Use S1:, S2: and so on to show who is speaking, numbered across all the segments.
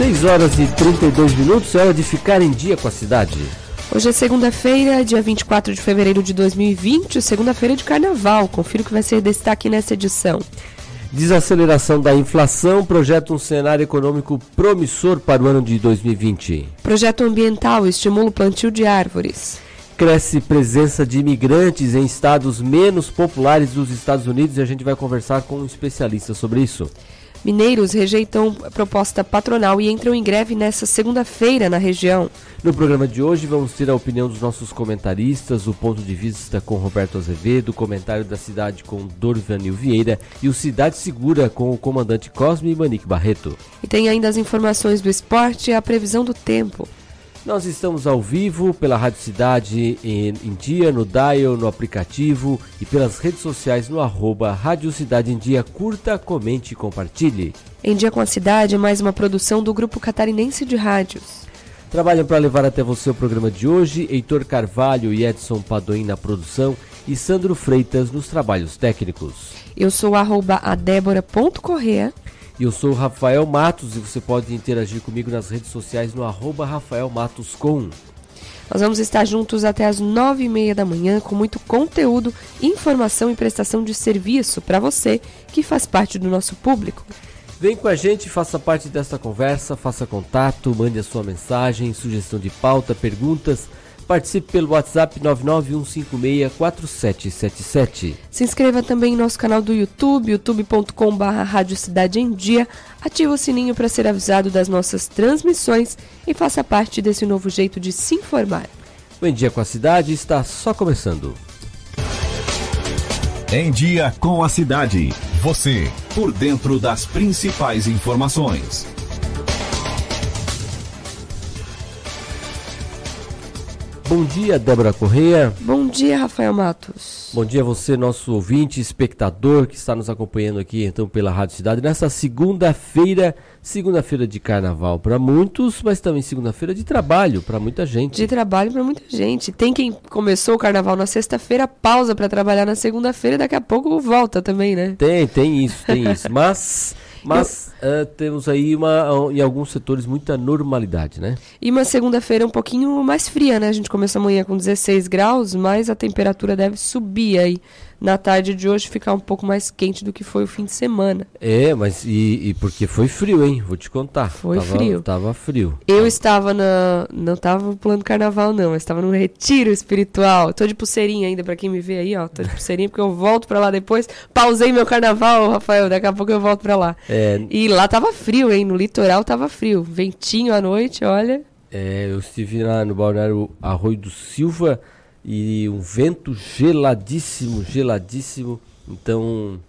S1: 6 horas e 32 minutos, é hora de ficar em dia com a cidade.
S2: Hoje é segunda-feira, dia 24 de fevereiro de 2020, segunda-feira de carnaval. Confiro que vai ser destaque nessa edição.
S1: Desaceleração da inflação projeta um cenário econômico promissor para o ano de 2020.
S2: Projeto ambiental estimula o plantio de árvores.
S1: Cresce presença de imigrantes em estados menos populares dos Estados Unidos e a gente vai conversar com um especialista sobre isso.
S2: Mineiros rejeitam proposta patronal e entram em greve nesta segunda-feira na região.
S1: No programa de hoje vamos ter a opinião dos nossos comentaristas, o ponto de vista com Roberto Azevedo, o comentário da cidade com Dorvanil Vieira e o Cidade Segura com o comandante Cosme e Manique Barreto.
S2: E tem ainda as informações do esporte e a previsão do tempo.
S1: Nós estamos ao vivo pela Rádio Cidade em, em, Dia, no Dial, no aplicativo e pelas redes sociais no arroba Rádio Cidade em Dia. Curta, comente e compartilhe.
S2: Em Dia com a Cidade é mais uma produção do Grupo Catarinense de Rádios.
S1: Trabalham para levar até você o programa de hoje Heitor Carvalho e Edson Padoim na produção e Sandro Freitas nos trabalhos técnicos.
S2: Eu sou arroba
S1: e eu sou o Rafael Matos e você pode interagir comigo nas redes sociais no arroba Rafael Matos com.
S2: Nós vamos estar juntos até as nove e meia da manhã com muito conteúdo, informação e prestação de serviço para você que faz parte do nosso público.
S1: Vem com a gente, faça parte desta conversa, faça contato, mande a sua mensagem, sugestão de pauta, perguntas Participe pelo WhatsApp 991564777.
S2: Se inscreva também em nosso canal do YouTube, youtube.com.br Rádio Cidade em Dia. Ative o sininho para ser avisado das nossas transmissões e faça parte desse novo jeito de se informar.
S1: O Em Dia com a Cidade está só começando.
S3: Em Dia com a Cidade. Você, por dentro das principais informações.
S1: Bom dia, Débora Correia.
S2: Bom dia, Rafael Matos.
S1: Bom dia a você, nosso ouvinte, espectador que está nos acompanhando aqui então pela Rádio Cidade nessa segunda-feira, segunda-feira de carnaval para muitos, mas também segunda-feira de trabalho para muita gente.
S2: De trabalho para muita gente. Tem quem começou o carnaval na sexta-feira, pausa para trabalhar na segunda-feira, daqui a pouco volta também, né?
S1: Tem, tem isso, tem isso. Mas mas Eu... uh, temos aí uma, em alguns setores muita normalidade, né?
S2: E uma segunda-feira um pouquinho mais fria, né? A gente começa amanhã com 16 graus, mas a temperatura deve subir aí na tarde de hoje ficar um pouco mais quente do que foi o fim de semana.
S1: É, mas e, e porque foi frio, hein? Vou te contar.
S2: Foi
S1: tava,
S2: frio.
S1: Tava frio.
S2: Eu estava na. Não estava plano carnaval, não. Eu estava num retiro espiritual. Tô de pulseirinha ainda, para quem me vê aí, ó. Tô de pulseirinha porque eu volto para lá depois. Pausei meu carnaval, Rafael. Daqui a pouco eu volto para lá. É... E lá tava frio, hein? No litoral tava frio. Ventinho à noite, olha.
S1: É, eu estive lá no balneário Arroio do Silva e um vento geladíssimo, geladíssimo. Então,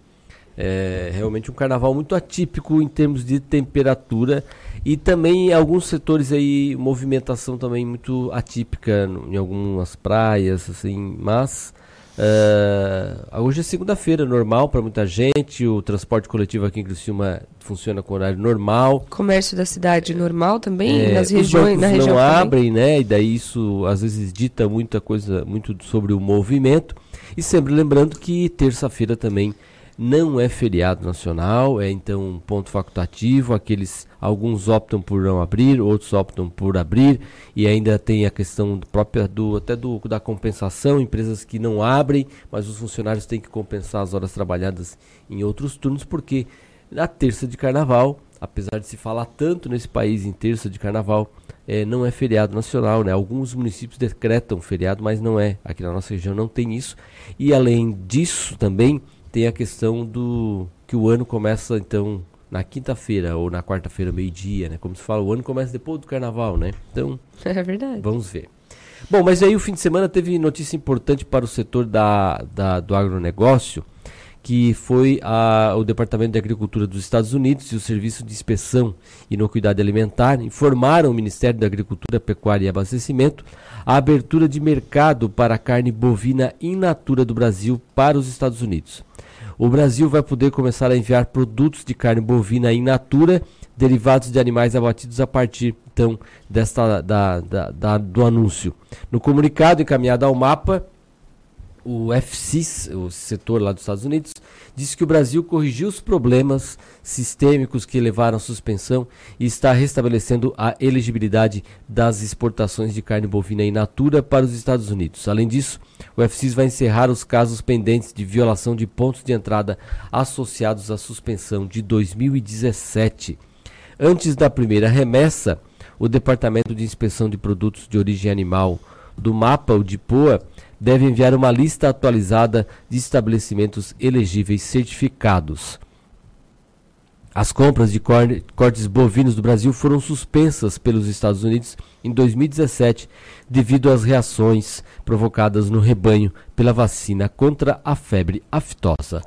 S1: é realmente um carnaval muito atípico em termos de temperatura e também alguns setores aí movimentação também muito atípica em algumas praias assim, mas Uh, hoje é segunda-feira, normal para muita gente. O transporte coletivo aqui em Criciúma funciona com horário normal.
S2: Comércio da cidade normal também, é, nas regiões, na região
S1: não abrem, né? E daí isso às vezes dita muita coisa, muito sobre o movimento. E sempre lembrando que terça-feira também não é feriado nacional, é então um ponto facultativo, aqueles alguns optam por não abrir, outros optam por abrir e ainda tem a questão própria do até do da compensação, empresas que não abrem, mas os funcionários têm que compensar as horas trabalhadas em outros turnos porque na terça de carnaval, apesar de se falar tanto nesse país em terça de carnaval, é, não é feriado nacional, né? Alguns municípios decretam feriado, mas não é. Aqui na nossa região não tem isso. E além disso também tem a questão do que o ano começa então na quinta-feira ou na quarta-feira, meio-dia, né? Como se fala, o ano começa depois do carnaval, né? Então,
S2: é verdade.
S1: Vamos ver. Bom, mas aí o fim de semana teve notícia importante para o setor da, da do agronegócio, que foi a, o Departamento de Agricultura dos Estados Unidos e o Serviço de Inspeção e Inocuidade Alimentar informaram o Ministério da Agricultura, Pecuária e Abastecimento a abertura de mercado para a carne bovina in natura do Brasil para os Estados Unidos o Brasil vai poder começar a enviar produtos de carne bovina in natura, derivados de animais abatidos a partir então desta da, da, da, do anúncio. No comunicado encaminhado ao mapa, o FCIS, o setor lá dos Estados Unidos, disse que o Brasil corrigiu os problemas sistêmicos que levaram à suspensão e está restabelecendo a elegibilidade das exportações de carne bovina in natura para os Estados Unidos. Além disso, o FCIS vai encerrar os casos pendentes de violação de pontos de entrada associados à suspensão de 2017. Antes da primeira remessa, o Departamento de Inspeção de Produtos de Origem Animal do MAPA, o DIPOA, deve enviar uma lista atualizada de estabelecimentos elegíveis certificados. As compras de cortes bovinos do Brasil foram suspensas pelos Estados Unidos em 2017 devido às reações provocadas no rebanho pela vacina contra a febre aftosa.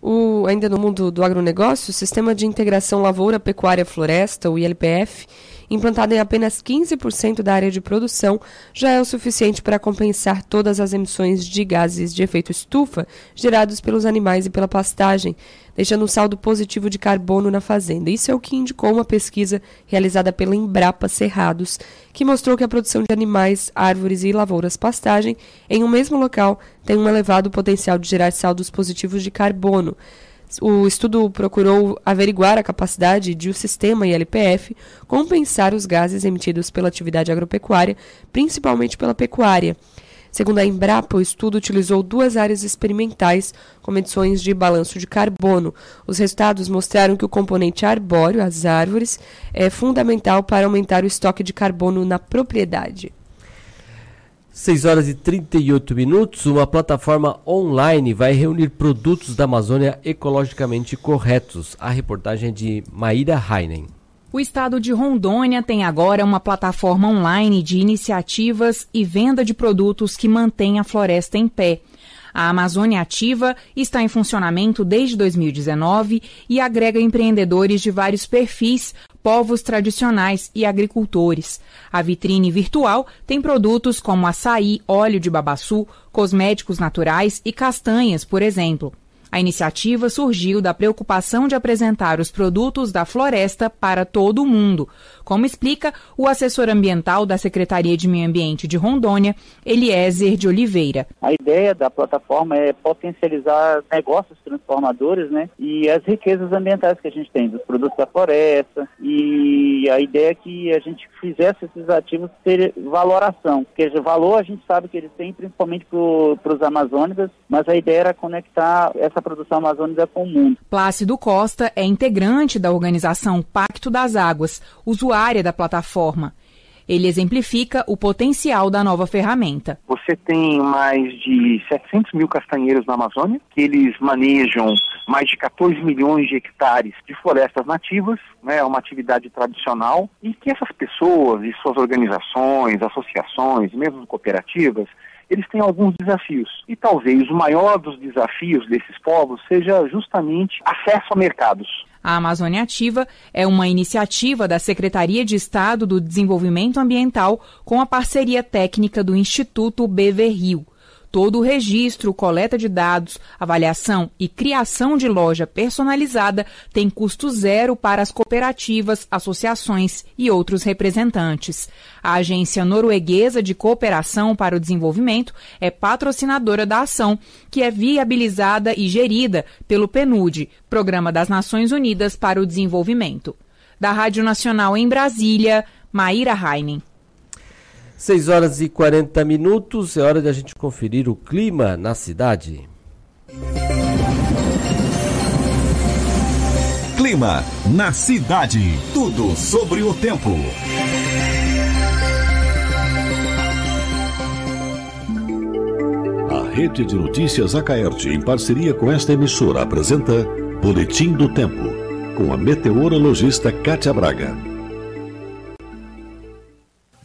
S2: O, ainda no mundo do agronegócio, o Sistema de Integração Lavoura Pecuária Floresta, o ILPF, implantado em apenas 15% da área de produção, já é o suficiente para compensar todas as emissões de gases de efeito estufa gerados pelos animais e pela pastagem, deixando um saldo positivo de carbono na fazenda. Isso é o que indicou uma pesquisa realizada pela Embrapa Cerrados, que mostrou que a produção de animais, árvores e lavouras pastagem em um mesmo local tem um elevado potencial de gerar saldos positivos de carbono. O estudo procurou averiguar a capacidade de o sistema ILPF compensar os gases emitidos pela atividade agropecuária, principalmente pela pecuária. Segundo a Embrapa, o estudo utilizou duas áreas experimentais com medições de balanço de carbono. Os resultados mostraram que o componente arbóreo, as árvores, é fundamental para aumentar o estoque de carbono na propriedade.
S1: 6 horas e 38 minutos, uma plataforma online vai reunir produtos da Amazônia ecologicamente corretos. A reportagem é de Maíra Heinen.
S4: O estado de Rondônia tem agora uma plataforma online de iniciativas e venda de produtos que mantém a floresta em pé. A Amazônia Ativa está em funcionamento desde 2019 e agrega empreendedores de vários perfis, povos tradicionais e agricultores. A vitrine virtual tem produtos como açaí, óleo de babaçu, cosméticos naturais e castanhas, por exemplo. A iniciativa surgiu da preocupação de apresentar os produtos da floresta para todo o mundo, como explica o assessor ambiental da Secretaria de Meio Ambiente de Rondônia, Eliezer de Oliveira.
S5: A ideia da plataforma é potencializar negócios transformadores né, e as riquezas ambientais que a gente tem, dos produtos da floresta, e a ideia é que a gente fizesse esses ativos ter valoração, porque valor a gente sabe que eles têm principalmente para os amazônicos, mas a ideia era conectar essa produção amazônica com o mundo.
S4: Plácido Costa é integrante da organização Pacto das Águas, usuária da plataforma. Ele exemplifica o potencial da nova ferramenta.
S6: Você tem mais de 700 mil castanheiros na Amazônia, que eles manejam mais de 14 milhões de hectares de florestas nativas, né, é uma atividade tradicional, e que essas pessoas e suas organizações, associações, mesmo cooperativas, eles têm alguns desafios. E talvez o maior dos desafios desses povos seja justamente acesso a mercados.
S4: A Amazônia Ativa é uma iniciativa da Secretaria de Estado do Desenvolvimento Ambiental com a parceria técnica do Instituto BV Rio. Todo o registro, coleta de dados, avaliação e criação de loja personalizada tem custo zero para as cooperativas, associações e outros representantes. A Agência Norueguesa de Cooperação para o Desenvolvimento é patrocinadora da ação, que é viabilizada e gerida pelo PNUD, Programa das Nações Unidas para o Desenvolvimento. Da Rádio Nacional em Brasília, Maíra Heinen.
S1: 6 horas e 40 minutos, é hora de a gente conferir o clima na cidade.
S3: Clima na cidade. Tudo sobre o tempo.
S7: A Rede de Notícias Acaerte, em parceria com esta emissora, apresenta Boletim do Tempo, com a meteorologista Kátia Braga.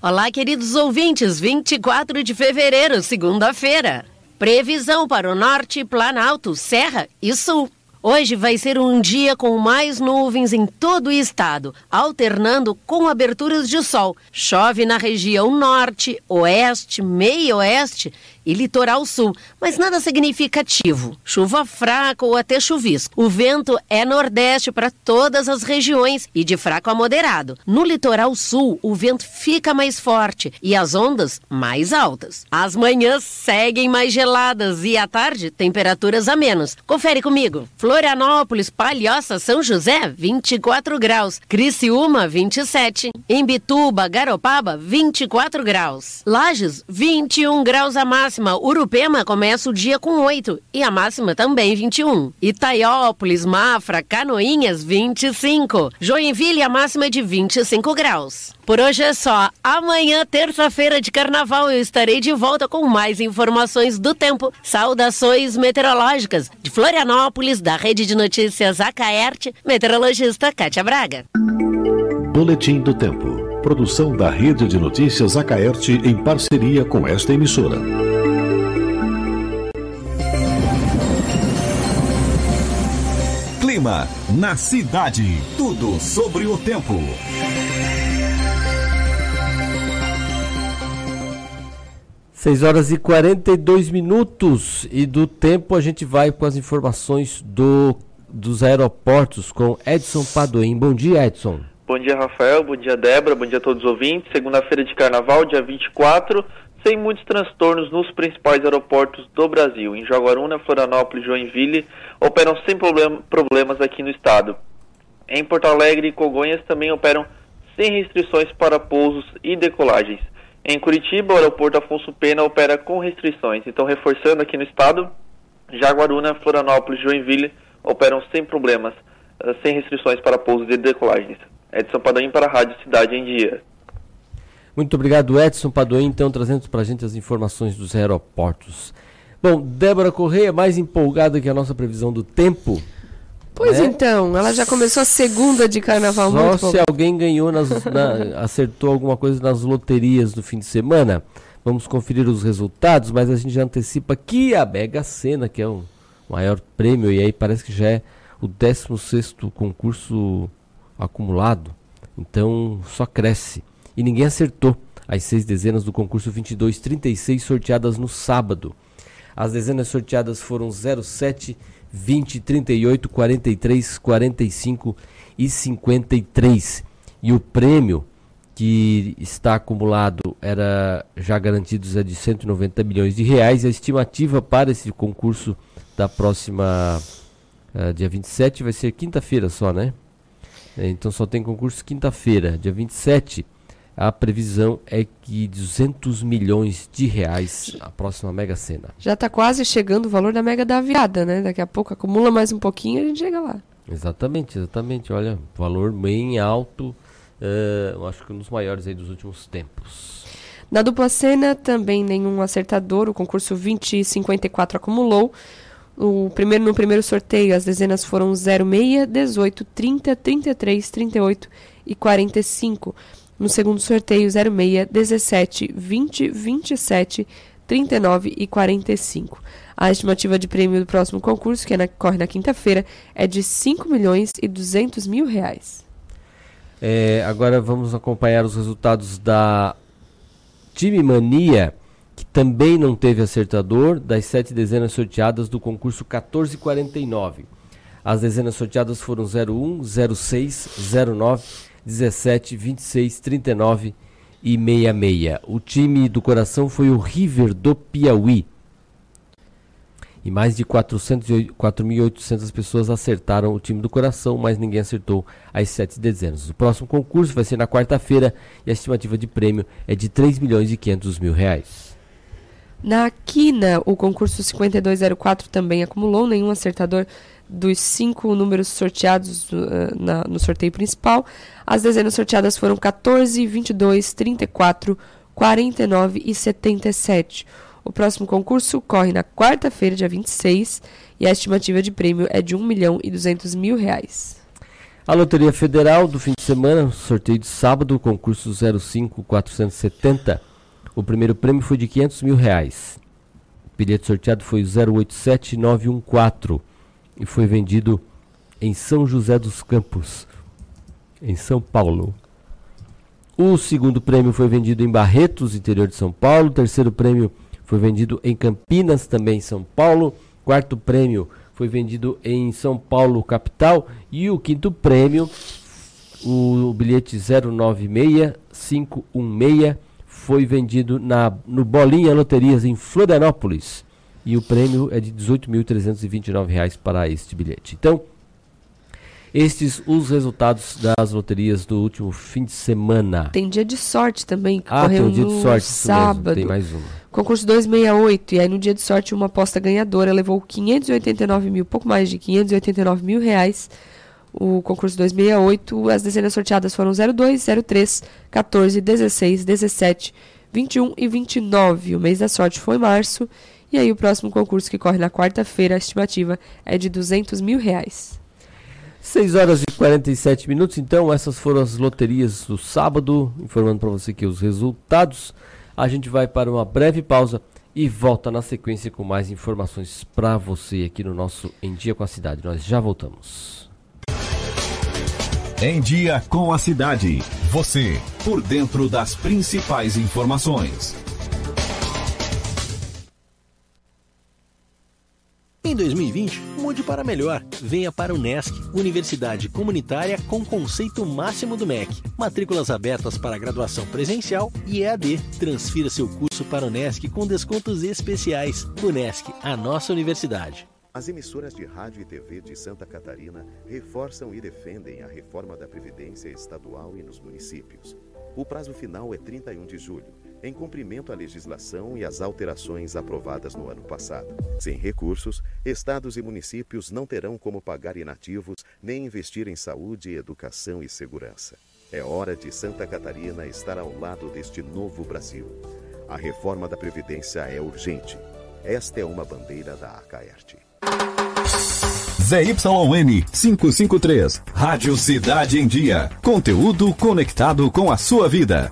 S8: Olá, queridos ouvintes, 24 de fevereiro, segunda-feira. Previsão para o norte, Planalto, Serra e Sul. Hoje vai ser um dia com mais nuvens em todo o estado, alternando com aberturas de sol. Chove na região norte, oeste, meio-oeste
S9: e litoral sul, mas nada significativo. Chuva fraca ou até chuvisco. O vento é nordeste para todas as regiões e de fraco a moderado. No litoral sul, o vento fica mais forte e as ondas mais altas. As manhãs seguem mais geladas e à tarde, temperaturas a menos. Confere comigo. Florianópolis, Palhoça, São José, 24 graus. Criciúma, 27. Imbituba, Garopaba, 24 graus. Lages, 21 graus a máxima. Urupema começa o dia com 8 e a máxima também 21. Itaiópolis, Mafra, Canoinhas, 25. Joinville, a máxima é de 25 graus. Por hoje é só. Amanhã, terça-feira de carnaval, eu estarei de volta com mais informações do tempo. Saudações meteorológicas de Florianópolis, da Rede de Notícias Acaerte, meteorologista Kátia Braga.
S7: Boletim do Tempo. Produção da Rede de Notícias Acaerte em parceria com esta emissora.
S3: Clima na cidade. Tudo sobre o tempo.
S1: Seis horas e 42 minutos e do tempo a gente vai com as informações do, dos aeroportos com Edson Padoim. Bom dia, Edson.
S10: Bom dia, Rafael. Bom dia, Débora. Bom dia a todos os ouvintes. Segunda-feira de carnaval, dia 24, sem muitos transtornos nos principais aeroportos do Brasil. Em Jaguaruna, Florianópolis e Joinville operam sem problem problemas aqui no estado. Em Porto Alegre e Congonhas também operam sem restrições para pousos e decolagens. Em Curitiba, o aeroporto Afonso Pena opera com restrições. Então, reforçando aqui no estado, Jaguaruna, Florianópolis e Joinville operam sem problemas, uh, sem restrições para pousos e decolagens. Edson Padoim para a Rádio Cidade em Dia.
S1: Muito obrigado, Edson Padoim, então, trazendo para a gente as informações dos aeroportos. Bom, Débora Correia, mais empolgada que a nossa previsão do tempo.
S2: Pois
S1: né?
S2: então, ela já começou a segunda de carnaval
S1: Só se alguém ganhou, nas, na- acertou alguma coisa nas loterias do fim de semana. Vamos conferir os resultados, mas a gente já antecipa que a Mega Sena, que é o maior prêmio, e aí parece que já é o 16º concurso acumulado. Então só cresce. E ninguém acertou as seis dezenas do concurso 2236 sorteadas no sábado. As dezenas sorteadas foram 07, 20, 38, 43, 45 e 53. E o prêmio que está acumulado era já garantido é de 190 milhões de reais. A estimativa para esse concurso da próxima eh, dia 27 vai ser quinta-feira só, né? Então só tem concurso quinta-feira, dia 27. A previsão é que 200 milhões de reais a próxima Mega Sena.
S2: Já tá quase chegando o valor da mega da virada, né? Daqui a pouco acumula mais um pouquinho e a gente chega lá.
S1: Exatamente, exatamente. Olha, valor bem alto, eu acho que um dos maiores aí dos últimos tempos.
S2: Na dupla cena, também nenhum acertador. O concurso 2054 acumulou. O primeiro, no primeiro sorteio, as dezenas foram 06, 18, 30, 33, 38 e 45. No segundo sorteio, 06, 17, 20, 27, 39 e 45. A estimativa de prêmio do próximo concurso, que é na- corre na quinta-feira, é de 5 milhões e 200 mil reais.
S1: É, agora vamos acompanhar os resultados da Time Mania, que também não teve acertador, das sete dezenas sorteadas do concurso 1449. As dezenas sorteadas foram 01, 06, 09, 17, 26, 39 e 66. O time do coração foi o River do Piauí. E mais de 400 e 4.800 pessoas acertaram o time do coração, mas ninguém acertou as sete dezenas. O próximo concurso vai ser na quarta-feira e a estimativa de prêmio é de 3 milhões e 500 mil reais.
S2: Na quina, o concurso 5204 também acumulou nenhum acertador dos cinco números sorteados uh, na- no sorteio principal. As dezenas sorteadas foram 14, 22, 34, 49 e 77. O próximo concurso corre na quarta-feira, dia 26, e a estimativa de prêmio é de 1 milhão e 200 mil reais.
S1: A Loteria Federal do fim de semana, sorteio de sábado, concurso 05470. O primeiro prêmio foi de 500 mil reais. O bilhete sorteado foi o 087914 e foi vendido em São José dos Campos, em São Paulo. O segundo prêmio foi vendido em Barretos, interior de São Paulo. O terceiro prêmio foi vendido em Campinas, também em São Paulo. Quarto prêmio foi vendido em São Paulo, capital. E o quinto prêmio, o bilhete 096516, foi vendido na, no Bolinha Loterias em Florianópolis. E o prêmio é de R$ 18.329 para este bilhete. Então, estes os resultados das loterias do último fim de semana.
S2: Tem dia de sorte também, que
S1: Ah,
S2: correu
S1: tem um dia de sorte, isso mesmo,
S2: sábado.
S1: tem mais uma.
S2: Concurso 268, e aí no dia de sorte uma aposta ganhadora levou 589 mil, pouco mais de 589 mil reais. O concurso 268, as dezenas sorteadas foram 02, 03, 14, 16, 17, 21 e 29. O mês da sorte foi março. E aí o próximo concurso que corre na quarta-feira, a estimativa é de 200 mil reais.
S1: 6 horas e 47 minutos, então essas foram as loterias do sábado, informando para você que os resultados. A gente vai para uma breve pausa e volta na sequência com mais informações para você aqui no nosso Em Dia com a Cidade. Nós já voltamos.
S3: Em Dia com a Cidade. Você, por dentro das principais informações.
S11: Em 2020, mude para melhor. Venha para o NESC, Universidade Comunitária com conceito máximo do MEC. Matrículas abertas para graduação presencial e EAD. Transfira seu curso para o NESC com descontos especiais. UNESC, a nossa universidade.
S12: As emissoras de rádio e TV de Santa Catarina reforçam e defendem a reforma da Previdência Estadual e nos municípios. O prazo final é 31 de julho, em cumprimento à legislação e às alterações aprovadas no ano passado. Sem recursos, estados e municípios não terão como pagar inativos nem investir em saúde, educação e segurança. É hora de Santa Catarina estar ao lado deste novo Brasil. A reforma da Previdência é urgente. Esta é uma bandeira da Acaerte.
S3: ZYN 553, Rádio Cidade em Dia. Conteúdo conectado com a sua vida.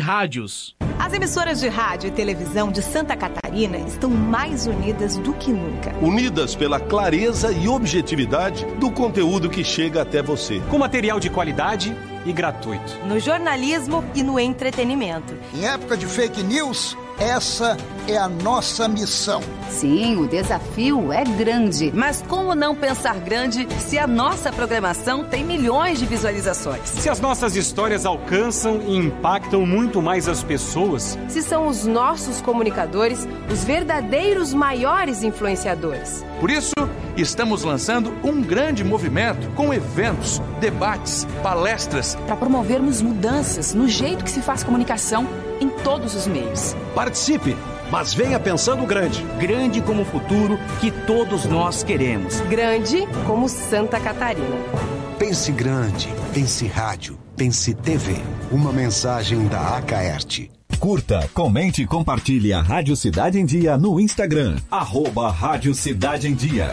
S13: Rádios.
S14: As emissoras de rádio e televisão de Santa Catarina estão mais unidas do que nunca.
S15: Unidas pela clareza e objetividade do conteúdo que chega até você.
S13: Com material de qualidade e gratuito.
S14: No jornalismo e no entretenimento.
S16: Em época de fake news, essa é a nossa missão.
S17: Sim, o desafio é grande.
S14: Mas como não pensar grande se a nossa programação tem milhões de visualizações?
S13: Se as nossas histórias alcançam e impactam muito mais as pessoas.
S18: Se são os nossos comunicadores os verdadeiros maiores influenciadores.
S19: Por isso, estamos lançando um grande movimento com eventos, debates, palestras.
S20: Para promovermos mudanças no jeito que se faz comunicação todos os meios.
S21: Participe, mas venha pensando grande.
S13: Grande como o futuro que todos nós queremos.
S18: Grande como Santa Catarina.
S22: Pense grande, pense rádio, pense TV. Uma mensagem da Acaerte.
S3: Curta, comente e compartilhe a Rádio Cidade em Dia no Instagram. Arroba Rádio Cidade em Dia.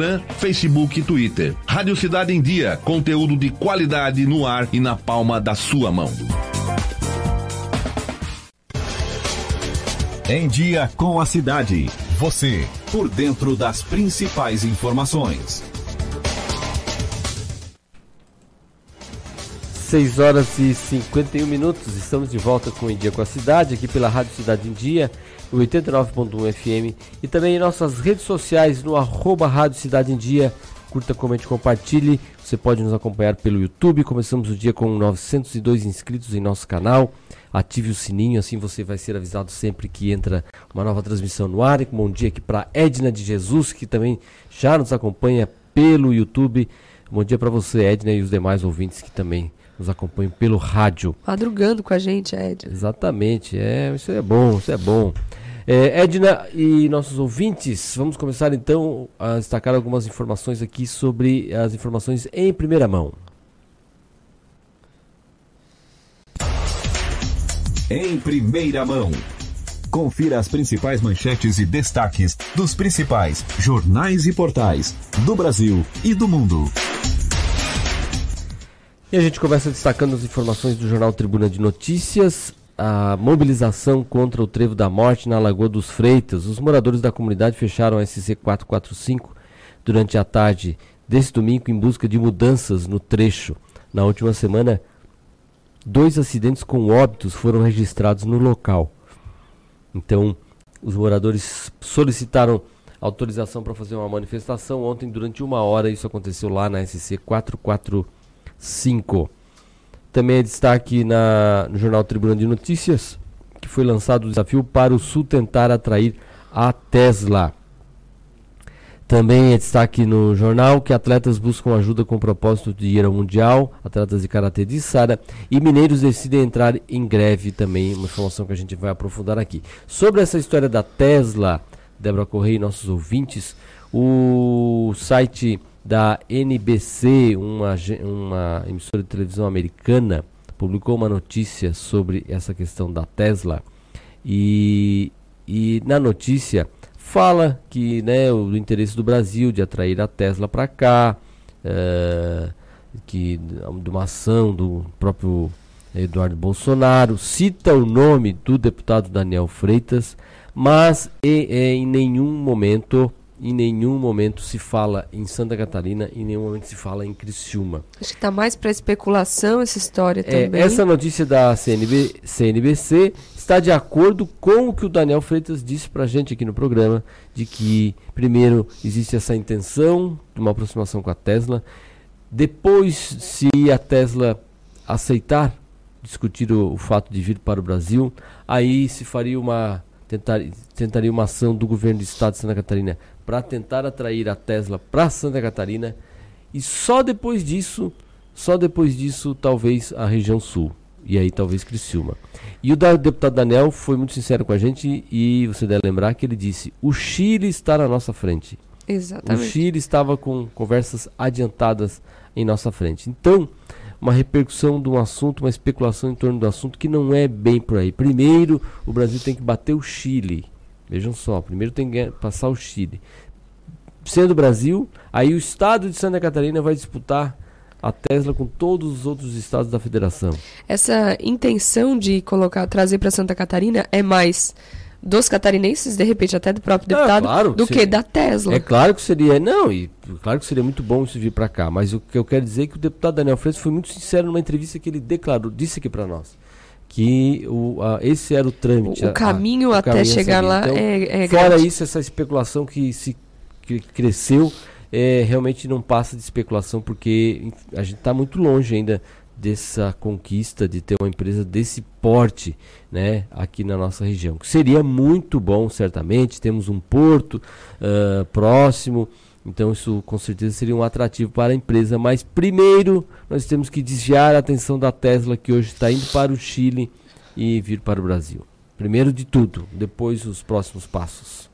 S15: Instagram, Facebook e Twitter. Rádio Cidade em Dia, conteúdo de qualidade no ar e na palma da sua mão.
S3: Em Dia com a Cidade. Você, por dentro das principais informações.
S1: 6 horas e 51 minutos. Estamos de volta com o Em Dia com a Cidade, aqui pela Rádio Cidade em Dia, 89.1 FM e também em nossas redes sociais no arroba Rádio Cidade em Dia. Curta, comente, compartilhe. Você pode nos acompanhar pelo YouTube. Começamos o dia com 902 inscritos em nosso canal. Ative o sininho, assim você vai ser avisado sempre que entra uma nova transmissão no ar. bom dia aqui para Edna de Jesus, que também já nos acompanha pelo YouTube. Bom dia para você, Edna, e os demais ouvintes que também nos acompanham pelo rádio.
S2: Madrugando com a gente, Edna.
S1: Exatamente, é, isso é bom, isso é bom. É, Edna e nossos ouvintes, vamos começar então a destacar algumas informações aqui sobre as informações em primeira mão.
S3: Em primeira mão. Confira as principais manchetes e destaques dos principais jornais e portais do Brasil e do mundo.
S1: E a gente começa destacando as informações do jornal Tribuna de Notícias. A mobilização contra o trevo da morte na Lagoa dos Freitas. Os moradores da comunidade fecharam a SC 445 durante a tarde desse domingo em busca de mudanças no trecho. Na última semana, dois acidentes com óbitos foram registrados no local. Então, os moradores solicitaram autorização para fazer uma manifestação ontem durante uma hora. Isso aconteceu lá na SC 445. Também é destaque na, no jornal Tribuna de Notícias que foi lançado o desafio para o Sul tentar atrair a Tesla. Também é destaque no jornal que atletas buscam ajuda com propósito de ir ao Mundial, atletas de Karatê de Sara, e mineiros decidem entrar em greve também, uma informação que a gente vai aprofundar aqui. Sobre essa história da Tesla, Débora Correia e nossos ouvintes, o site da NBC, uma, uma emissora de televisão americana, publicou uma notícia sobre essa questão da Tesla, e, e na notícia fala que né, o interesse do Brasil de atrair a Tesla para cá, é, que de uma ação do próprio Eduardo Bolsonaro, cita o nome do deputado Daniel Freitas, mas e, e, em nenhum momento em nenhum momento se fala em Santa Catarina, em nenhum momento se fala em Criciúma.
S2: Acho que está mais para especulação essa história é, também.
S1: Essa notícia da CNB, CNBC está de acordo com o que o Daniel Freitas disse para a gente aqui no programa, de que, primeiro, existe essa intenção de uma aproximação com a Tesla, depois, se a Tesla aceitar discutir o, o fato de vir para o Brasil, aí se faria uma tentar, tentaria uma ação do governo do estado de Santa Catarina para tentar atrair a Tesla para Santa Catarina e só depois disso, só depois disso, talvez a região sul e aí talvez Criciúma. E o deputado Daniel foi muito sincero com a gente e você deve lembrar que ele disse: o Chile está na nossa frente.
S2: Exatamente.
S1: O Chile estava com conversas adiantadas em nossa frente. Então, uma repercussão de um assunto, uma especulação em torno do assunto que não é bem por aí. Primeiro, o Brasil tem que bater o Chile. Vejam só, primeiro tem que passar o Chile. Sendo o Brasil, aí o estado de Santa Catarina vai disputar a Tesla com todos os outros estados da federação.
S2: Essa intenção de colocar, trazer para Santa Catarina é mais dos catarinenses, de repente até do próprio deputado, claro, do seria, que da Tesla.
S1: É claro que seria, não, e claro que seria muito bom isso vir para cá, mas o que eu quero dizer é que o deputado Daniel Freitas foi muito sincero numa entrevista que ele declarou, disse aqui para nós que o, a, esse era o trâmite.
S2: O, o caminho a, até caminho chegar lá então, é, é
S1: Fora grande. isso, essa especulação que se que cresceu, é, realmente não passa de especulação, porque a gente está muito longe ainda dessa conquista de ter uma empresa desse porte né, aqui na nossa região. Seria muito bom, certamente. Temos um porto uh, próximo. Então isso com certeza seria um atrativo para a empresa. Mas primeiro nós temos que desviar a atenção da Tesla que hoje está indo para o Chile e vir para o Brasil. Primeiro de tudo, depois os próximos passos.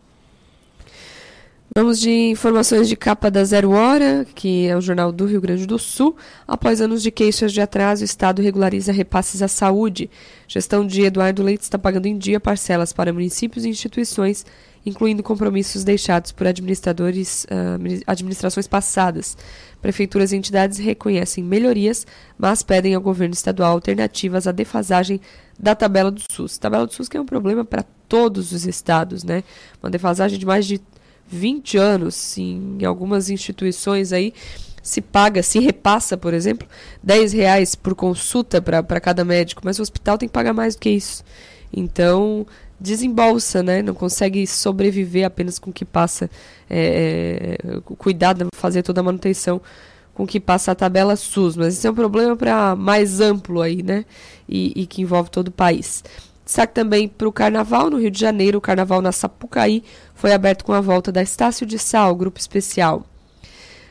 S2: Vamos de informações de capa da Zero Hora, que é o jornal do Rio Grande do Sul. Após anos de queixas de atraso, o Estado regulariza repasses à saúde. Gestão de Eduardo Leite está pagando em dia parcelas para municípios e instituições incluindo compromissos deixados por administradores, uh, administrações passadas. Prefeituras e entidades reconhecem melhorias, mas pedem ao governo estadual alternativas à defasagem da tabela do SUS. Tabela do SUS que é um problema para todos os estados, né? Uma defasagem de mais de 20 anos em algumas instituições aí se paga, se repassa, por exemplo, 10 reais por consulta para cada médico, mas o hospital tem que pagar mais do que isso. Então, desembolsa, né? Não consegue sobreviver apenas com o que passa, é, é cuidar, fazer toda a manutenção com o que passa a tabela SUS. Mas esse é um problema para mais amplo aí, né? E, e que envolve todo o país. Destaque também para o Carnaval no Rio de Janeiro. O Carnaval na Sapucaí foi aberto com a volta da Estácio de Sal, grupo especial.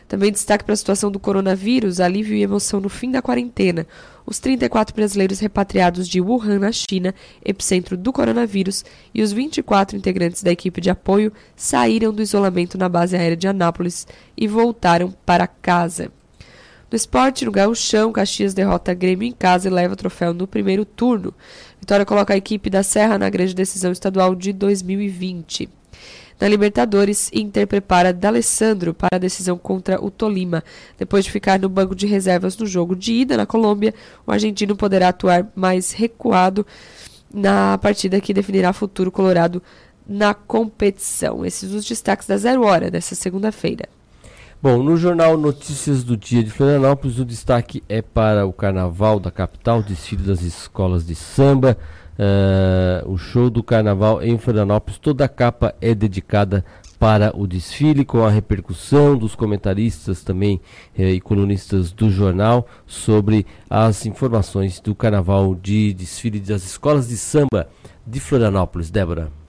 S2: Também destaque para a situação do coronavírus, alívio e emoção no fim da quarentena. Os 34 brasileiros repatriados de Wuhan, na China, epicentro do coronavírus, e os 24 integrantes da equipe de apoio saíram do isolamento na base aérea de Anápolis e voltaram para casa. No esporte, no gauchão, Caxias derrota Grêmio em casa e leva o troféu no primeiro turno. Vitória coloca a equipe da Serra na grande decisão estadual de 2020. Na Libertadores, Inter prepara D'Alessandro para a decisão contra o Tolima. Depois de ficar no banco de reservas no jogo de ida na Colômbia, o argentino poderá atuar mais recuado na partida que definirá futuro colorado na competição. Esses os destaques da Zero Hora dessa segunda-feira.
S1: Bom, no jornal Notícias do Dia de Florianópolis, o destaque é para o Carnaval da capital, desfile das escolas de samba, Uh, o show do carnaval em Florianópolis, toda a capa é dedicada para o desfile, com a repercussão dos comentaristas também eh, e colunistas do jornal sobre as informações do carnaval de desfile das escolas de samba de Florianópolis. Débora.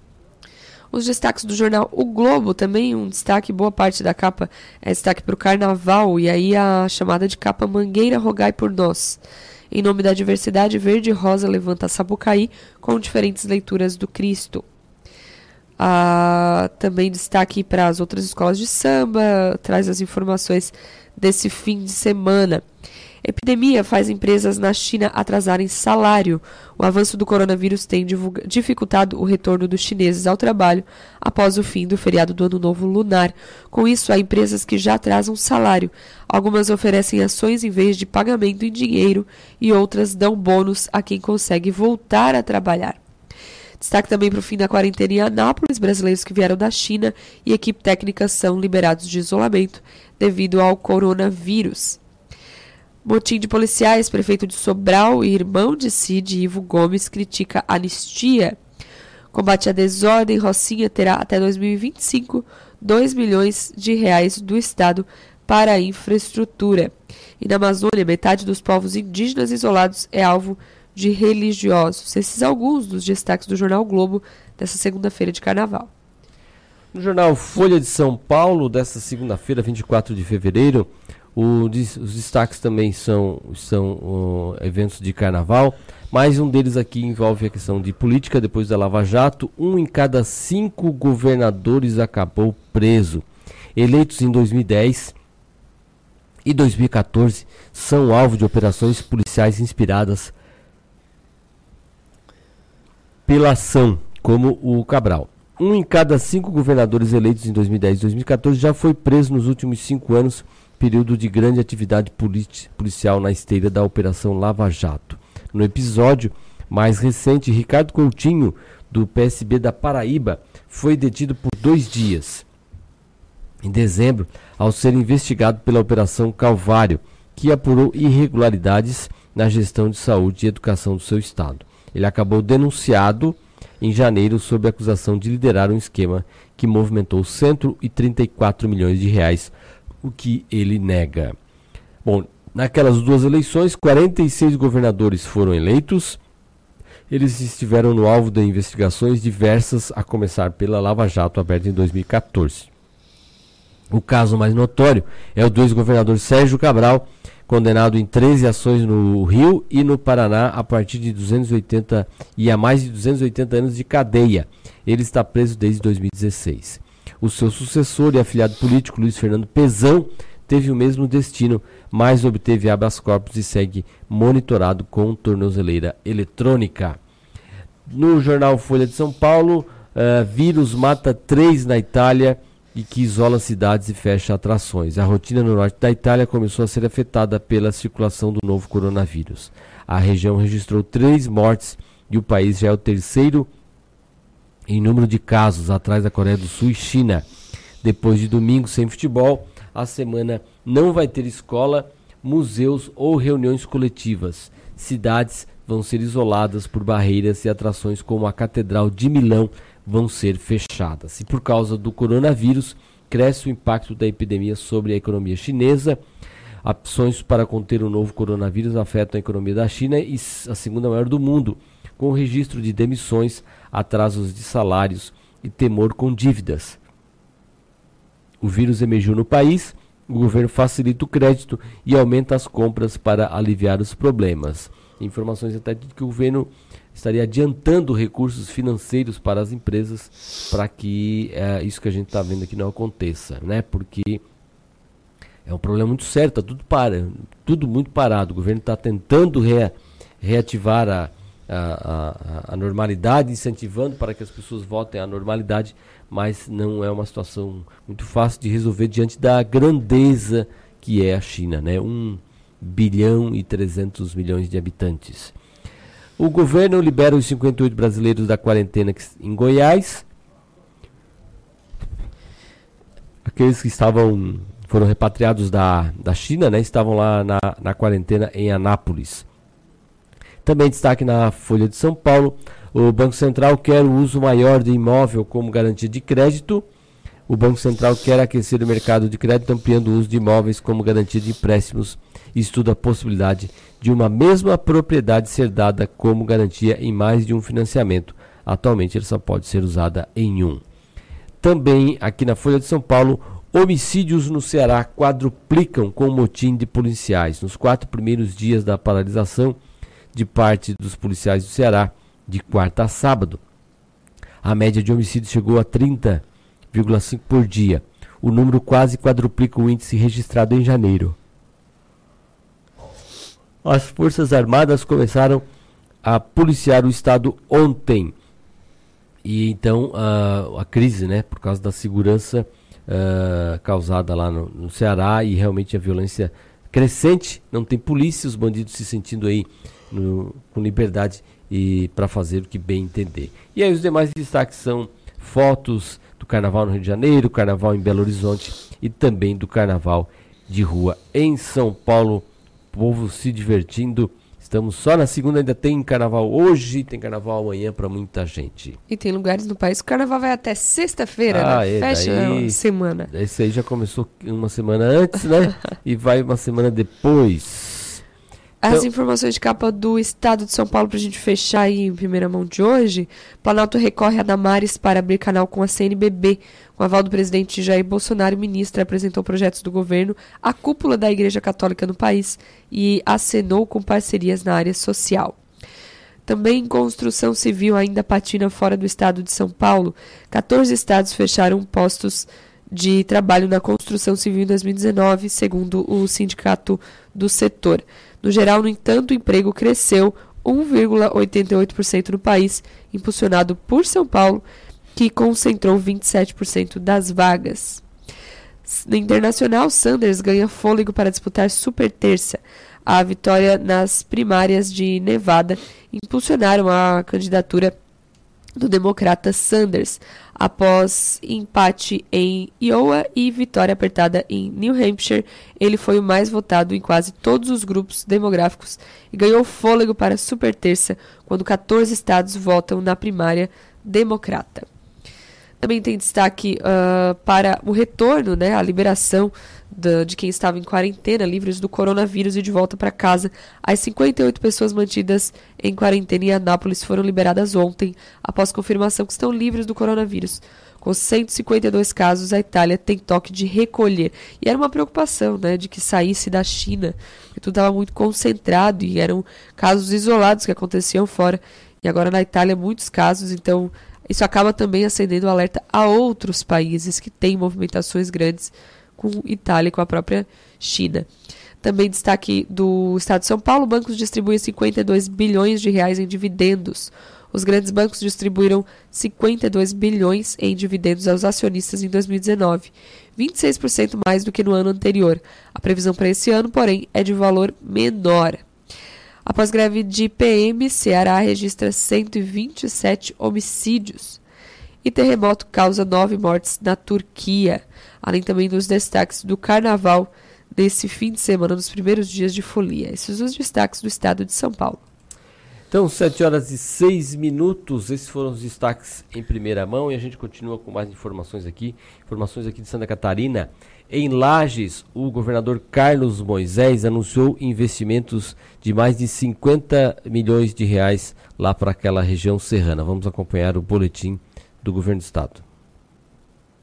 S2: Os destaques do jornal O Globo também, um destaque, boa parte da capa é destaque para o carnaval, e aí a chamada de capa Mangueira Rogai por Nós. Em nome da diversidade, Verde e Rosa levanta Sapucaí com diferentes leituras do Cristo. Ah, também destaque para as outras escolas de samba, traz as informações desse fim de semana. Epidemia faz empresas na China atrasarem salário. O avanço do coronavírus tem dificultado o retorno dos chineses ao trabalho após o fim do feriado do Ano Novo Lunar. Com isso, há empresas que já atrasam salário. Algumas oferecem ações em vez de pagamento em dinheiro e outras dão bônus a quem consegue voltar a trabalhar. Destaque também para o fim da quarentena em Anápolis. Brasileiros que vieram da China e equipe técnica são liberados de isolamento devido ao coronavírus. Motim de policiais, prefeito de Sobral e irmão de Cid, Ivo Gomes, critica anistia. Combate à desordem, Rocinha terá até 2025 2 milhões de reais do Estado para a infraestrutura. E na Amazônia, metade dos povos indígenas isolados é alvo de religiosos. Esses alguns dos destaques do jornal Globo dessa segunda-feira de carnaval.
S1: No jornal Folha de São Paulo, dessa segunda-feira, 24 de fevereiro, o, os destaques também são, são uh, eventos de carnaval. Mais um deles aqui envolve a questão de política depois da Lava Jato. Um em cada cinco governadores acabou preso. Eleitos em 2010 e 2014 são alvo de operações policiais inspiradas pela ação, como o Cabral. Um em cada cinco governadores eleitos em 2010 e 2014 já foi preso nos últimos cinco anos período de grande atividade policial na esteira da Operação Lava Jato. No episódio mais recente, Ricardo Coutinho, do PSB da Paraíba, foi detido por dois dias. Em dezembro, ao ser investigado pela Operação Calvário, que apurou irregularidades na gestão de saúde e educação do seu estado. Ele acabou denunciado em janeiro sob a acusação de liderar um esquema que movimentou 134 milhões de reais o que ele nega. Bom, naquelas duas eleições, 46 governadores foram eleitos. Eles estiveram no alvo de investigações diversas, a começar pela Lava Jato, aberta em 2014. O caso mais notório é o do ex-governador Sérgio Cabral, condenado em 13 ações no Rio e no Paraná a partir de 280 e a mais de 280 anos de cadeia. Ele está preso desde 2016. O seu sucessor e afiliado político, Luiz Fernando Pezão, teve o mesmo destino, mas obteve habeas corpus e segue monitorado com tornozeleira eletrônica. No jornal Folha de São Paulo, uh, vírus mata três na Itália e que isola cidades e fecha atrações. A rotina no norte da Itália começou a ser afetada pela circulação do novo coronavírus. A região registrou três mortes e o país já é o terceiro em número de casos, atrás da Coreia do Sul e China. Depois de domingo sem futebol, a semana não vai ter escola, museus ou reuniões coletivas. Cidades vão ser isoladas por barreiras e atrações como a Catedral de Milão vão ser fechadas. E por causa do coronavírus, cresce o impacto da epidemia sobre a economia chinesa. Ações para conter o novo coronavírus afetam a economia da China e a segunda maior do mundo, com registro de demissões, atrasos de salários e temor com dívidas. O vírus emergiu no país, o governo facilita o crédito e aumenta as compras para aliviar os problemas. Informações até de que o governo estaria adiantando recursos financeiros para as empresas para que é, isso que a gente está vendo aqui não aconteça, né? Porque é um problema muito sério, está tudo para, tudo muito parado. O governo está tentando rea, reativar a, a, a, a, normalidade, incentivando para que as pessoas voltem à normalidade, mas não é uma situação muito fácil de resolver diante da grandeza que é a China, né? Um bilhão e 300 milhões de habitantes. O governo libera os 58 brasileiros da quarentena em Goiás. Aqueles que estavam foram repatriados da, da China, né, estavam lá na, na quarentena em Anápolis. Também destaque na Folha de São Paulo, o Banco Central quer o uso maior de imóvel como garantia de crédito. O Banco Central quer aquecer o mercado de crédito ampliando o uso de imóveis como garantia de empréstimos e estuda a possibilidade de uma mesma propriedade ser dada como garantia em mais de um financiamento. Atualmente, ela só pode ser usada em um. Também, aqui na Folha de São Paulo, homicídios no Ceará quadruplicam com o motim de policiais. Nos quatro primeiros dias da paralisação de parte dos policiais do Ceará, de quarta a sábado, a média de homicídios chegou a 30,5 por dia. O número quase quadruplica o índice registrado em janeiro as Forças Armadas começaram a policiar o Estado ontem. E então a, a crise, né, por causa da segurança uh, causada lá no, no, Ceará e realmente a violência crescente, não tem polícia, os bandidos se sentindo aí no, com liberdade e para fazer o que bem entender. E aí os demais destaques são fotos do Carnaval no Rio de Janeiro, Carnaval em Belo Horizonte e também do Carnaval de rua em São Paulo povo se divertindo. Estamos só na segunda, ainda tem carnaval hoje, tem carnaval amanhã para muita gente.
S2: E tem lugares no país que o carnaval vai até sexta-feira, né? ah, né? É, Fecha daí, semana.
S1: Esse aí já começou uma semana antes, né? e vai uma semana depois.
S2: As então, informações de capa do Estado de São Paulo para a gente fechar aí em primeira mão de hoje. Planalto recorre a Damares para abrir canal com a CNBB. Com aval do presidente Jair Bolsonaro, o ministro apresentou projetos do governo à cúpula da Igreja Católica no país e acenou com parcerias na área social. Também construção civil ainda patina fora do estado de São Paulo. 14 estados fecharam postos de trabalho na construção civil em 2019, segundo o sindicato do setor. No geral, no entanto, o emprego cresceu 1,88% no país, impulsionado por São Paulo que concentrou 27% das vagas. No internacional, Sanders ganha fôlego para disputar super terça. A vitória nas primárias de Nevada impulsionaram a candidatura do democrata Sanders, após empate em Iowa e vitória apertada em New Hampshire. Ele foi o mais votado em quase todos os grupos demográficos e ganhou fôlego para super terça, quando 14 estados votam na primária democrata. Também tem destaque uh, para o retorno, né, a liberação de quem estava em quarentena, livres do coronavírus e de volta para casa. As 58 pessoas mantidas em quarentena em Anápolis foram liberadas ontem, após confirmação que estão livres do coronavírus. Com 152 casos, a Itália tem toque de recolher. E era uma preocupação, né, de que saísse da China, porque tudo estava muito concentrado e eram casos isolados que aconteciam fora. E agora na Itália, muitos casos, então isso acaba também acendendo o alerta a outros países que têm movimentações grandes com Itália e com a própria China. Também destaque do Estado de São Paulo, bancos distribuem 52 bilhões de reais em dividendos. Os grandes bancos distribuíram 52 bilhões em dividendos aos acionistas em 2019, 26% mais do que no ano anterior. A previsão para esse ano, porém, é de valor menor. Após greve de PM, Ceará registra 127 homicídios. E terremoto causa nove mortes na Turquia, além também dos destaques do carnaval nesse fim de semana, nos primeiros dias de folia. Esses são os destaques do estado de São Paulo.
S1: Então, 7 horas e 6 minutos, esses foram os destaques em primeira mão e a gente continua com mais informações aqui. Informações aqui de Santa Catarina. Em Lages, o governador Carlos Moisés anunciou investimentos de mais de 50 milhões de reais lá para aquela região serrana. Vamos acompanhar o boletim do governo do estado.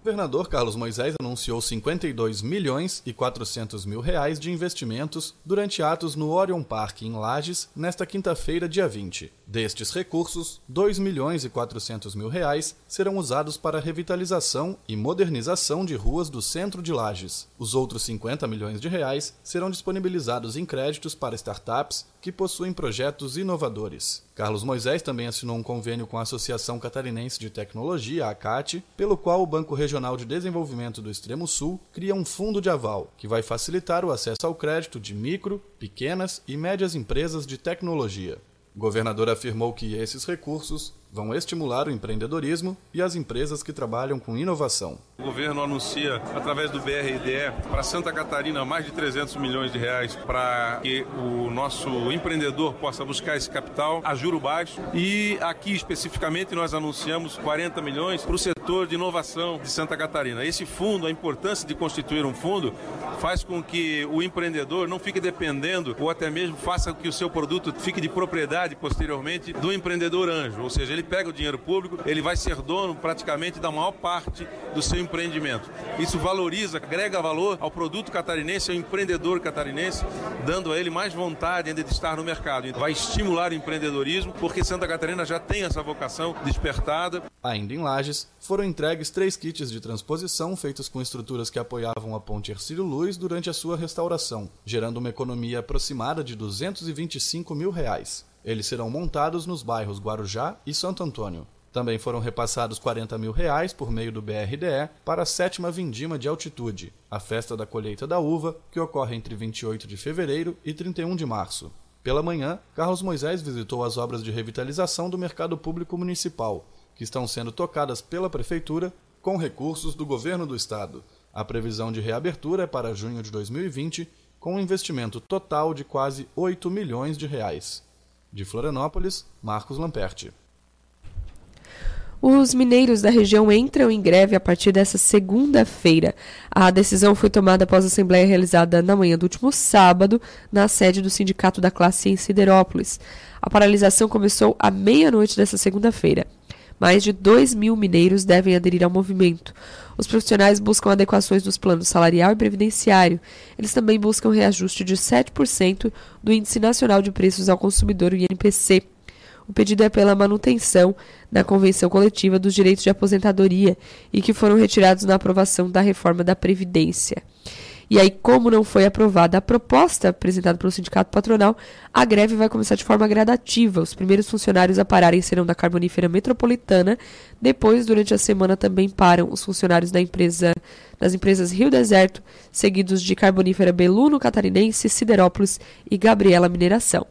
S23: O governador Carlos Moisés anunciou 52 milhões e 400 mil reais de investimentos durante atos no Orion Park em Lages nesta quinta-feira, dia 20. Destes recursos, 2 milhões e 400 mil reais serão usados para a revitalização e modernização de ruas do centro de Lages. Os outros 50 milhões de reais serão disponibilizados em créditos para startups que possuem projetos inovadores. Carlos Moisés também assinou um convênio com a Associação Catarinense de Tecnologia, a pelo qual o Banco Regional de Desenvolvimento do Extremo Sul cria um fundo de aval, que vai facilitar o acesso ao crédito de micro, pequenas e médias empresas de tecnologia. O governador afirmou que esses recursos vão estimular o empreendedorismo e as empresas que trabalham com inovação.
S24: O governo anuncia, através do BRDE, para Santa Catarina mais de 300 milhões de reais para que o nosso empreendedor possa buscar esse capital a juro baixo. E aqui especificamente nós anunciamos 40 milhões para o setor de inovação de Santa Catarina. Esse fundo, a importância de constituir um fundo, faz com que o empreendedor não fique dependendo ou até mesmo faça com que o seu produto fique de propriedade posteriormente do empreendedor anjo, ou seja, ele ele pega o dinheiro público, ele vai ser dono praticamente da maior parte do seu empreendimento. Isso valoriza, agrega valor ao produto catarinense, ao empreendedor catarinense, dando a ele mais vontade ainda de estar no mercado. Vai estimular o empreendedorismo, porque Santa Catarina já tem essa vocação despertada.
S23: Ainda em Lages, foram entregues três kits de transposição feitos com estruturas que apoiavam a ponte Ercílio Luz durante a sua restauração, gerando uma economia aproximada de 225 mil reais. Eles serão montados nos bairros Guarujá e Santo Antônio. Também foram repassados 40 mil reais por meio do BRDE para a sétima Vindima de Altitude, a festa da colheita da uva, que ocorre entre 28 de fevereiro e 31 de março. Pela manhã, Carlos Moisés visitou as obras de revitalização do mercado público municipal, que estão sendo tocadas pela Prefeitura com recursos do governo do Estado. A previsão de reabertura é para junho de 2020, com um investimento total de quase 8 milhões de reais. De Florianópolis, Marcos Lamperti.
S2: Os mineiros da região entram em greve a partir dessa segunda-feira. A decisão foi tomada após a assembleia realizada na manhã do último sábado, na sede do Sindicato da Classe em Siderópolis. A paralisação começou à meia-noite dessa segunda-feira. Mais de 2 mil mineiros devem aderir ao movimento. Os profissionais buscam adequações dos planos salarial e previdenciário. Eles também buscam reajuste de 7% do Índice Nacional de Preços ao Consumidor, o INPC. O pedido é pela manutenção da Convenção Coletiva dos Direitos de Aposentadoria e que foram retirados na aprovação da reforma da Previdência. E aí, como não foi aprovada a proposta apresentada pelo sindicato patronal, a greve vai começar de forma gradativa. Os primeiros funcionários a pararem serão da Carbonífera Metropolitana. Depois, durante a semana, também param os funcionários da empresa, das empresas Rio Deserto, seguidos de Carbonífera Beluno Catarinense, Siderópolis e Gabriela Mineração.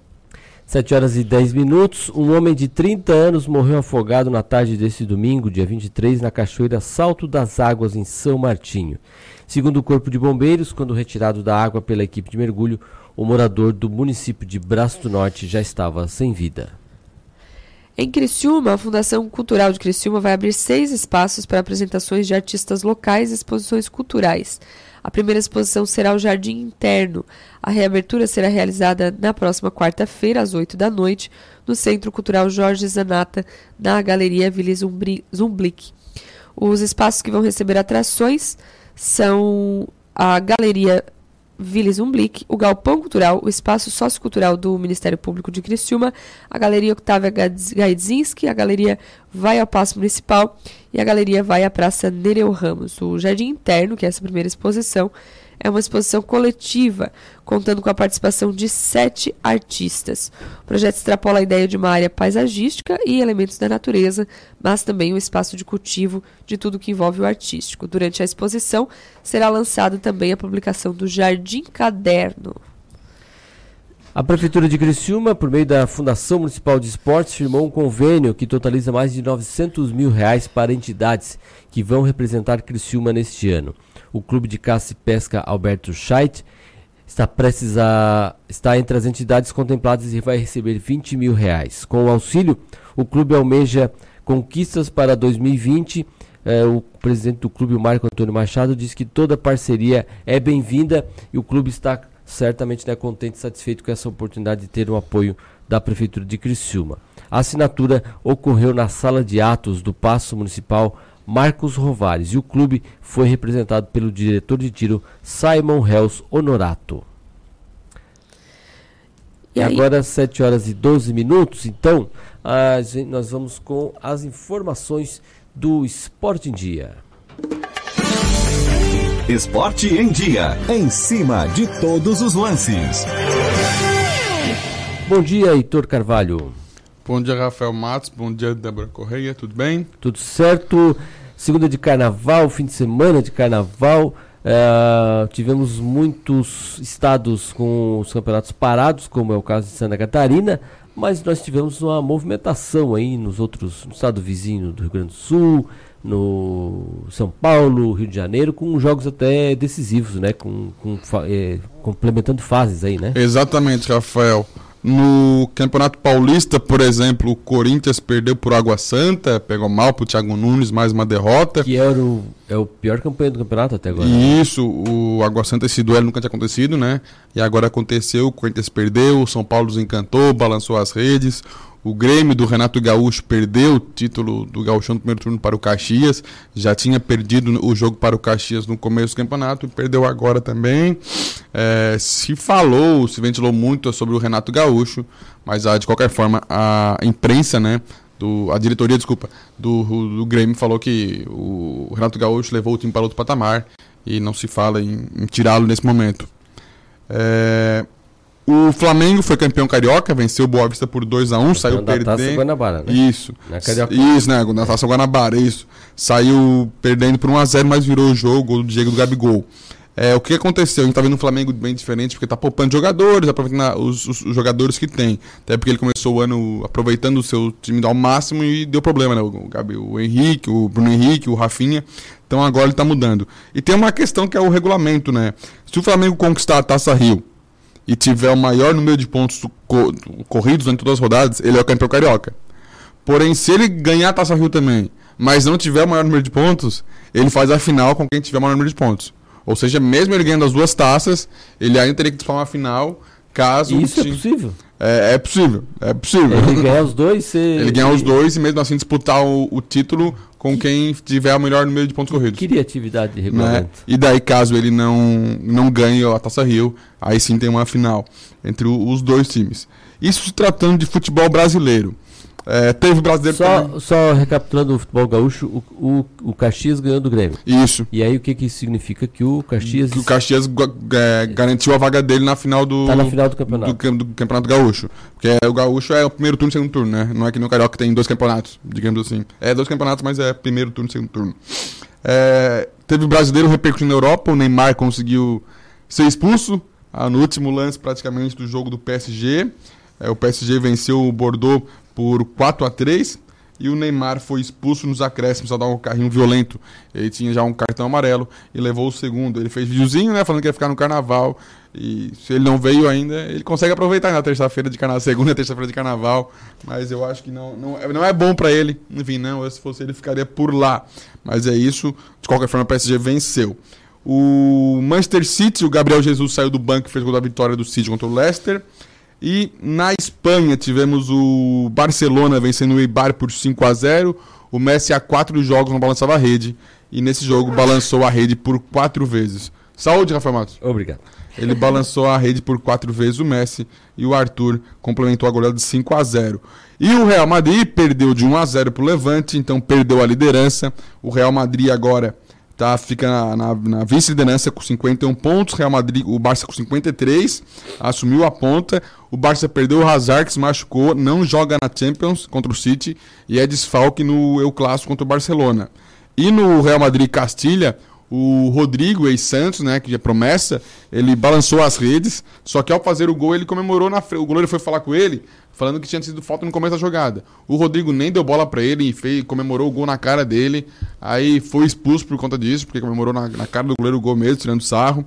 S1: 7 horas e 10 minutos. Um homem de 30 anos morreu afogado na tarde desse domingo, dia 23, na cachoeira Salto das Águas, em São Martinho. Segundo o Corpo de Bombeiros, quando retirado da água pela equipe de mergulho, o morador do município de Braço do Norte já estava sem vida.
S2: Em Criciúma, a Fundação Cultural de Criciúma vai abrir seis espaços para apresentações de artistas locais e exposições culturais. A primeira exposição será o Jardim Interno. A reabertura será realizada na próxima quarta-feira, às 8 da noite, no Centro Cultural Jorge Zanata, na Galeria Vili Zumblick. Os espaços que vão receber atrações são a Galeria Vila Zumblick, o Galpão Cultural, o Espaço Sociocultural do Ministério Público de Criciúma, a Galeria Octávia Gaidzinski, a Galeria Vai ao Paço Municipal e a Galeria Vai à Praça Nereu Ramos. O Jardim Interno, que é essa primeira exposição, é uma exposição coletiva, contando com a participação de sete artistas. O projeto extrapola a ideia de uma área paisagística e elementos da natureza, mas também um espaço de cultivo de tudo que envolve o artístico. Durante a exposição, será lançada também a publicação do Jardim Caderno.
S1: A Prefeitura de Criciúma, por meio da Fundação Municipal de Esportes, firmou um convênio que totaliza mais de 900 mil reais para entidades que vão representar Criciúma neste ano o Clube de Caça e Pesca Alberto Scheidt está prestes a está entre as entidades contempladas e vai receber 20 mil reais. Com o auxílio, o clube almeja conquistas para 2020. É, o presidente do clube, Marco Antônio Machado, disse que toda parceria é bem-vinda e o clube está certamente né, contente e satisfeito com essa oportunidade de ter o apoio da Prefeitura de Criciúma. A assinatura ocorreu na sala de atos do Paço Municipal Marcos Rovares e o clube foi representado pelo diretor de tiro Simon Hells Honorato. E agora 7 horas e 12 minutos, então gente, nós vamos com as informações do Esporte em Dia.
S3: Esporte em Dia, em cima de todos os lances.
S1: Bom dia, Heitor Carvalho.
S25: Bom dia, Rafael Matos. Bom dia, Débora Correia. Tudo bem?
S1: Tudo certo. Segunda de carnaval, fim de semana de carnaval. Uh, tivemos muitos estados com os campeonatos parados, como é o caso de Santa Catarina, mas nós tivemos uma movimentação aí nos outros, no estado vizinho do Rio Grande do Sul, no São Paulo, Rio de Janeiro, com jogos até decisivos, né? Com, com é, complementando fases aí, né?
S25: Exatamente, Rafael. No Campeonato Paulista, por exemplo, o Corinthians perdeu por Água Santa, pegou mal pro Thiago Nunes, mais uma derrota.
S1: Que era o, é o pior campanha do campeonato até agora.
S25: Isso, o Água Santa, esse duelo nunca tinha acontecido, né? E agora aconteceu, o Corinthians perdeu, o São Paulo desencantou, balançou as redes. O Grêmio do Renato Gaúcho perdeu o título do Gaúcho no primeiro turno para o Caxias. Já tinha perdido o jogo para o Caxias no começo do campeonato e perdeu agora também. É, se falou, se ventilou muito sobre o Renato Gaúcho, mas ah, de qualquer forma a imprensa, né, do, a diretoria, desculpa, do, do Grêmio falou que o Renato Gaúcho levou o time para outro patamar e não se fala em, em tirá-lo nesse momento. É, o Flamengo foi campeão carioca, venceu o Boa Vista por 2 a 1 um, saiu da perdendo. Taça
S1: Guanabara,
S25: né? Isso. Na carioca. Isso, né? Na Taça Guanabara, isso. Saiu perdendo por 1 a 0 mas virou o jogo, gol do Diego do Gabigol. É, o que aconteceu? A gente tá vendo um Flamengo bem diferente, porque tá poupando jogadores, aproveitando os, os, os, jogadores que tem. Até porque ele começou o ano aproveitando o seu time ao máximo e deu problema, né? O, o, Gabi, o Henrique, o Bruno Henrique, o Rafinha. Então agora ele tá mudando. E tem uma questão que é o regulamento, né? Se o Flamengo conquistar a Taça Rio e tiver o maior número de pontos corridos em todas as rodadas, ele é o campeão carioca. Porém, se ele ganhar a Taça Rio também, mas não tiver o maior número de pontos, ele faz a final com quem tiver o maior número de pontos. Ou seja, mesmo ele ganhando as duas taças, ele ainda teria que disputar uma final caso.
S1: Isso é possível?
S25: É, é, possível, é possível.
S1: Ele ganhar os dois, você...
S25: Ele ganhar os dois e mesmo assim disputar o, o título com quem tiver o melhor número de pontos corridos.
S1: Criatividade de né? regulamento. Né?
S25: E daí, caso ele não, não ganhe a Taça Rio, aí sim tem uma final entre os dois times. Isso se tratando de futebol brasileiro. É, teve brasileiro
S1: só, também. Só recapitulando o futebol gaúcho, o, o, o Caxias ganhou do Grêmio.
S25: Isso.
S1: E aí o que, que isso significa? Que o Caxias. Que
S25: o Caxias é, garantiu a vaga dele na final do.
S1: Tá na final do campeonato.
S25: Do, do, Campeonato Gaúcho. Porque o Gaúcho é o primeiro turno e segundo turno, né? Não é que no Carioca tem dois campeonatos, digamos assim. É dois campeonatos, mas é primeiro turno e segundo turno. É, teve brasileiro repercutindo na Europa, o Neymar conseguiu ser expulso ah, no último lance praticamente do jogo do PSG. É, o PSG venceu o Bordeaux por 4 a 3 e o Neymar foi expulso nos acréscimos ao dar um carrinho violento. Ele tinha já um cartão amarelo e levou o segundo. Ele fez videozinho, né, falando que ia ficar no carnaval. E se ele não veio ainda, ele consegue aproveitar na terça-feira de carnaval, segunda e terça-feira de carnaval. Mas eu acho que não, não, não é bom para ele. Enfim, não, se fosse ele ficaria por lá. Mas é isso. De qualquer forma, o PSG venceu. O Manchester City, o Gabriel Jesus saiu do banco e fez gol da vitória do City contra o Leicester. E na Espanha tivemos o Barcelona vencendo o Eibar por 5 a 0 O Messi há quatro jogos não balançava a rede. E nesse jogo balançou a rede por quatro vezes. Saúde, Rafael Matos.
S1: Obrigado.
S25: Ele balançou a rede por quatro vezes o Messi e o Arthur complementou a goleada de 5 a 0. E o Real Madrid perdeu de 1 a 0 para o Levante, então perdeu a liderança. O Real Madrid agora tá? Fica na, na, na vice-liderança com 51 pontos, Real Madrid, o Barça com 53, assumiu a ponta. O Barça perdeu o Hazard, que se machucou, não joga na Champions contra o City e é desfalque no Eu Clássico contra o Barcelona. E no Real Madrid Castilha, o Rodrigo, ex-Santos, né, que é promessa, ele balançou as redes, só que ao fazer o gol ele comemorou na frente. O goleiro foi falar com ele, falando que tinha sido falta no começo da jogada. O Rodrigo nem deu bola para ele e fez, comemorou o gol na cara dele. Aí foi expulso por conta disso, porque comemorou na, na cara do goleiro o gol mesmo, tirando sarro.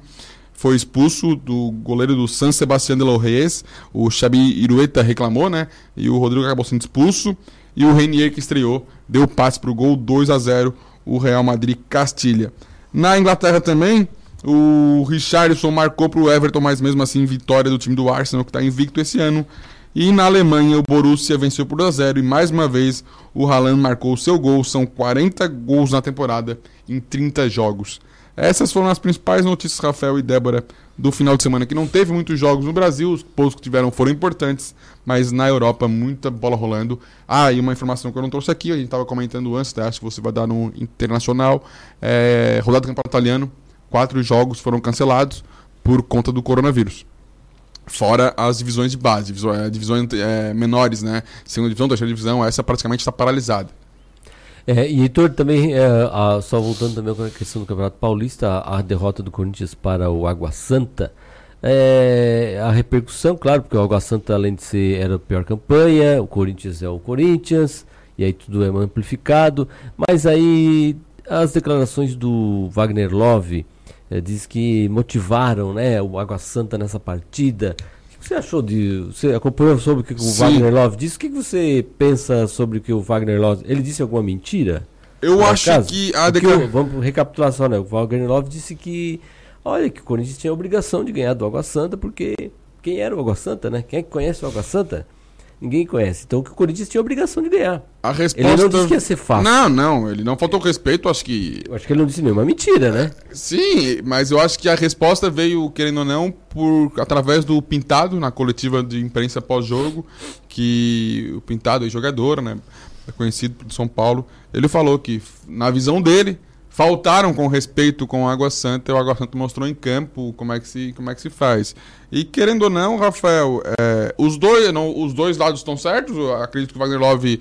S25: foi expulso do goleiro do San Sebastián de los Reyes. O Xabi Irueta reclamou, né? E o Rodrigo acabou sendo expulso. E o Renier, que estreou, deu passe para o gol 2 a 0 o Real Madrid Castilha. Na Inglaterra também, o Richarlison marcou para o Everton, mas mesmo assim vitória do time do Arsenal, que está invicto esse ano. E na Alemanha, o Borussia venceu por 2 a 0 e mais uma vez o Haaland marcou o seu gol. São 40 gols na temporada em 30 jogos. Essas foram as principais notícias, Rafael e Débora, do final de semana, que não teve muitos jogos no Brasil, os poucos que tiveram foram importantes, mas na Europa, muita bola rolando. Ah, e uma informação que eu não trouxe aqui, a gente estava comentando antes, tá? acho que você vai dar no Internacional. É, rodada do Campeonato Italiano, quatro jogos foram cancelados por conta do coronavírus. Fora as divisões de base, divisões, divisões é, menores, né? Segunda divisão, terceira divisão, essa praticamente está paralisada.
S1: É, e Heitor, também, é, a, só voltando também com a questão do Campeonato Paulista, a, a derrota do Corinthians para o Água Santa, é, a repercussão, claro, porque o Água Santa, além de ser, era a pior campanha, o Corinthians é o Corinthians, e aí tudo é amplificado, mas aí as declarações do Wagner Love é, diz que motivaram né, o Água Santa nessa partida, você achou de. Você acompanhou sobre o que o Wagner Love disse? O que você pensa sobre o que o Wagner Love. Ele disse alguma mentira?
S25: Eu acho que a
S1: declaração. Vamos recapitular só, né? O Wagner Love disse que. Olha, que o Corinthians tinha a obrigação de ganhar do Água Santa, porque. Quem era o Água Santa, né? Quem é que conhece o Água Santa? Ninguém conhece. Então que o Corinthians tinha a obrigação de ganhar.
S25: A resposta...
S1: Ele não disse que ia ser fácil.
S25: Não, não, ele não faltou respeito, acho que.
S1: Eu acho que ele não disse nenhuma mentira, né?
S25: Sim, mas eu acho que a resposta veio, querendo ou não, por através do Pintado, na coletiva de imprensa pós-jogo, que o Pintado é jogador, né? É conhecido por São Paulo. Ele falou que, na visão dele, faltaram com respeito com o Água Santa, o Água Santa mostrou em campo como é que se, como é que se faz. E querendo ou não, Rafael, é, os, dois, não, os dois lados estão certos, eu acredito que o Wagner Love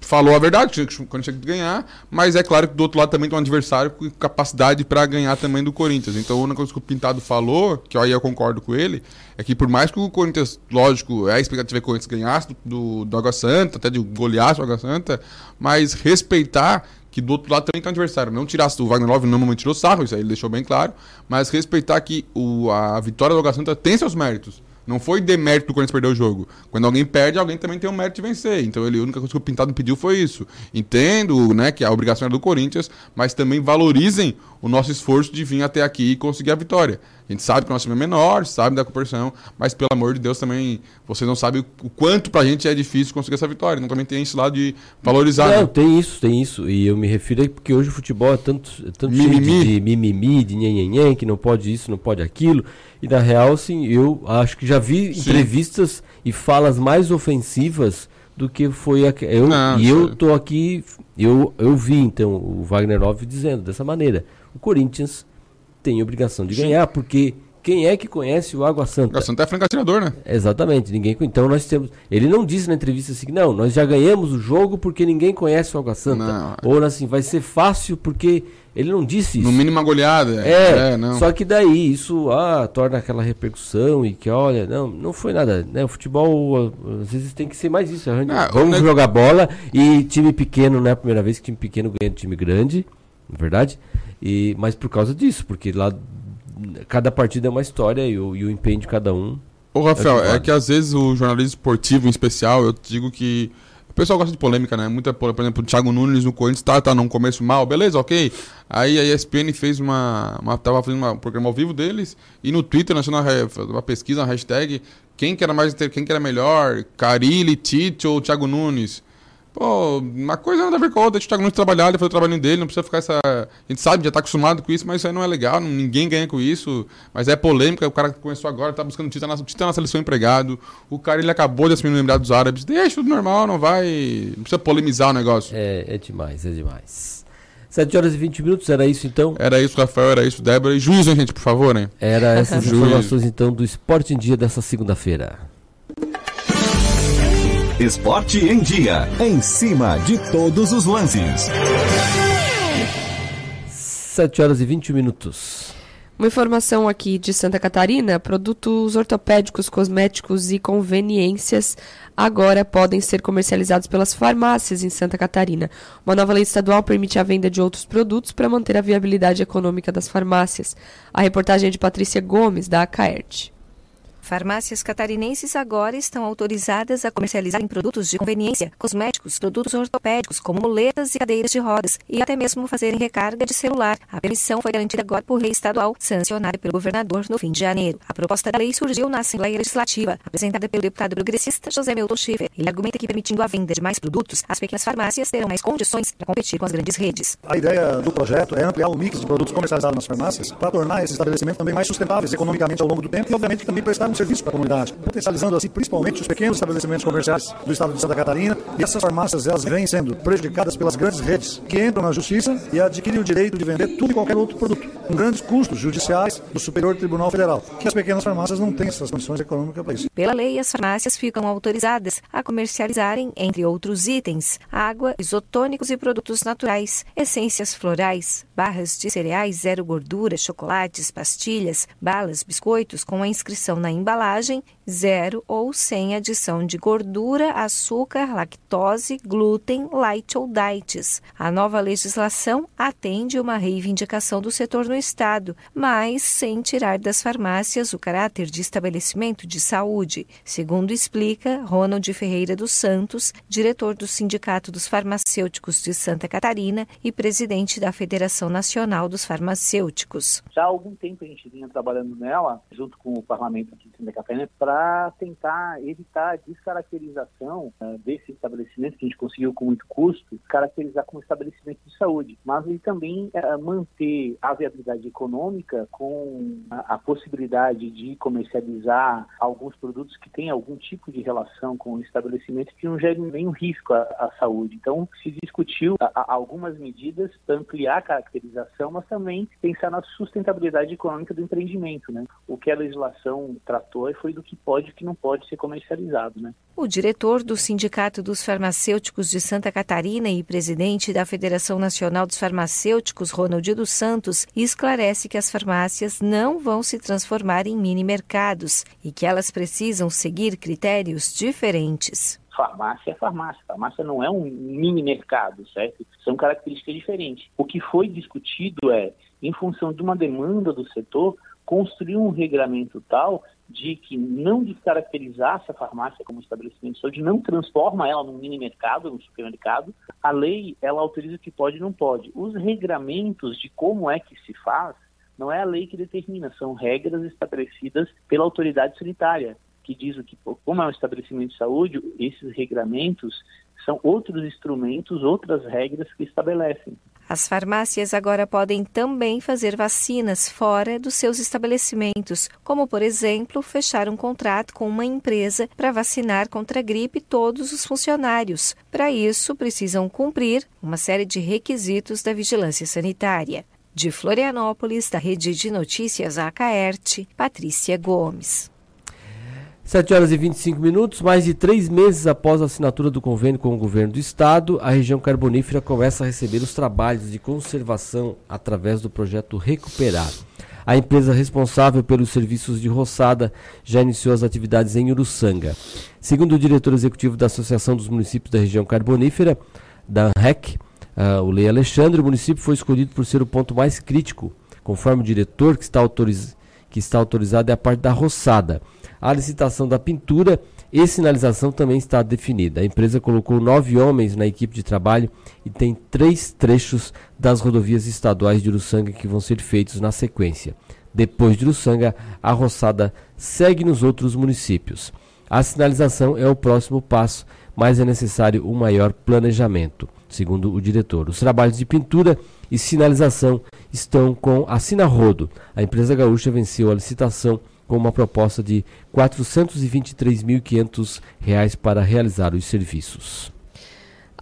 S25: falou a verdade, quando tinha que ganhar, mas é claro que do outro lado também tem um adversário com capacidade para ganhar também do Corinthians. Então a única coisa que o Pintado falou, que aí eu concordo com ele, é que por mais que o Corinthians, lógico, é a expectativa que o Corinthians ganhasse do, do, do Água Santa, até de goleasse o Água Santa, mas respeitar que do outro lado também tem um adversário. Não tirasse o Wagner Love, no momento tirou sarro, isso aí ele deixou bem claro, mas respeitar que o, a vitória do Água Santa tem seus méritos. Não foi demérito do Corinthians perder o jogo. Quando alguém perde, alguém também tem o mérito de vencer. Então ele, a única coisa que o Pintado pediu foi isso. Entendo né, que a obrigação era do Corinthians, mas também valorizem o nosso esforço de vir até aqui e conseguir a vitória. A gente sabe que o nosso time é menor, sabe da proporção, mas pelo amor de Deus também, vocês não sabem o quanto pra gente é difícil conseguir essa vitória. Então também tem esse lado de valorizar. Não,
S1: né? tem isso, tem isso. E eu me refiro aí porque hoje o futebol é tanto, é tanto mimimi. de, mimimi, de nhenhenhen, que não pode isso, não pode aquilo. E na real, sim, eu acho que já vi sim. entrevistas e falas mais ofensivas do que foi a, eu não, e eu tô aqui eu eu vi então o Wagner Love dizendo dessa maneira o Corinthians tem obrigação de ganhar, porque quem é que conhece o Água Santa?
S25: Água Santa é franco atirador, né?
S1: Exatamente, ninguém. Então nós temos. Ele não disse na entrevista assim, não, nós já ganhamos o jogo porque ninguém conhece o Água Santa. Não. Ou assim, vai ser fácil porque ele não disse isso.
S25: No mínimo uma goleada.
S1: É, é não. só que daí isso ah, torna aquela repercussão e que, olha, não, não foi nada. Né? O futebol às vezes tem que ser mais isso. Ah, vamos jogar bola e time pequeno, não é a primeira vez que time pequeno ganha de time grande, na é verdade. E, mas por causa disso, porque lá cada partida é uma história e o, e o empenho de cada um.
S25: Ô, Rafael, é que, é que às vezes o jornalismo esportivo em especial, eu digo que. O pessoal gosta de polêmica, né? Muita, por exemplo, o Thiago Nunes no Corinthians tá, tá num começo mal, beleza, ok. Aí a ESPN fez uma, uma. tava fazendo um programa ao vivo deles e no Twitter lançando uma, uma pesquisa, uma hashtag. Quem que era mais quem que era melhor? Carilli, Tite ou Thiago Nunes? Pô, uma coisa nada a ver com a outra. Deixa o Thiago Nunes trabalhar, ele foi o trabalho dele, não precisa ficar essa. A gente sabe, já tá acostumado com isso, mas isso aí não é legal, ninguém ganha com isso. Mas é polêmica, o cara que começou agora, tá buscando título na, título na seleção empregado. O cara ele acabou de assumir no Emirados Árabes. Deixa tudo normal, não vai. Não precisa polemizar o negócio.
S1: É, é demais, é demais. 7 horas e 20 minutos, era isso então?
S25: Era isso, Rafael, era isso, Débora. E juízo, hein, gente, por favor, né?
S1: Era essas informações então do Esporte em Dia dessa segunda-feira.
S3: Esporte em Dia. Em cima de todos os lances.
S1: 7 horas e 21 minutos.
S2: Uma informação aqui de Santa Catarina: produtos ortopédicos, cosméticos e conveniências agora podem ser comercializados pelas farmácias em Santa Catarina. Uma nova lei estadual permite a venda de outros produtos para manter a viabilidade econômica das farmácias. A reportagem é de Patrícia Gomes, da Acaerte.
S26: Farmácias catarinenses agora estão autorizadas a comercializarem produtos de conveniência, cosméticos, produtos ortopédicos, como muletas e cadeiras de rodas, e até mesmo fazerem recarga de celular. A permissão foi garantida agora por lei estadual, sancionada pelo governador no fim de janeiro. A proposta da lei surgiu na Assembleia Legislativa, apresentada pelo deputado progressista José Milton Schiffer. Ele argumenta que, permitindo a venda de mais produtos, as pequenas farmácias terão mais condições para competir com as grandes redes.
S27: A ideia do projeto é ampliar o mix de produtos comercializados nas farmácias para tornar esses estabelecimentos também mais sustentáveis economicamente ao longo do tempo e, obviamente, também prestar um serviço para a comunidade, potencializando assim principalmente os pequenos estabelecimentos comerciais do estado de Santa Catarina. E essas farmácias elas vêm sendo prejudicadas pelas grandes redes que entram na justiça e adquirem o direito de vender tudo e qualquer outro produto, com grandes custos judiciais do Superior Tribunal Federal, que as pequenas farmácias não têm essas condições econômicas para isso.
S26: Pela lei, as farmácias ficam autorizadas a comercializarem, entre outros itens, água, isotônicos e produtos naturais, essências florais, barras de cereais zero gordura, chocolates, pastilhas, balas, biscoitos com a inscrição na embalagem zero ou sem adição de gordura, açúcar, lactose, glúten, light ou diets. A nova legislação atende uma reivindicação do setor no Estado, mas sem tirar das farmácias o caráter de estabelecimento de saúde, segundo explica Ronald Ferreira dos Santos, diretor do Sindicato dos Farmacêuticos de Santa Catarina e presidente da Federação Nacional dos Farmacêuticos.
S28: Já há algum tempo a gente vinha trabalhando nela, junto com o parlamento aqui Santa Catarina, para tentar evitar a descaracterização uh, desse estabelecimento que a gente conseguiu com muito custo, caracterizar como estabelecimento de saúde, mas ele também uh, manter a viabilidade econômica com a, a, possibilidade de comercializar alguns produtos que têm algum tipo de relação com o estabelecimento que não gerem nenhum risco à, à saúde. Então, se discutiu a, algumas medidas para ampliar a caracterização, mas também pensar na sustentabilidade econômica do empreendimento. Né? O que a legislação tratou foi do que pode e o que não pode ser comercializado. Né?
S26: O diretor do Sindicato dos Farmacêuticos de Santa Catarina e presidente da Federação Nacional dos Farmacêuticos, Ronald dos Santos, esclarece que as farmácias não vão se transformar em mini mercados e que elas precisam seguir critérios diferentes
S28: farmácia é farmácia. Farmácia não é um mini mercado, certo? São características diferentes. O que foi discutido é, em função de uma demanda do setor, construir um regramento tal de que não descaracterizasse a farmácia como estabelecimento de saúde, não transforma ela num mini mercado, num supermercado. A lei, ela autoriza que pode e não pode. Os regramentos de como é que se faz, não é a lei que determina, são regras estabelecidas pela autoridade sanitária, que diz o que, como é um estabelecimento de saúde, esses regramentos são outros instrumentos, outras regras que estabelecem.
S26: As farmácias agora podem também fazer vacinas fora dos seus estabelecimentos, como, por exemplo, fechar um contrato com uma empresa para vacinar contra a gripe todos os funcionários. Para isso, precisam cumprir uma série de requisitos da vigilância sanitária. De Florianópolis, da Rede de Notícias Acaerte, Patrícia Gomes.
S1: 7 horas e 25 minutos, mais de três meses após a assinatura do convênio com o governo do estado, a região carbonífera começa a receber os trabalhos de conservação através do projeto Recuperar. A empresa responsável pelos serviços de roçada já iniciou as atividades em Uruçanga. Segundo o diretor executivo da Associação dos Municípios da Região Carbonífera, da ANREC, uh, o Lei Alexandre, o município foi escolhido por ser o ponto mais crítico, conforme o diretor que está, autoriz que está autorizado é a parte da roçada. A licitação da pintura e sinalização também está definida. A empresa colocou nove homens na equipe de trabalho e tem três trechos das rodovias estaduais de Uruçanga que vão ser feitos na sequência. Depois de Uruçanga, a roçada segue nos outros municípios. A sinalização é o próximo passo, mas é necessário um maior planejamento, segundo o diretor. Os trabalhos de pintura e sinalização estão com a Sinarodo. A empresa gaúcha venceu a licitação com uma proposta de R$ 423.500 para realizar os serviços.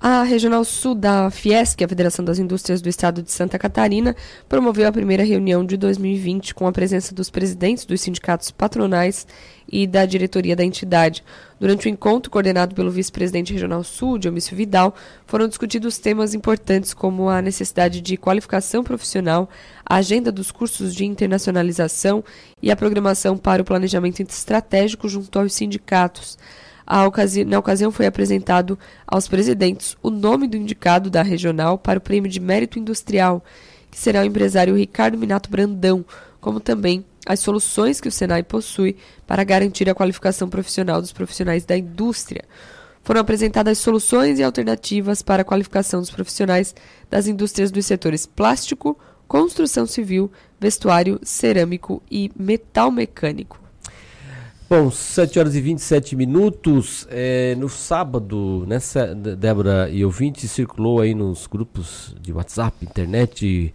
S2: A Regional Sul da Fiesc, a Federação das Indústrias do Estado de Santa Catarina, promoveu a primeira reunião de 2020 com a presença dos presidentes dos sindicatos patronais e da diretoria da entidade. Durante o encontro, coordenado pelo vice-presidente regional sul, Dionísio Vidal, foram discutidos temas importantes como a necessidade de qualificação profissional, a agenda dos cursos de internacionalização e a programação para o planejamento estratégico junto aos sindicatos. Ocasi na ocasião foi apresentado aos presidentes o nome do indicado da regional para o Prêmio de Mérito Industrial, que será o empresário Ricardo Minato Brandão, como também as soluções que o Senai possui para garantir a qualificação profissional dos profissionais da indústria. Foram apresentadas soluções e alternativas para a qualificação dos profissionais das indústrias dos setores plástico, construção civil, vestuário, cerâmico e metal mecânico.
S1: Bom, 7 horas e 27 minutos. É, no sábado, nessa Débora e ouvinte, circulou aí nos grupos de WhatsApp, internet,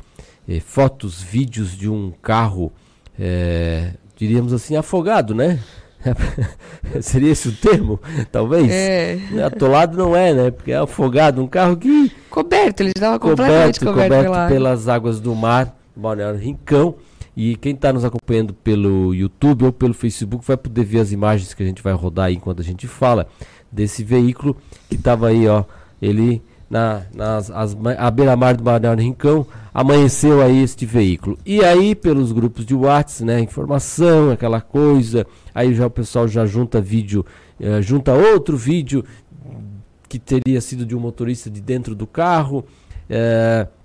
S1: é, fotos, vídeos de um carro, é, diríamos assim, afogado, né? Seria esse o termo? Talvez?
S2: É.
S1: Atolado não é, né? Porque é afogado, um carro que.
S2: Coberto, ele estava completamente coberto,
S1: coberto, coberto pelas águas do mar, Balneário Rincão. E quem está nos acompanhando pelo YouTube ou pelo Facebook vai poder ver as imagens que a gente vai rodar enquanto a gente fala desse veículo que estava aí, ó. Ele na nas, as, beira-mar do Balneário Rincão, amanheceu aí este veículo. E aí, pelos grupos de WhatsApp, né, informação, aquela coisa, aí já o pessoal já junta vídeo, uh, junta outro vídeo que teria sido de um motorista de dentro do carro. Uh,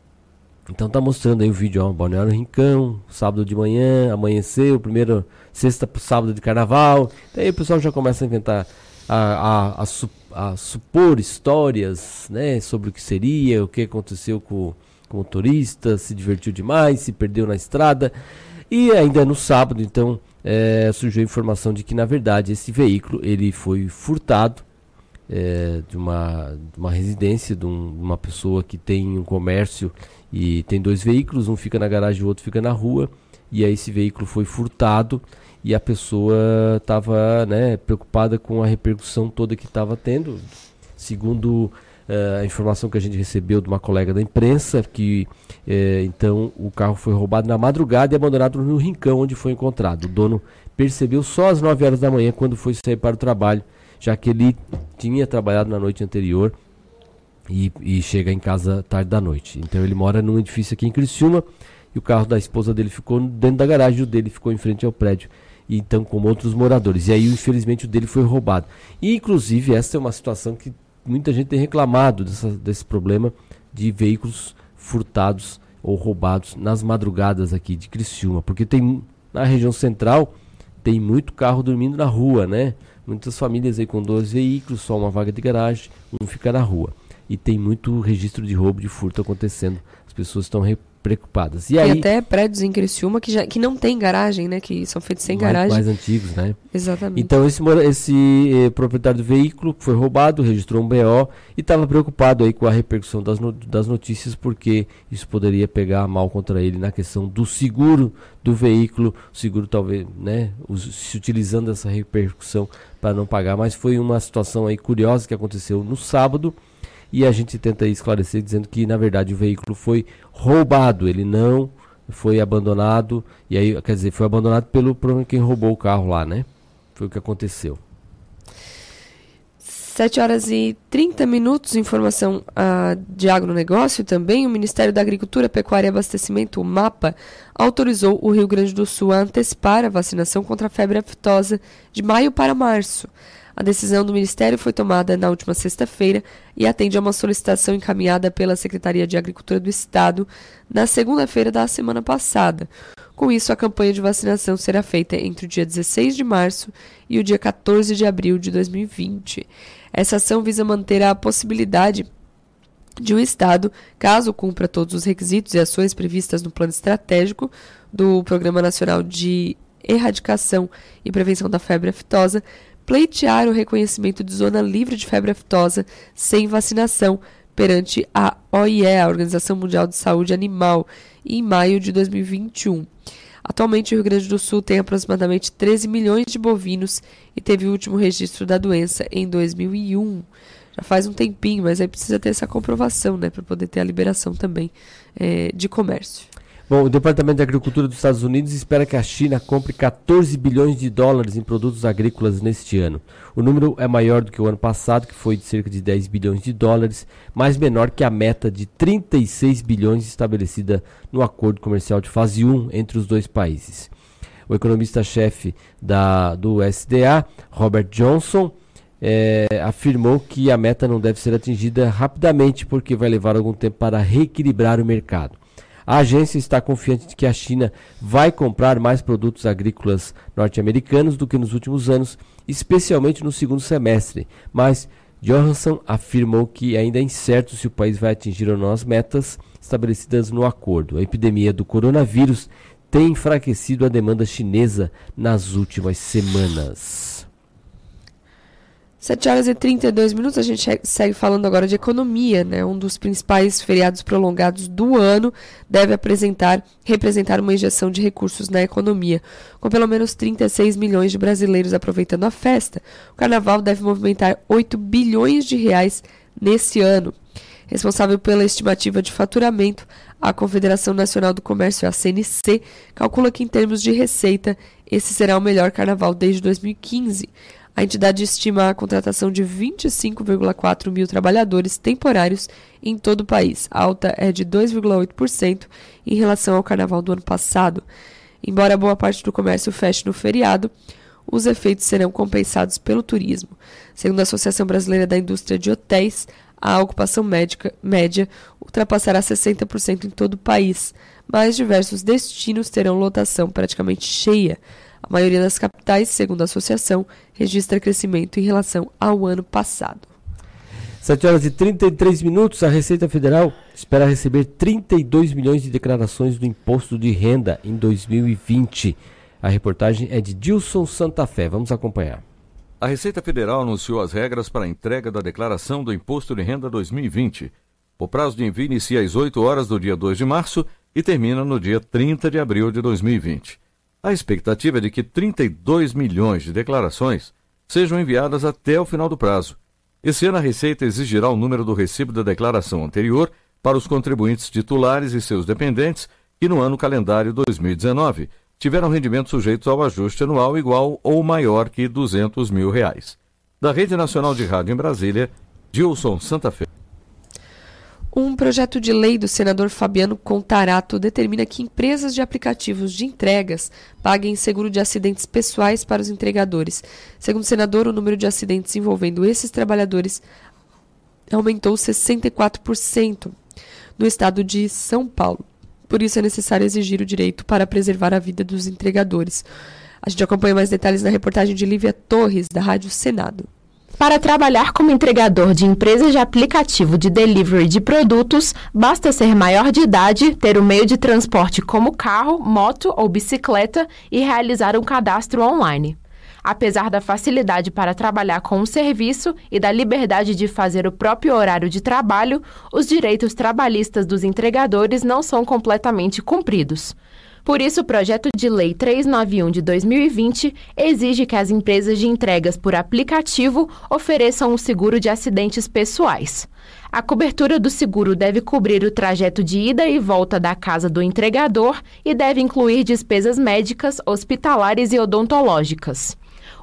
S1: então tá mostrando aí o vídeo, ó, Balneário Rincão, sábado de manhã, amanheceu, primeiro, sexta pro sábado de carnaval. Daí o pessoal já começa a inventar, a, a, a, su, a, supor histórias, né, sobre o que seria, o que aconteceu com, com o motorista, se divertiu demais, se perdeu na estrada. E ainda no sábado, então, é, surgiu a informação de que, na verdade, esse veículo, ele foi furtado, é, de, uma, de uma residência de, um, uma pessoa que tem um comércio e tem dois veículos, um fica na garagem e o outro fica na rua. E aí esse veículo foi furtado e a pessoa estava né, preocupada com a repercussão toda que estava tendo. Segundo uh, a informação que a gente recebeu de uma colega da imprensa, que uh, então o carro foi roubado na madrugada e abandonado no rincão onde foi encontrado. O dono percebeu só às 9 horas da manhã quando foi sair para o trabalho, já que ele tinha trabalhado na noite anterior e, e, chega em casa tarde da noite. Então ele mora num edifício aqui em Criciúma e o carro da esposa dele ficou dentro da garagem o dele ficou em frente ao prédio. E, então, como outros moradores. E aí, infelizmente, o dele foi roubado. E, inclusive, essa é uma situação que muita gente tem reclamado dessa, desse problema de veículos furtados ou roubados nas madrugadas aqui de Criciúma. Porque tem na região central tem muito carro dormindo na rua, né? Muitas famílias aí com dois veículos, só uma vaga de garagem, um fica na rua e tem muito registro de roubo, de furto acontecendo. As pessoas estão preocupadas. E,
S2: e
S1: aí,
S2: até prédios em Criciúma que, já, que não tem garagem, né? Que são feitos sem
S1: mais,
S2: garagem.
S1: Mais antigos, né?
S2: Exatamente.
S1: Então esse, esse eh, proprietário do veículo foi roubado, registrou um BO e estava preocupado aí com a repercussão das, no, das notícias porque isso poderia pegar mal contra ele na questão do seguro do veículo, o seguro talvez, né? Se utilizando essa repercussão para não pagar. Mas foi uma situação aí curiosa que aconteceu no sábado e a gente tenta esclarecer dizendo que na verdade o veículo foi roubado, ele não foi abandonado, e aí, quer dizer, foi abandonado pelo por quem roubou o carro lá, né? Foi o que aconteceu.
S2: 7 horas e 30 minutos, informação uh, de agronegócio também. O Ministério da Agricultura, Pecuária e Abastecimento, o MAPA, autorizou o Rio Grande do Sul a antecipar a vacinação contra a febre aftosa de maio para março. A decisão do Ministério foi tomada na última sexta-feira e atende a uma solicitação encaminhada pela Secretaria de Agricultura do Estado na segunda-feira da semana passada. Com isso, a campanha de vacinação será feita entre o dia 16 de março e o dia 14 de abril de 2020. Essa ação visa manter a possibilidade de um Estado, caso cumpra todos os requisitos e ações previstas no plano estratégico do Programa Nacional de Erradicação e Prevenção da Febre Aftosa, pleitear o reconhecimento de zona livre de febre aftosa sem vacinação perante a OIE, a Organização Mundial de Saúde Animal, em maio de 2021. Atualmente, o Rio Grande do Sul tem aproximadamente 13 milhões de bovinos e teve o último registro da doença em 2001. já faz um tempinho, mas aí precisa ter essa comprovação, né, para poder ter a liberação também é, de comércio.
S1: Bom, o Departamento de Agricultura dos Estados Unidos espera que a China compre 14 bilhões de dólares em produtos agrícolas neste ano. O número é maior do que o ano passado, que foi de cerca de 10 bilhões de dólares, mas menor que a meta de 36 bilhões estabelecida no acordo comercial de fase 1 entre os dois países. O economista-chefe do SDA, Robert Johnson, é, afirmou que a meta não deve ser atingida rapidamente porque vai levar algum tempo para reequilibrar o mercado. A agência está confiante de que a China vai comprar mais produtos agrícolas norte-americanos do que nos últimos anos, especialmente no segundo semestre, mas Johansson afirmou que ainda é incerto se o país vai atingir ou não as metas estabelecidas no acordo. A epidemia do coronavírus tem enfraquecido a demanda chinesa nas últimas semanas.
S2: 7 horas e 32 minutos, a gente segue falando agora de economia, né? Um dos principais feriados prolongados do ano deve apresentar, representar uma injeção de recursos na economia. Com pelo menos 36 milhões de brasileiros aproveitando a festa, o carnaval deve movimentar 8 bilhões de reais nesse ano. Responsável pela estimativa de faturamento, a Confederação Nacional do Comércio, a CNC, calcula que em termos de receita, esse será o melhor carnaval desde 2015. A entidade estima a contratação de 25,4 mil trabalhadores temporários em todo o país. A alta é de 2,8% em relação ao carnaval do ano passado. Embora boa parte do comércio feche no feriado, os efeitos serão compensados pelo turismo. Segundo a Associação Brasileira da Indústria de Hotéis, a ocupação médica, média ultrapassará 60% em todo o país, mas diversos destinos terão lotação praticamente cheia. A maioria das capitais, segundo a associação, registra crescimento em relação ao ano passado.
S1: 7 horas e 33 minutos, a Receita Federal espera receber 32 milhões de declarações do imposto de renda em 2020. A reportagem é de Dilson Santa Fé. Vamos acompanhar.
S29: A Receita Federal anunciou as regras para a entrega da declaração do Imposto de Renda 2020. O prazo de envio inicia às 8 horas do dia 2 de março e termina no dia 30 de abril de 2020. A expectativa é de que 32 milhões de declarações sejam enviadas até o final do prazo. Esse ano, a Receita exigirá o número do recibo da declaração anterior para os contribuintes titulares e seus dependentes que, no ano calendário 2019, tiveram rendimentos sujeitos ao ajuste anual igual ou maior que 200 mil reais. Da Rede Nacional de Rádio em Brasília, Gilson Santa Fe.
S2: Um projeto de lei do senador Fabiano Contarato determina que empresas de aplicativos de entregas paguem seguro de acidentes pessoais para os entregadores. Segundo o senador, o número de acidentes envolvendo esses trabalhadores aumentou 64% no estado de São Paulo. Por isso é necessário exigir o direito para preservar a vida dos entregadores. A gente acompanha mais detalhes na reportagem de Lívia Torres, da Rádio Senado.
S30: Para trabalhar como entregador de empresas de aplicativo de delivery de produtos, basta ser maior de idade, ter o um meio de transporte como carro, moto ou bicicleta e realizar um cadastro online. Apesar da facilidade para trabalhar com o serviço e da liberdade de fazer o próprio horário de trabalho, os direitos trabalhistas dos entregadores não são completamente cumpridos. Por isso, o projeto de lei 391 de 2020 exige que as empresas de entregas por aplicativo ofereçam um seguro de acidentes pessoais. A cobertura do seguro deve cobrir o trajeto de ida e volta da casa do entregador e deve incluir despesas médicas, hospitalares e odontológicas.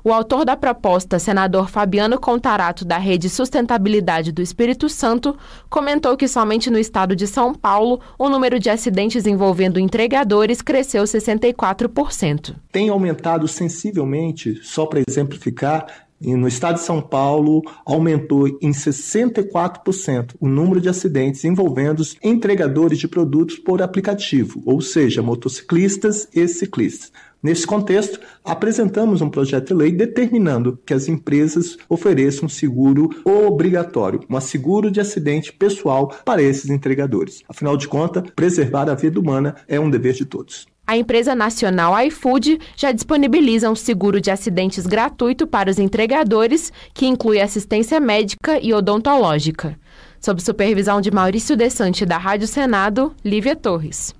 S30: O autor da proposta, senador Fabiano Contarato, da Rede Sustentabilidade do Espírito Santo, comentou que somente no estado de São Paulo o número de acidentes envolvendo entregadores cresceu 64%.
S31: Tem aumentado sensivelmente, só para exemplificar, no estado de São Paulo, aumentou em 64% o número de acidentes envolvendo entregadores de produtos por aplicativo, ou seja, motociclistas e ciclistas. Nesse contexto, apresentamos um projeto de lei determinando que as empresas ofereçam um seguro obrigatório, um seguro de acidente pessoal para esses entregadores. Afinal de contas, preservar a vida humana é um dever de todos.
S30: A empresa nacional iFood já disponibiliza um seguro de acidentes gratuito para os entregadores, que inclui assistência médica e odontológica. Sob supervisão de Maurício Desante, da Rádio Senado, Lívia Torres.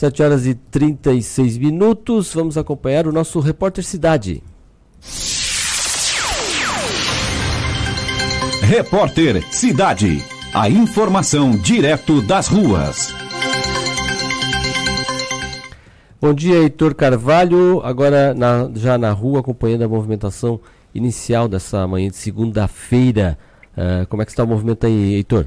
S1: 7 horas e 36 minutos. Vamos acompanhar o nosso repórter Cidade.
S3: Repórter Cidade. A informação direto das ruas.
S1: Bom dia, Heitor Carvalho. Agora na- já na rua, acompanhando a movimentação inicial dessa manhã de segunda-feira. Ah, como é que está o movimento aí, Heitor?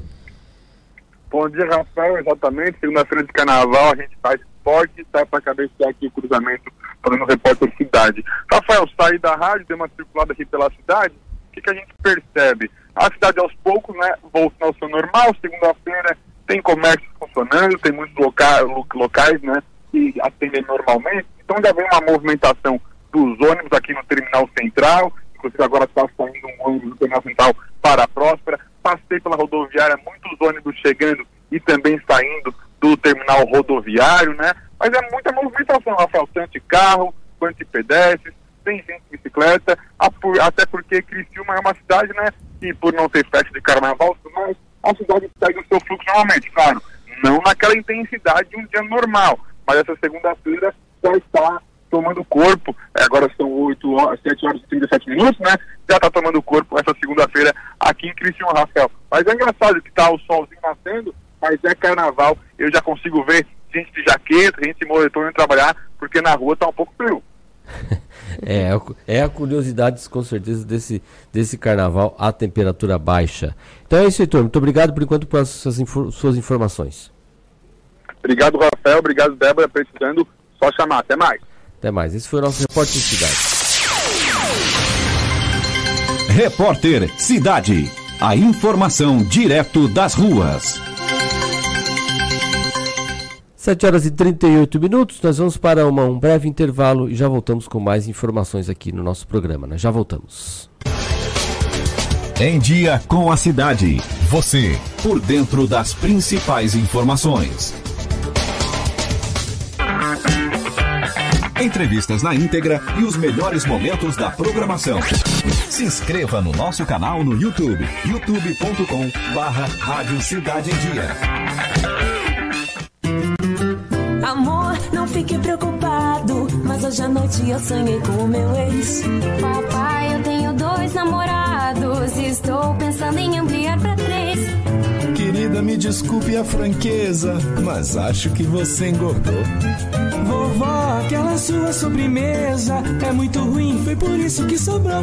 S32: Bom dia, Rafael. Exatamente. Segunda-feira de carnaval, a gente faz esporte e sai para cabecear aqui o cruzamento fazendo o repórter cidade. Rafael, saí da rádio, dei uma circulada aqui pela cidade. O que, que a gente percebe? A cidade aos poucos, né, volta ao seu normal. Segunda-feira tem comércio funcionando, tem muitos loca lo- locais, né, que atendem normalmente. Então já vem uma movimentação dos ônibus aqui no terminal central. Inclusive agora está saindo um ônibus do terminal central para a Próspera. Passei pela rodoviária, muitos ônibus chegando e também saindo do terminal rodoviário, né? Mas é muita movimentação, Rafael, tanto de carro quanto de pedestres, tem gente de bicicleta, até porque Criciúma é uma cidade, né, que por não ter festa de carnaval, e mais, a cidade segue o seu fluxo normalmente, claro, não naquela intensidade de um dia normal, mas essa segunda-feira já está tomando corpo, é, agora são 8 horas, 7 horas e 37 minutos, né, já está tomando corpo essa segunda-feira aqui em Criciúma, Rafael. Mas é engraçado que tá o solzinho nascendo, mas é carnaval, eu já consigo ver gente de jaqueta, gente de moletom indo trabalhar, porque na rua tá um pouco frio.
S1: É, a cu- é a curiosidade, com certeza, desse, desse carnaval, a temperatura baixa. Então é isso, Heitor. Muito obrigado por enquanto pelas suas, infor- suas informações.
S32: Obrigado, Rafael, obrigado, Débora, precisando, só chamar, até mais.
S1: Até mais. Esse foi o nosso repórter de cidade.
S3: Repórter Cidade. A informação direto das ruas.
S1: 7 horas e 38 minutos, nós vamos para uma- um breve intervalo e já voltamos com mais informações aqui no nosso programa. Né? Já voltamos.
S3: Em dia com a cidade. Você, por dentro das principais informações. Entrevistas na íntegra e os melhores momentos da programação. Se inscreva no nosso canal no YouTube, youtube.com barra Rádio Cidade em Dia.
S33: Amor, não fique preocupado, mas hoje à noite eu sonhei com o meu ex.
S34: Papai, eu tenho dois namorados. Estou pensando em ampliar pra.
S35: Me desculpe a franqueza, mas acho que você engordou.
S36: Vovó, aquela sua sobremesa é muito ruim, foi por isso que sobrou.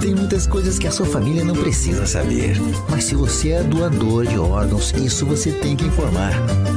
S37: Tem muitas coisas que a sua família não precisa saber. Mas se você é doador de órgãos, isso você tem que informar.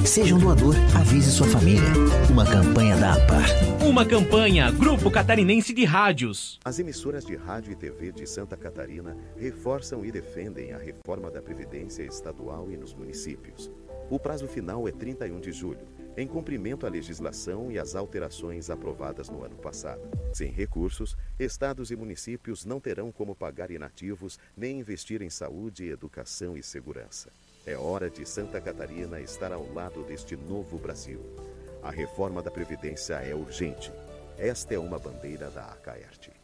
S37: Seja um doador, avise sua família. Uma campanha da APAR.
S24: Uma campanha Grupo Catarinense de Rádios.
S12: As emissoras de rádio e TV de Santa Catarina reforçam e defendem a reforma da Previdência Estadual e nos municípios. O prazo final é 31 de julho, em cumprimento à legislação e às alterações aprovadas no ano passado. Sem recursos, estados e municípios não terão como pagar inativos nem investir em saúde, educação e segurança. É hora de Santa Catarina estar ao lado deste novo Brasil. A reforma da Previdência é urgente. Esta é uma bandeira da ACAERT.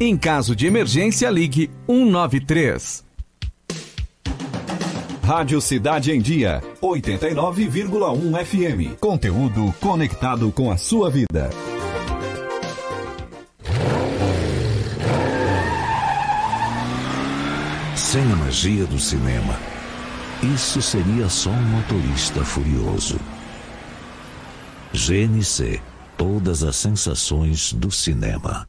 S23: Em caso de emergência, ligue 193.
S3: Rádio Cidade em Dia, 89,1 FM. Conteúdo conectado com a sua vida.
S38: Sem a magia do cinema, isso seria só um motorista furioso. GNC Todas as sensações do cinema.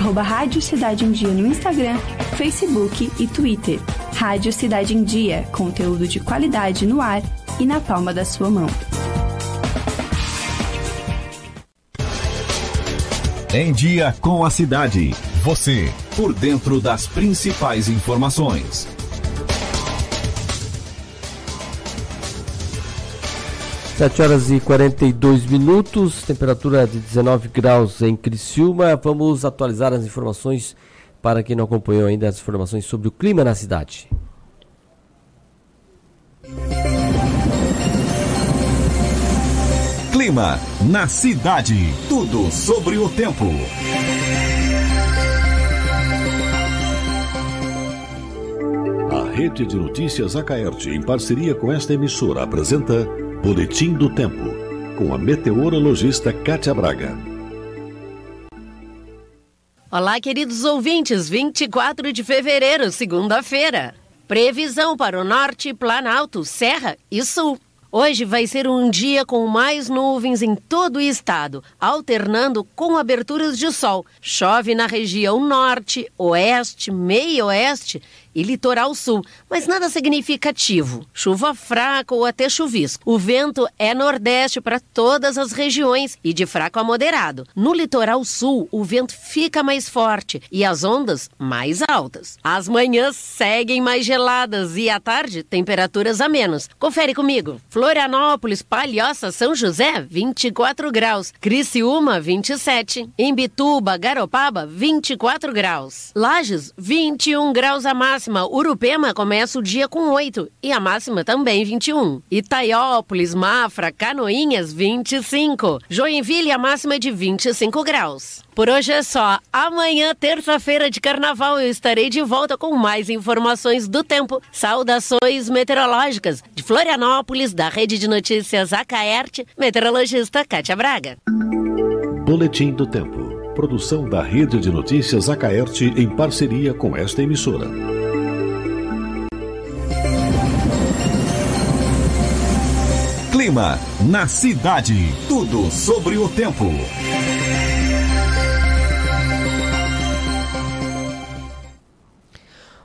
S39: arroba Rádio Cidade em Dia no Instagram, Facebook e Twitter. Rádio Cidade em Dia, conteúdo de qualidade no ar e na palma da sua mão.
S3: Em Dia com a Cidade. Você, por dentro das principais informações.
S1: Sete horas e 42 minutos, temperatura de 19 graus em Criciúma. Vamos atualizar as informações para quem não acompanhou ainda as informações sobre o clima na cidade.
S3: Clima na cidade. Tudo sobre o tempo.
S40: A Rede de Notícias Acaerte, em parceria com esta emissora, apresenta Boletim do Tempo, com a meteorologista Kátia Braga.
S9: Olá, queridos ouvintes, 24 de fevereiro, segunda-feira. Previsão para o norte, Planalto, Serra e Sul. Hoje vai ser um dia com mais nuvens em todo o estado, alternando com aberturas de sol. Chove na região norte, oeste, meio-oeste e litoral sul, mas nada significativo. Chuva fraca ou até chuvisco. O vento é nordeste para todas as regiões e de fraco a moderado. No litoral sul, o vento fica mais forte e as ondas mais altas. As manhãs seguem mais geladas e à tarde, temperaturas a menos. Confere comigo. Florianópolis, Palhoça, São José, 24 graus. Criciúma, 27. Imbituba, Garopaba, 24 graus. Lages, 21 graus a máxima máxima, Urupema começa o dia com 8 e a máxima também 21. Itaiópolis, Mafra, Canoinhas, 25. Joinville, a máxima é de 25 graus. Por hoje é só. Amanhã, terça-feira de carnaval, eu estarei de volta com mais informações do tempo. Saudações meteorológicas de Florianópolis, da Rede de Notícias Acaerte, meteorologista Kátia Braga.
S40: Boletim do Tempo. Produção da Rede de Notícias Acaerte em parceria com esta emissora.
S3: Clima na cidade. Tudo sobre o tempo.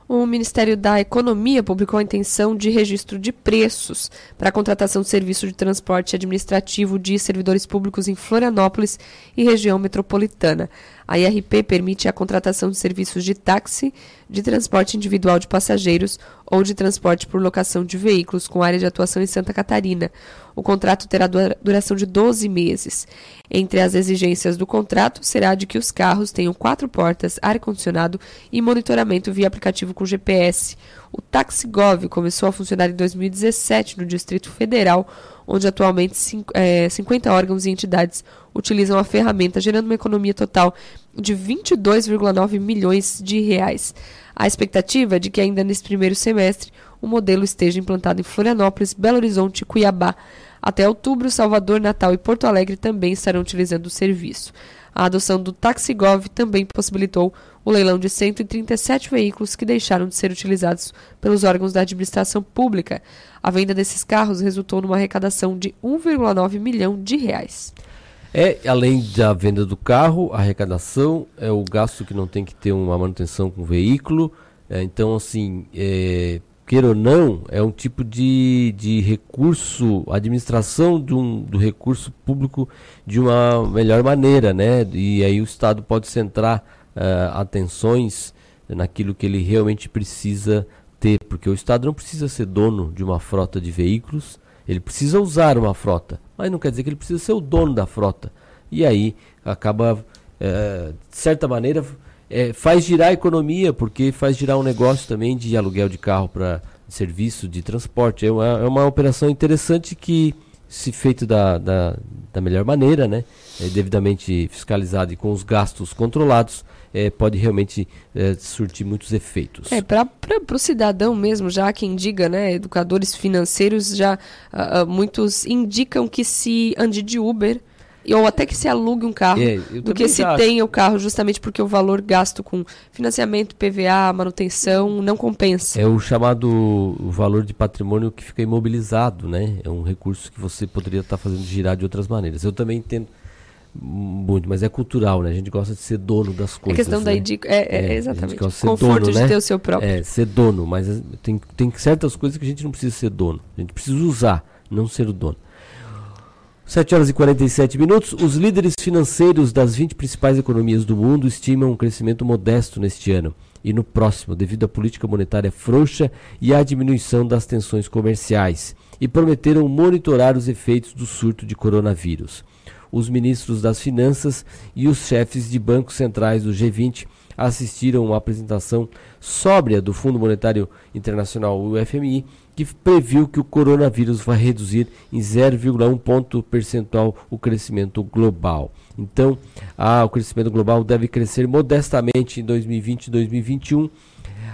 S2: O Ministério da Economia publicou a intenção de registro de preços para a contratação de serviço de transporte administrativo de servidores públicos em Florianópolis e região metropolitana. A IRP permite a contratação de serviços de táxi, de transporte individual de passageiros ou de transporte por locação de veículos com área de atuação em Santa Catarina. O contrato terá duração de 12 meses. Entre as exigências do contrato será de que os carros tenham quatro portas, ar-condicionado e monitoramento via aplicativo com GPS. O TaxiGov começou a funcionar em 2017 no Distrito Federal, onde atualmente 50 órgãos e entidades utilizam a ferramenta, gerando uma economia total de 22,9 milhões de reais. A expectativa é de que ainda nesse primeiro semestre o modelo esteja implantado em Florianópolis, Belo Horizonte e Cuiabá. Até outubro, Salvador, Natal e Porto Alegre também estarão utilizando o serviço. A adoção do TaxiGov também possibilitou o leilão de 137 veículos que deixaram de ser utilizados pelos órgãos da administração pública. A venda desses carros resultou numa arrecadação de 1,9 milhão de reais.
S1: É, além da venda do carro, a arrecadação é o gasto que não tem que ter uma manutenção com o veículo. É, então, assim, é, queira ou não, é um tipo de, de recurso, administração de um, do recurso público de uma melhor maneira, né? E aí o Estado pode centrar uh, atenções naquilo que ele realmente precisa ter, porque o Estado não precisa ser dono de uma frota de veículos, ele precisa usar uma frota, mas não quer dizer que ele precisa ser o dono da frota. E aí acaba, é, de certa maneira, é, faz girar a economia, porque faz girar um negócio também de aluguel de carro para serviço, de transporte. É uma, é uma operação interessante que, se feito da, da, da melhor maneira, né, é devidamente fiscalizado e com os gastos controlados, é, pode realmente é, surtir muitos efeitos.
S2: É, para o cidadão mesmo, já quem diga, né, educadores financeiros, já uh, muitos indicam que se ande de Uber ou até que se alugue um carro,
S1: É,
S2: do que se
S1: acho.
S2: tenha o carro, justamente porque o valor gasto com financiamento, PVA, manutenção, não compensa.
S1: É o chamado valor de patrimônio que fica imobilizado, né? É um recurso que você poderia estar fazendo girar de outras maneiras. Eu também entendo muito, mas é cultural, né? A gente gosta de ser dono das coisas.
S2: questão daí
S1: né?
S2: de- é- é,
S1: gente
S2: exatamente. Conforto
S1: dono,
S2: de
S1: né?
S2: ter o seu próprio.
S1: É, ser dono, mas tem, tem certas coisas que a gente não precisa ser dono. A gente precisa usar, não ser o dono. 7 horas e 47 minutos. Os líderes financeiros das 20 principais economias do mundo estimam um crescimento modesto neste ano e no próximo, devido à política monetária frouxa e à diminuição das tensões comerciais, e prometeram monitorar os efeitos do surto de coronavírus. Os ministros das Finanças e os chefes de bancos centrais do G20 assistiram à apresentação sóbria do Fundo Monetário Internacional, o FMI, que previu que o coronavírus vai reduzir em 0,1 ponto percentual o crescimento global. Então, ah, o crescimento global deve crescer modestamente em 2020 e 2021.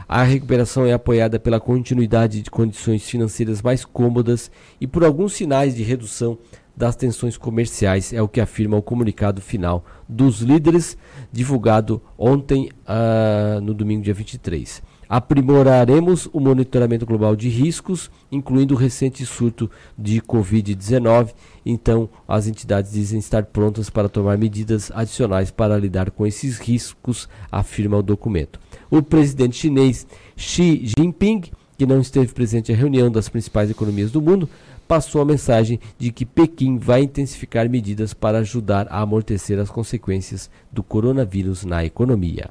S1: A recuperação é apoiada pela continuidade de condições financeiras mais cômodas e por alguns sinais de redução das tensões comerciais, é o que afirma o comunicado final dos líderes, divulgado ontem, ah, no domingo, dia 23. Aprimoraremos o monitoramento global de riscos, incluindo o recente surto de Covid-19. Então, as entidades dizem estar prontas para tomar medidas adicionais para lidar com esses riscos, afirma o documento. O presidente chinês Xi Jinping, que não esteve presente à reunião das principais economias do mundo, passou a mensagem de que Pequim vai intensificar medidas para ajudar a amortecer as consequências do coronavírus na economia.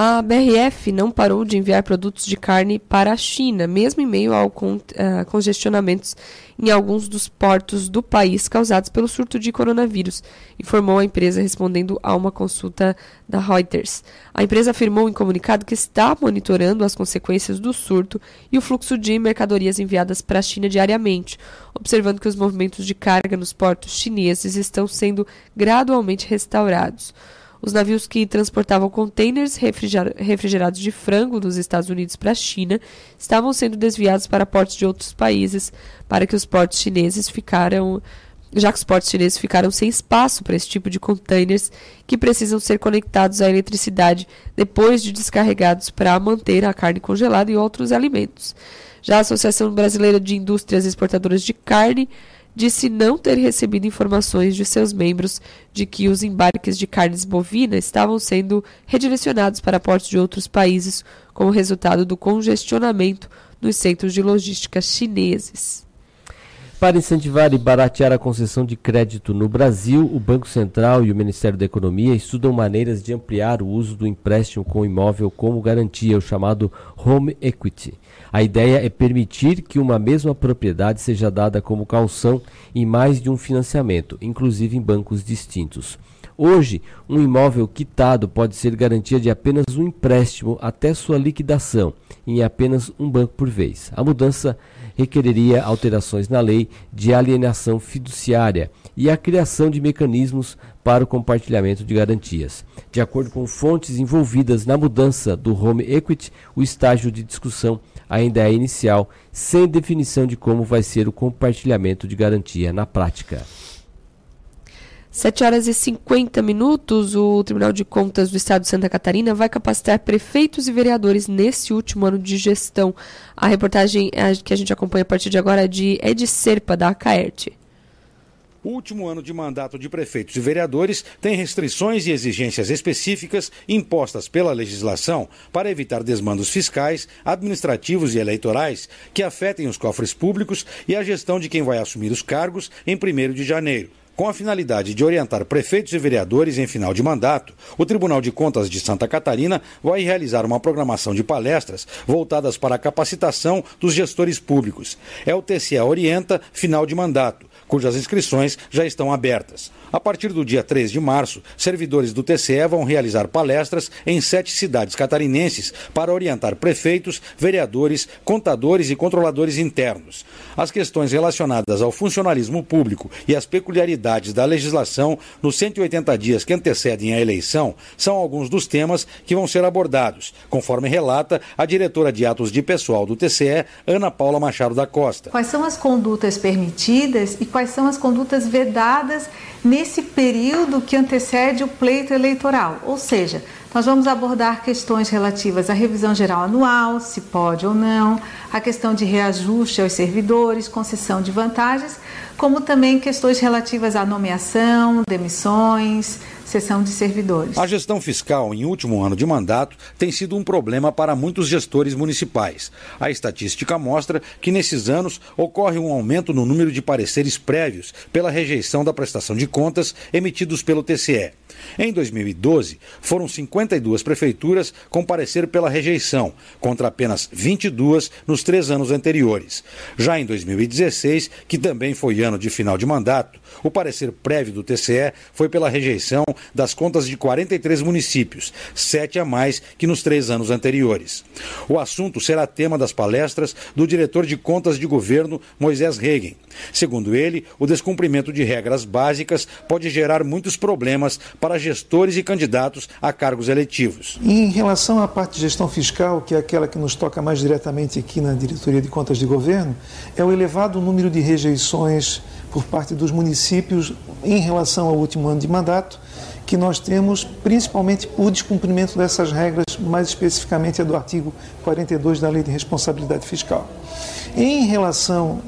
S2: A BRF não parou de enviar produtos de carne para a China, mesmo em meio a ah, congestionamentos em alguns dos portos do país causados pelo surto de coronavírus, informou a empresa respondendo a uma consulta da Reuters. A empresa afirmou em comunicado que está monitorando as consequências do surto e o fluxo de mercadorias enviadas para a China diariamente, observando que os movimentos de carga nos portos chineses estão sendo gradualmente restaurados. Os navios que transportavam containers refriger- refrigerados de frango dos Estados Unidos para a China estavam sendo desviados para portos de outros países, para que os portos chineses ficaram, já que os portos chineses ficaram sem espaço para esse tipo de containers que precisam ser conectados à eletricidade depois de descarregados para manter a carne congelada e outros alimentos. Já a Associação Brasileira de Indústrias Exportadoras de Carne disse não ter recebido informações de seus membros de que os embarques de carnes bovinas estavam sendo redirecionados para portos de outros países como resultado do congestionamento nos centros de logística chineses.
S1: Para incentivar e baratear a concessão de crédito no Brasil, o Banco Central e o Ministério da Economia estudam maneiras de ampliar o uso do empréstimo com imóvel como garantia, o chamado home equity. A ideia é permitir que uma mesma propriedade seja dada como calção em mais de um financiamento, inclusive em bancos distintos. Hoje, um imóvel quitado pode ser garantia de apenas um empréstimo até sua liquidação, em apenas um banco por vez. A mudança requereria alterações na lei de alienação fiduciária e a criação de mecanismos para o compartilhamento de garantias. De acordo com fontes envolvidas na mudança do home equity, o estágio de discussão ainda é inicial, sem definição de como vai ser o compartilhamento de garantia na prática.
S2: 7 horas e 50 minutos, o Tribunal de Contas do Estado de Santa Catarina vai capacitar prefeitos e vereadores nesse último ano de gestão. A reportagem eh, que a gente acompanha a partir de agora é de Ed Serpa, da Caerte.
S41: O último ano de mandato de prefeitos e vereadores tem restrições e exigências específicas impostas pela legislação para evitar desmandos fiscais, administrativos e eleitorais que afetem os cofres públicos e a gestão de quem vai assumir os cargos em 1 de janeiro. Com a finalidade de orientar prefeitos e vereadores em final de mandato, o Tribunal de Contas de Santa Catarina vai realizar uma programação de palestras voltadas para a capacitação dos gestores públicos. É o TCE Orienta Final de Mandato, cujas inscrições já estão abertas. A partir do dia 3 de março, servidores do TCE vão realizar palestras em sete cidades catarinenses para orientar prefeitos, vereadores, contadores e controladores internos. As questões relacionadas ao funcionalismo público e as peculiaridades da legislação nos 180 dias que antecedem a eleição são alguns dos temas que vão ser abordados, conforme relata a diretora de atos de pessoal do TCE, Ana Paula Machado da Costa.
S42: Quais são as condutas permitidas e quais são as condutas vedadas nesse período que antecede o pleito eleitoral. Ou seja, nós vamos abordar questões relativas à revisão geral anual, se pode ou não, a questão de reajuste aos servidores, concessão de vantagens, como também questões relativas à nomeação, demissões, sessão de servidores.
S41: A gestão fiscal em último ano de mandato tem sido um problema para muitos gestores municipais. A estatística mostra que nesses anos ocorre um aumento no número de pareceres prévios pela rejeição da prestação de contas emitidos pelo TCE. Em 2012, foram 52 prefeituras com parecer pela rejeição, contra apenas 22 nos três anos anteriores. Já em 2016, que também foi ano de final de mandato, o parecer prévio do TCE foi pela rejeição das contas de 43 municípios, sete a mais que nos três anos anteriores. O assunto será tema das palestras do diretor de contas de governo, Moisés Regen. Segundo ele, o descumprimento de regras básicas pode gerar muitos problemas para gestores e candidatos a cargos eletivos.
S43: Em relação à parte de gestão fiscal, que é aquela que nos toca mais diretamente aqui na Diretoria de Contas de Governo, é o elevado número de rejeições por parte dos municípios em relação ao último ano de mandato, que nós temos principalmente por descumprimento dessas regras, mais especificamente a do artigo 42 da Lei de Responsabilidade Fiscal. Em relação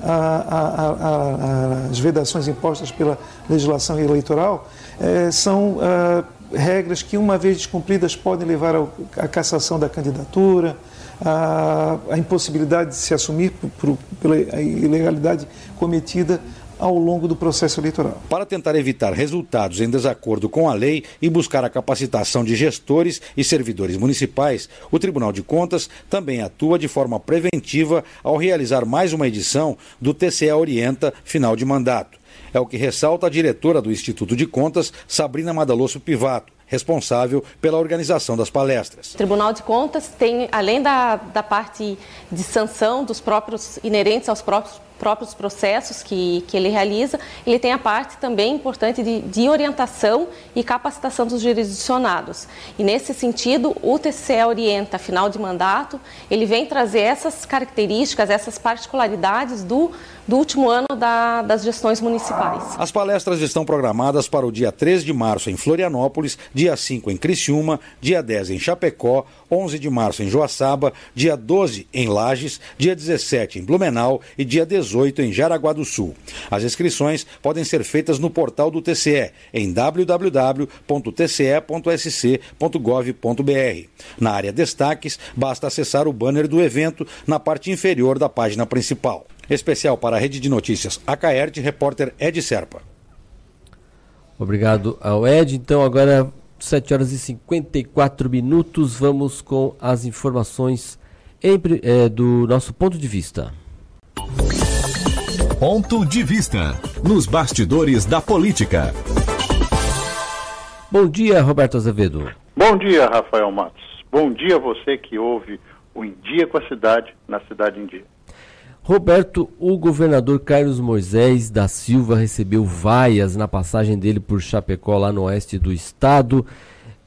S43: às vedações impostas pela legislação eleitoral, eh, são ah, regras que, uma vez descumpridas, podem levar à cassação da candidatura, a, a impossibilidade de se assumir por, por, pela ilegalidade cometida ao longo do processo eleitoral.
S41: Para tentar evitar resultados em desacordo com a lei e buscar a capacitação de gestores e servidores municipais, o Tribunal de Contas também atua de forma preventiva ao realizar mais uma edição do TCE Orienta final de mandato. É o que ressalta a diretora do Instituto de Contas, Sabrina Madalosso Pivato responsável pela organização das palestras.
S44: O Tribunal de Contas tem, além da, da parte de sanção dos próprios inerentes aos próprios próprios processos que, que ele realiza, ele tem a parte também importante de, de orientação e capacitação dos jurisdicionados. E nesse sentido, o TCE orienta, final de mandato, ele vem trazer essas características, essas particularidades do, do último ano da, das gestões municipais.
S41: As palestras estão programadas para o dia 3 de março em Florianópolis, dia 5 em Criciúma, dia 10 em Chapecó, 11 de março em Joaçaba, dia 12 em Lages, dia 17 em Blumenau e dia 18 em Jaraguá do Sul. As inscrições podem ser feitas no portal do TCE em www.tce.sc.gov.br. Na área Destaques, basta acessar o banner do evento na parte inferior da página principal. Especial para a Rede de Notícias Acaerte, repórter Ed Serpa.
S1: Obrigado ao Ed. Então agora 7 horas e 54 minutos. Vamos com as informações em, é, do nosso ponto de vista.
S3: Ponto de vista nos bastidores da política.
S1: Bom dia, Roberto Azevedo.
S45: Bom dia, Rafael Matos. Bom dia a você que ouve o Em Dia com a Cidade, na Cidade em Dia.
S1: Roberto, o governador Carlos Moisés da Silva recebeu vaias na passagem dele por Chapecó, lá no oeste do estado.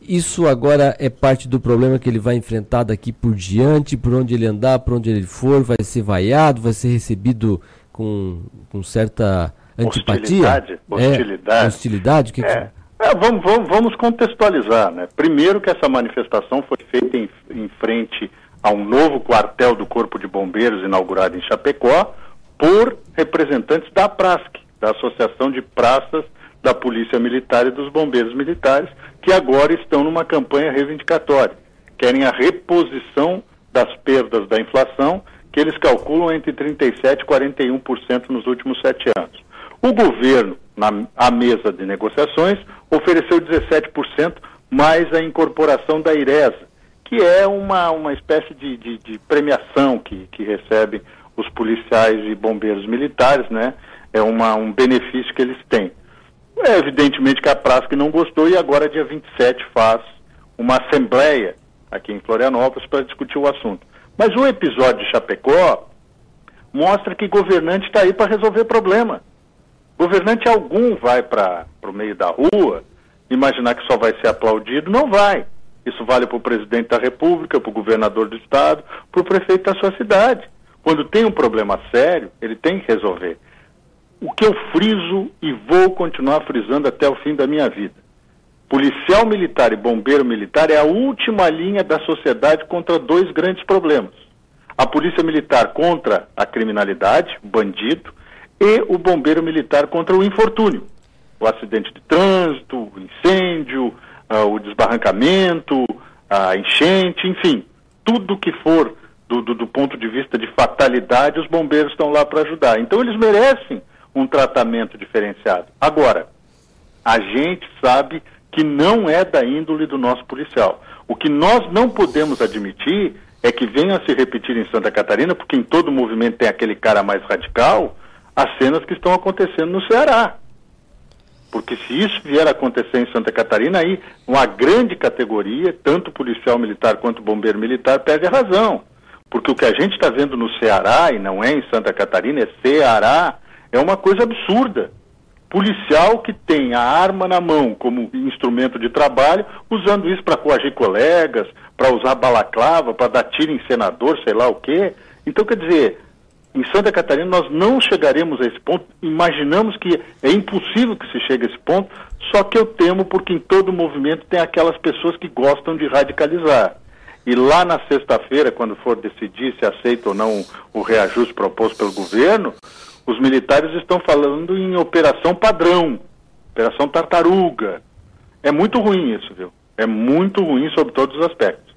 S1: Isso agora é parte do problema que ele vai enfrentar daqui por diante, por onde ele andar, por onde ele for, vai ser vaiado, vai ser recebido com, com certa antipatia?
S45: Hostilidade. Hostilidade.
S1: É, hostilidade? O que,
S45: é. que... É, vamos, vamos, vamos, contextualizar. Né? Primeiro que essa manifestação foi feita em, em frente a um novo quartel do Corpo de Bombeiros inaugurado em Chapecó por representantes da PRASC, da Associação de Praças da Polícia Militar e dos Bombeiros Militares, que agora estão numa campanha reivindicatória. Querem a reposição das perdas da inflação, que eles calculam entre 37% e 41% nos últimos sete anos. O governo, na à mesa de negociações, ofereceu 17% mais a incorporação da IRESA, que é uma, uma espécie de, de, de premiação que, que recebem os policiais e bombeiros militares, né? É uma, um benefício que eles têm. É evidentemente que a Prasca não gostou e agora, dia 27, faz uma assembleia aqui em Florianópolis para discutir o assunto. Mas o episódio de Chapecó mostra que governante está aí para resolver problema. Governante algum vai para o meio da rua, imaginar que só vai ser aplaudido, não vai. Isso vale para o presidente da República, para o governador do estado, para o prefeito da sua cidade. Quando tem um problema sério, ele tem que resolver. O que eu friso e vou continuar frisando até o fim da minha vida. Policial militar e bombeiro militar é a última linha da sociedade contra dois grandes problemas. A polícia militar contra a criminalidade, bandido, e o bombeiro militar contra o infortúnio. O acidente de trânsito, o incêndio, uh, o desbarrancamento, a enchente, enfim, tudo que for do, do, do ponto de vista de fatalidade, os bombeiros estão lá para ajudar. Então eles merecem um tratamento diferenciado. Agora, a gente sabe que não é da índole do nosso policial. O que nós não podemos admitir é que venha a se repetir em Santa Catarina, porque em todo movimento tem aquele cara mais radical, as cenas que estão acontecendo no Ceará. Porque se isso vier a acontecer em Santa Catarina, aí uma grande categoria, tanto policial militar quanto bombeiro militar, perde a razão. Porque o que a gente está vendo no Ceará, e não é em Santa Catarina, é Ceará, é uma coisa absurda. Policial que tem a arma na mão como instrumento de trabalho, usando isso para coagir colegas, para usar balaclava, para dar tiro em senador, sei lá o quê. Então, quer dizer, em Santa Catarina nós não chegaremos a esse ponto, imaginamos que é impossível que se chegue a esse ponto, só que eu temo porque em todo movimento tem aquelas pessoas que gostam de radicalizar. E lá na sexta-feira, quando for decidir se aceita ou não o reajuste proposto pelo governo, os militares estão falando em operação padrão, operação tartaruga. É muito ruim isso, viu? É muito ruim sob todos os aspectos.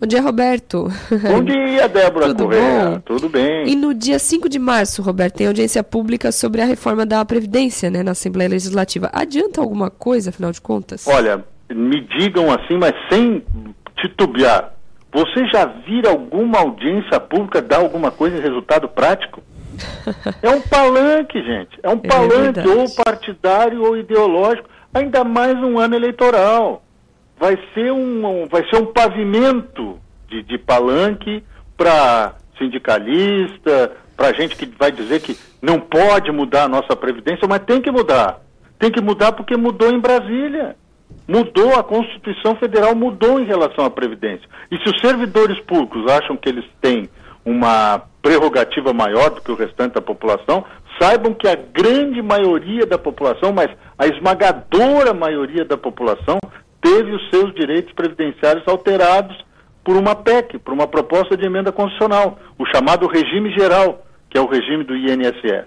S2: Bom dia, Roberto.
S45: Bom dia, Débora
S2: Tudo
S45: Correia.
S2: bom?
S45: Tudo bem.
S2: E no dia 5 de março, Roberto, tem audiência pública sobre a reforma da Previdência, né, na Assembleia Legislativa. Adianta alguma coisa, afinal de contas?
S45: Olha, me digam assim, mas sem titubear. Você já vira alguma audiência pública dar alguma coisa em resultado prático? É um palanque, gente. É um palanque, ou partidário ou ideológico, ainda mais um ano eleitoral. Vai ser um, vai ser um pavimento de, de palanque para sindicalista, para gente que vai dizer que não pode mudar a nossa Previdência, mas tem que mudar. Tem que mudar porque mudou em Brasília. Mudou, a Constituição Federal mudou em relação à Previdência. E se os servidores públicos acham que eles têm uma prerrogativa maior do que o restante da população, saibam que a grande maioria da população, mas a esmagadora maioria da população, teve os seus direitos previdenciários alterados por uma PEC, por uma proposta de emenda constitucional, o chamado regime geral, que é o regime do INSS.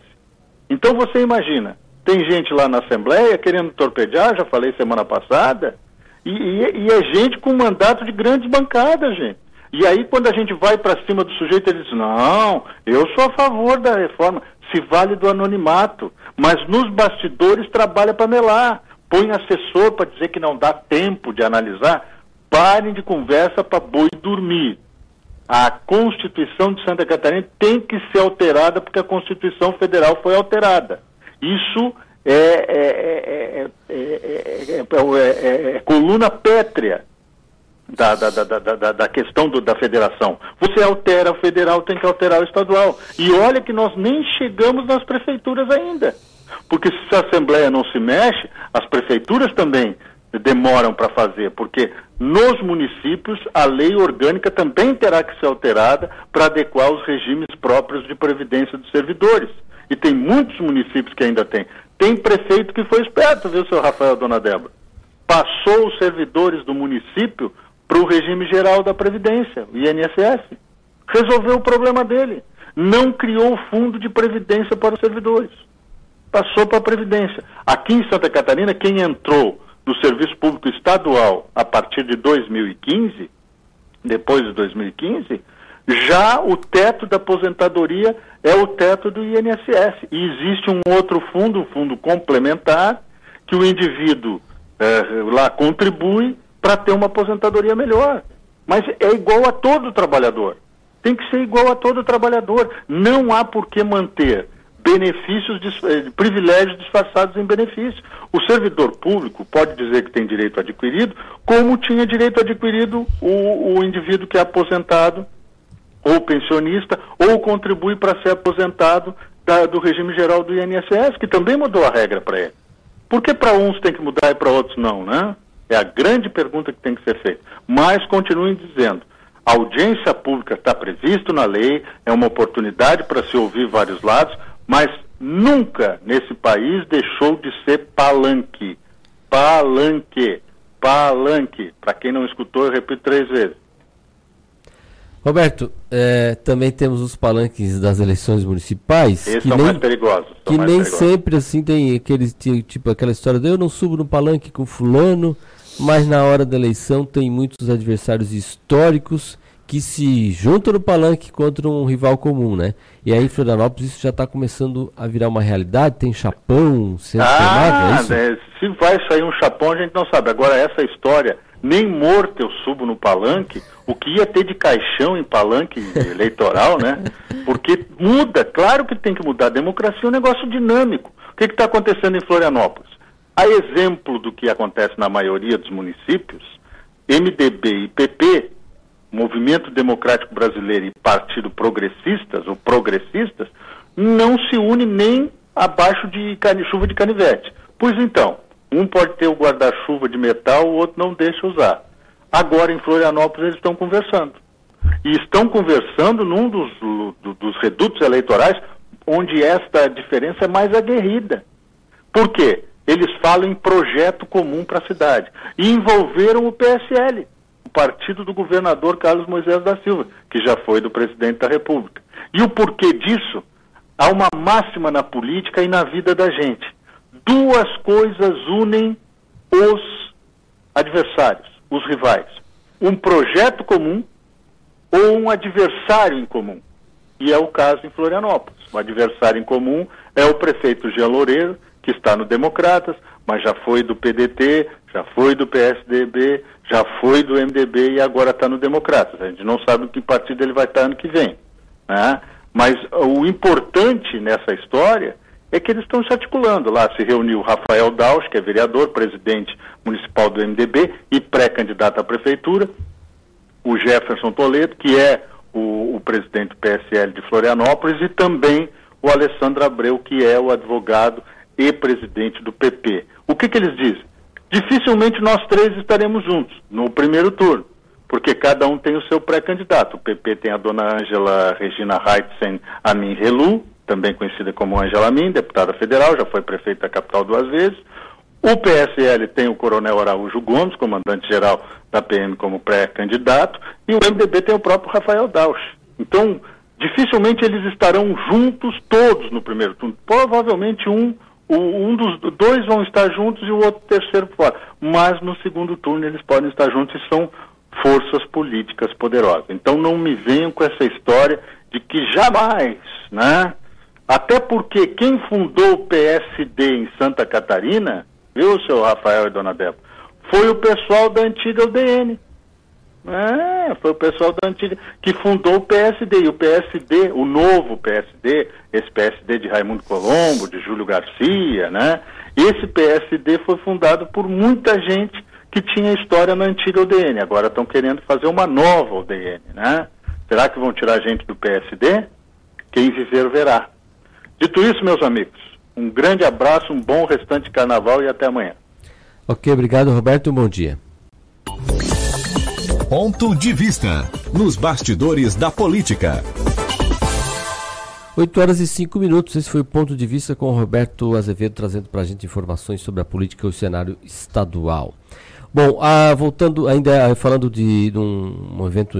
S45: Então você imagina, tem gente lá na Assembleia querendo torpedear, já falei semana passada, e, e, e é gente com mandato de grandes bancadas, gente. E aí, quando a gente vai para cima do sujeito, ele diz: não, eu sou a favor da reforma, se vale do anonimato, mas nos bastidores trabalha para melar. Põe assessor para dizer que não dá tempo de analisar. Parem de conversa para boi dormir. A Constituição de Santa Catarina tem que ser alterada porque a Constituição Federal foi alterada. Isso é, é, é, é coluna pétrea da, da, da, da, questão da federação. Você altera o federal, tem que alterar o estadual. E olha que nós nem chegamos nas prefeituras ainda. Porque se a Assembleia não se mexe, as prefeituras também demoram para fazer, porque nos municípios a lei orgânica também terá que ser alterada para adequar os regimes próprios de previdência dos servidores. E tem muitos municípios que ainda tem. Tem prefeito que foi esperto, viu, seu Rafael, dona Débora? Passou os servidores do município para o regime geral da Previdência, o INSS. Resolveu o problema dele. Não criou o fundo de previdência para os servidores. Passou para a Previdência. Aqui em Santa Catarina, quem entrou no serviço público estadual a partir de 2015, depois de 2015, Já o teto da aposentadoria é o teto do INSS. E existe um outro fundo, um fundo complementar, que o indivíduo é, lá contribui para ter uma aposentadoria melhor. Mas é igual a todo trabalhador. Tem que ser igual a todo trabalhador. Não há por que manter benefícios, eh, privilégios disfarçados em benefícios. O servidor público pode dizer que tem direito adquirido, como tinha direito adquirido o, o indivíduo que é aposentado ou pensionista, ou contribui para ser aposentado da, do regime geral do INSS, que também mudou a regra para ele. Por que para uns tem que mudar e para outros não, né? É a grande pergunta que tem que ser feita. Mas continuem dizendo, a audiência pública está previsto na lei, é uma oportunidade para se ouvir vários lados, mas nunca nesse país deixou de ser palanque. Palanque. Palanque. Para quem não escutou, eu repito três vezes.
S1: Roberto, é, também temos os palanques das eleições municipais.
S45: Esses que são nem, mais perigosos.
S1: Que
S45: mais
S1: nem
S45: perigosos.
S1: sempre assim tem aquele tipo aquela história de eu não subo no palanque com fulano, mas na hora da eleição tem muitos adversários históricos que se juntam no palanque contra um rival comum, né? E aí em Florianópolis isso já está começando a virar uma realidade, tem chapão sendo
S45: ah,
S1: queimado, é isso?
S45: né, se vai sair um chapão a gente não sabe. Agora essa história, nem morto eu subo no palanque, o que ia ter de caixão em palanque eleitoral, né? Porque muda, claro que tem que mudar. A democracia é um negócio dinâmico. O que está acontecendo em Florianópolis? A exemplo do que acontece na maioria dos municípios, MDB e PP Movimento Democrático Brasileiro e Partido Progressistas, ou Progressistas, não se une nem abaixo de chuva de canivete. Pois então, um pode ter o guarda-chuva de metal, o outro não deixa usar. Agora, em Florianópolis, eles estão conversando. E estão conversando num dos, do, dos redutos eleitorais onde esta diferença é mais aguerrida. Por quê? Eles falam em projeto comum para a cidade. E envolveram o PSL partido do governador Carlos Moisés da Silva, que já foi do presidente da República. E o porquê disso? Há uma máxima na política e na vida da gente. Duas coisas unem os adversários, os rivais: um projeto comum ou um adversário em comum. E é o caso em Florianópolis. O adversário em comum é o prefeito Jean Loureiro, que está no Democratas, mas já foi do PDT, já foi do PSDB, já foi do MDB e agora está no Democratas. A gente não sabe que partido ele vai estar ano que vem. Né? Mas o importante nessa história é que eles estão se articulando. Lá se reuniu Rafael Daus, que é vereador, presidente municipal do MDB e pré-candidato à prefeitura, o Jefferson Toledo, que é o, o presidente do PSL de Florianópolis, e também o Alessandro Abreu, que é o advogado e presidente do PP. O que, que eles dizem? Dificilmente nós três estaremos juntos no primeiro turno, porque cada um tem o seu pré-candidato. O PP tem a dona Ângela Regina Heitzen Amin Relu, também conhecida como Ângela Amin, deputada federal, já foi prefeita da capital duas vezes. O PSL tem o Coronel Araújo Gomes, comandante-geral da PM, como pré-candidato, e o MDB tem o próprio Rafael Dausch. Então, dificilmente eles estarão juntos todos no primeiro turno. Provavelmente um um dos dois vão estar juntos e o outro terceiro fora. Mas no segundo turno eles podem estar juntos e são forças políticas poderosas. Então não me venham com essa história de que jamais, né? Até porque quem fundou o PSD em Santa Catarina, viu, seu Rafael e dona Débora, foi o pessoal da antiga UDN. É, foi o pessoal da antiga que fundou o PSD. E o PSD, o novo PSD, esse PSD de Raimundo Colombo, de Júlio Garcia, né? Esse PSD foi fundado por muita gente que tinha história na antiga UDN. Agora estão querendo fazer uma nova UDN, né? Será que vão tirar gente do PSD? Quem viver verá. Dito isso, meus amigos, um grande abraço, um bom restante de carnaval e até amanhã.
S1: Ok, obrigado, Roberto. Bom dia.
S3: Ponto de vista nos bastidores da política.
S1: 8 horas e 5 minutos. Esse foi o ponto de vista com o Roberto Azevedo trazendo para a gente informações sobre a política e o cenário estadual. Bom, ah, voltando ainda falando de, de um, um, evento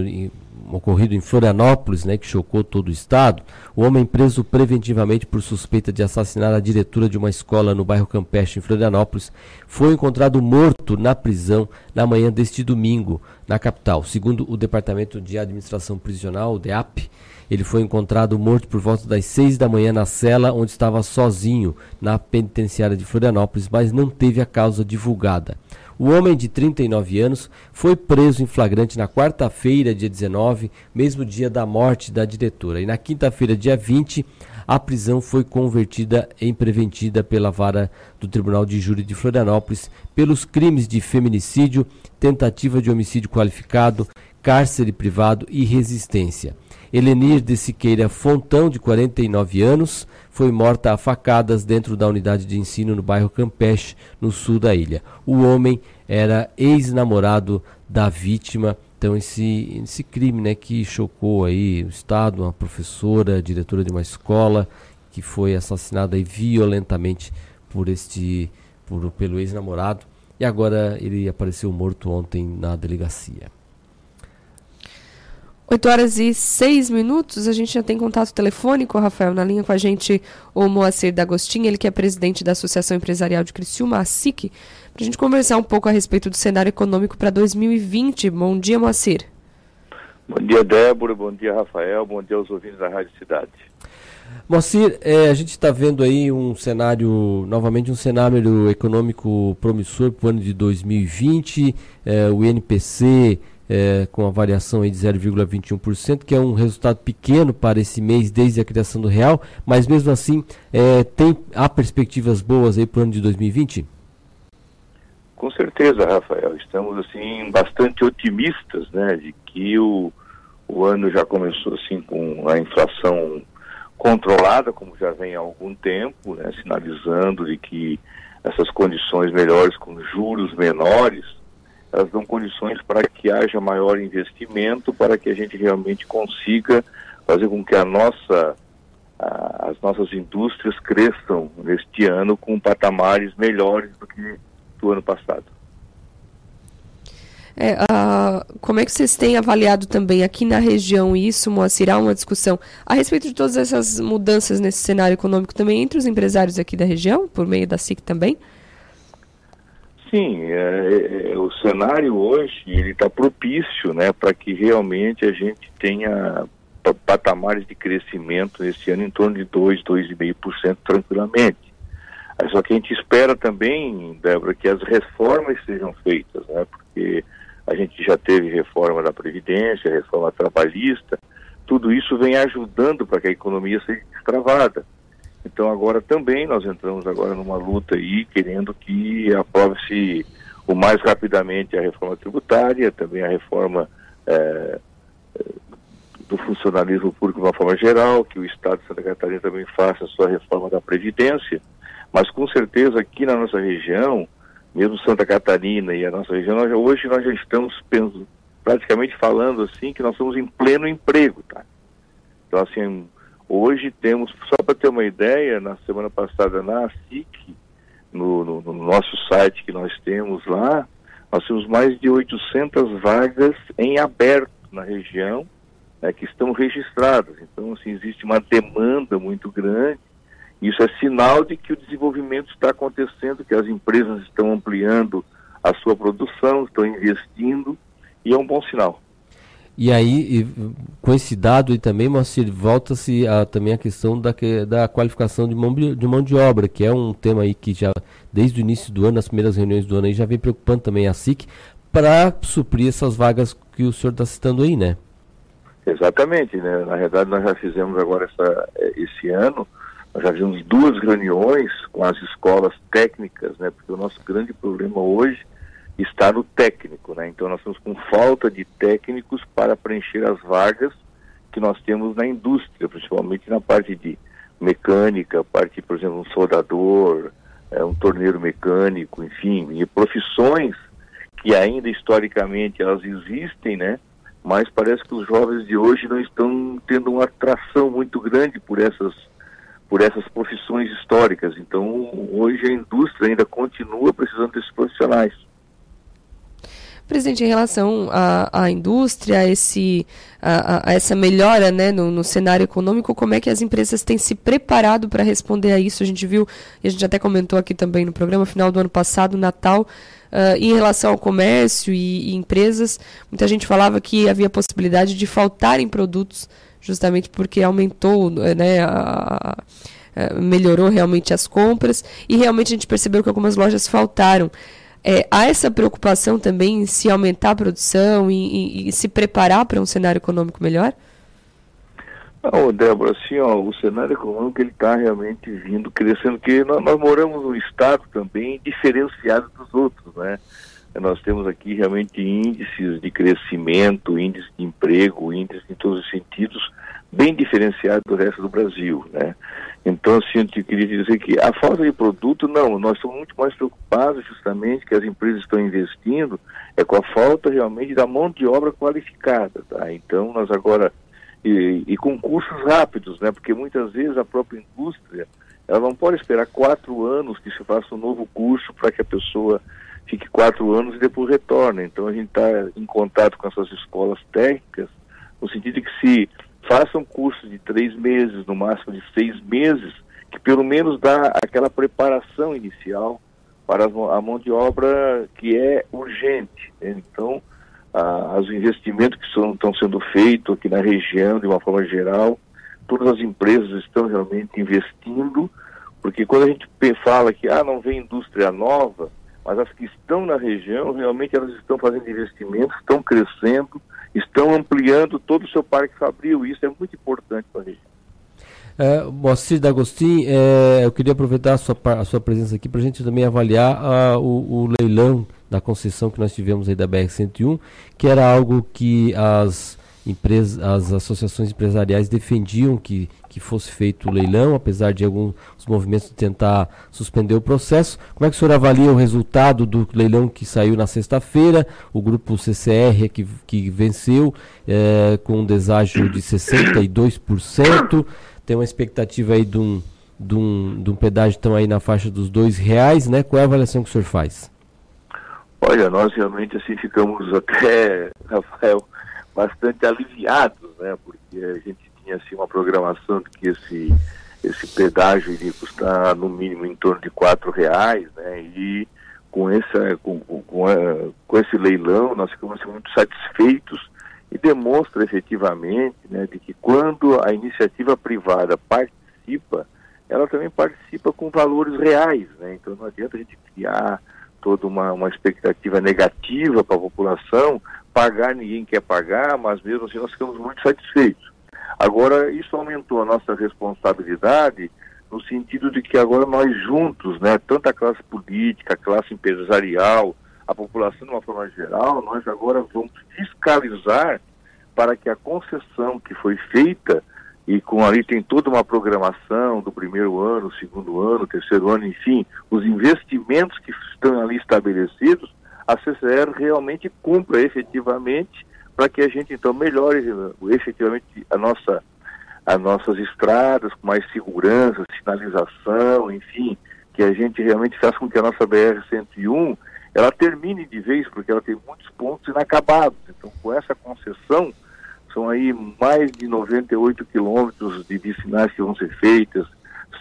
S1: ocorrido em Florianópolis, né, que chocou todo o estado. O homem preso preventivamente por suspeita de assassinar a diretora de uma escola no bairro Campestre, em Florianópolis, foi encontrado morto na prisão na manhã deste domingo, na capital. Segundo o Departamento de Administração Prisional, o DEAP, ele foi encontrado morto por volta das seis da manhã na cela onde estava sozinho na penitenciária de Florianópolis, mas não teve a causa divulgada. O homem de 39 anos foi preso em flagrante na quarta-feira, dia 19, mesmo dia da morte da diretora. E na quinta-feira, dia 20, a prisão foi convertida em preventiva pela vara do Tribunal de Júri de Florianópolis pelos crimes de feminicídio, tentativa de homicídio qualificado, cárcere privado e resistência. Helenir de Siqueira Fontão, de 49 anos, foi morta a facadas dentro da unidade de ensino no bairro Campeche, no sul da ilha. O homem era ex-namorado da vítima. Então esse, esse crime né, que chocou aí o Estado, uma professora, diretora de uma escola, que foi assassinada aí violentamente por este, por, pelo ex-namorado. E agora ele apareceu morto ontem na delegacia.
S2: 8 horas e 6 minutos, a gente já tem contato telefônico, Rafael, na linha com a gente o Moacir D'Agostinho, ele que é presidente da Associação Empresarial de Criciúma, a SIC, para a gente conversar um pouco a respeito do cenário econômico para 2020. Bom dia, Moacir.
S46: Bom dia, Débora, bom dia, Rafael, bom dia aos ouvintes da Rádio Cidade.
S1: Moacir, é, a gente está vendo aí um cenário, novamente um cenário econômico promissor para o ano de 2020, é, o INPC é, com a variação de 0,21%, que é um resultado pequeno para esse mês desde a criação do real, mas mesmo assim é, tem há perspectivas boas aí para o ano de 2020?
S46: Com certeza, Rafael. Estamos assim bastante otimistas, né, de que o, o ano já começou assim com a inflação controlada, como já vem há algum tempo, né, sinalizando de que essas condições melhores com juros menores elas dão condições para que haja maior investimento, para que a gente realmente consiga fazer com que a nossa, a, as nossas indústrias cresçam neste ano com patamares melhores do que do ano passado.
S2: É, como é que vocês têm avaliado também aqui na região isso, Moacir, há uma discussão a respeito de todas essas mudanças nesse cenário econômico também entre os empresários aqui da região, por meio da SIC também?
S46: Sim, é, é, é, o cenário hoje ele está propício, né, para que realmente a gente tenha patamares de crescimento nesse ano em torno de 2, 2,5% tranquilamente. Só que a gente espera também, Débora, que as reformas sejam feitas, né, porque a gente já teve reforma da Previdência, reforma trabalhista, tudo isso vem ajudando para que a economia seja destravada. Então agora também nós entramos agora numa luta aí, querendo que aprove-se o mais rapidamente a reforma tributária, também a reforma é, do funcionalismo público de uma forma geral, que o Estado de Santa Catarina também faça a sua reforma da Previdência, mas com certeza aqui na nossa região, mesmo Santa Catarina e a nossa região, nós, hoje nós já estamos praticamente falando assim que nós estamos em pleno emprego, tá? Então assim, Hoje temos, só para ter uma ideia, na semana passada na SIC, no, no, no, nosso site que nós temos lá, nós temos mais de 800 vagas em aberto na região né, que estão registradas. Então, assim, existe uma demanda muito grande. Isso é sinal de que o desenvolvimento está acontecendo, que as empresas estão ampliando a sua produção, estão investindo, e é um bom sinal.
S1: E aí, e, com esse dado e também, Moacir, volta-se a, também a questão da, da qualificação de mão, de mão de obra, que é um tema aí que já, desde o início do ano, nas primeiras reuniões do ano, aí, já vem preocupando também a SIC, para suprir essas vagas que o senhor está citando aí, né?
S46: Exatamente, né? Na verdade, nós já fizemos agora essa, esse ano, nós já vimos duas reuniões com as escolas técnicas, né? Porque o nosso grande problema hoje está no técnico, né? Então nós estamos com falta de técnicos para preencher as vagas que nós temos na indústria, principalmente na parte de mecânica, parte, por exemplo, um soldador, é, um torneiro mecânico, enfim, e profissões que ainda historicamente elas existem, né? Mas parece que os jovens de hoje não estão tendo uma atração muito grande por essas por essas profissões históricas. Então, hoje a indústria ainda continua precisando desses profissionais.
S2: Presidente, em relação à, à indústria, a, esse, a, a, essa melhora né, no, no, cenário econômico, como é que as empresas têm se preparado para responder a isso? A gente viu, e a gente até comentou aqui também no programa, final do ano passado, Natal, uh, em relação ao comércio e, e, empresas, muita gente falava que havia possibilidade de faltarem produtos, justamente porque aumentou né, a, melhorou realmente as compras e realmente a gente percebeu que algumas lojas faltaram. É, há essa preocupação também em se aumentar a produção e, e, e se preparar para um cenário econômico melhor?
S46: Não, Débora, assim, ó, o cenário econômico ele está realmente vindo crescendo, porque nós, nós, moramos num estado também diferenciado dos outros, né? Nós temos aqui realmente índices de crescimento, índice de emprego, índices em todos os sentidos, bem diferenciados do resto do Brasil, né? Então, assim, eu queria dizer que a falta de produto, não, nós estamos muito mais preocupados justamente que as empresas estão investindo é com a falta realmente da mão de obra qualificada, tá? Então, nós agora, e, e com cursos rápidos, né? Porque muitas vezes a própria indústria, ela não pode esperar quatro anos que se faça um novo curso para que a pessoa fique quatro anos e depois retorne. Então, a gente está em contato com essas escolas técnicas, no sentido de que se façam cursos de três meses, no máximo de seis meses, que pelo menos dá aquela preparação inicial para a mão de obra que é urgente. Né? Então, os investimentos que estão sendo feitos aqui na região, de uma forma geral, todas as empresas estão realmente investindo, porque quando a gente fala que ah, não vem indústria nova, mas as que estão na região, realmente elas estão fazendo investimentos, estão crescendo, estão ampliando todo o seu parque fabril, isso é muito importante para a região.
S1: É, Moacir D'Agostin, é, eu queria aproveitar a sua, a sua presença aqui para a gente também avaliar a, o, o, leilão da concessão que nós tivemos aí da BR-101, que era algo que as empresas, as associações empresariais defendiam que, que fosse feito o leilão, apesar de alguns movimentos de tentar suspender o processo. Como é que o senhor avalia o resultado do leilão que saiu na sexta-feira? O grupo CCR é que, que venceu é, com um deságio de 62%. Tem uma expectativa aí de um, de um, de um pedágio tão aí na faixa dos dois reais, né? Qual é a avaliação que o senhor faz?
S46: Olha, nós realmente assim ficamos até, Rafael, bastante aliviados, né? Porque a gente tinha assim uma programação de que esse esse pedágio iria custar no mínimo em torno de quatro reais, né? E com essa com, com, a, com esse leilão nós ficamos assim, muito satisfeitos e demonstra efetivamente, né, de que quando a iniciativa privada participa, ela também participa com valores reais, né? Então não adianta a gente criar toda uma, uma expectativa negativa para a população, pagar ninguém quer pagar, mas mesmo assim nós ficamos muito satisfeitos. Agora, isso aumentou a nossa responsabilidade no sentido de que agora nós juntos, né, tanto a classe política, a classe empresarial, a população de uma forma geral, nós agora vamos fiscalizar para que a concessão que foi feita e com ali tem toda uma programação do primeiro ano, segundo ano, terceiro ano, enfim, os investimentos que estão ali estabelecidos, a CCR realmente cumpra efetivamente para que a gente então melhore efetivamente a nossa as nossas estradas com mais segurança, sinalização, enfim, que a gente realmente faça com que a nossa BR-101 ela termine de vez, porque ela tem muitos pontos inacabados. Então, com essa concessão, são aí mais de 98 quilômetros de vicinais que vão ser feitas,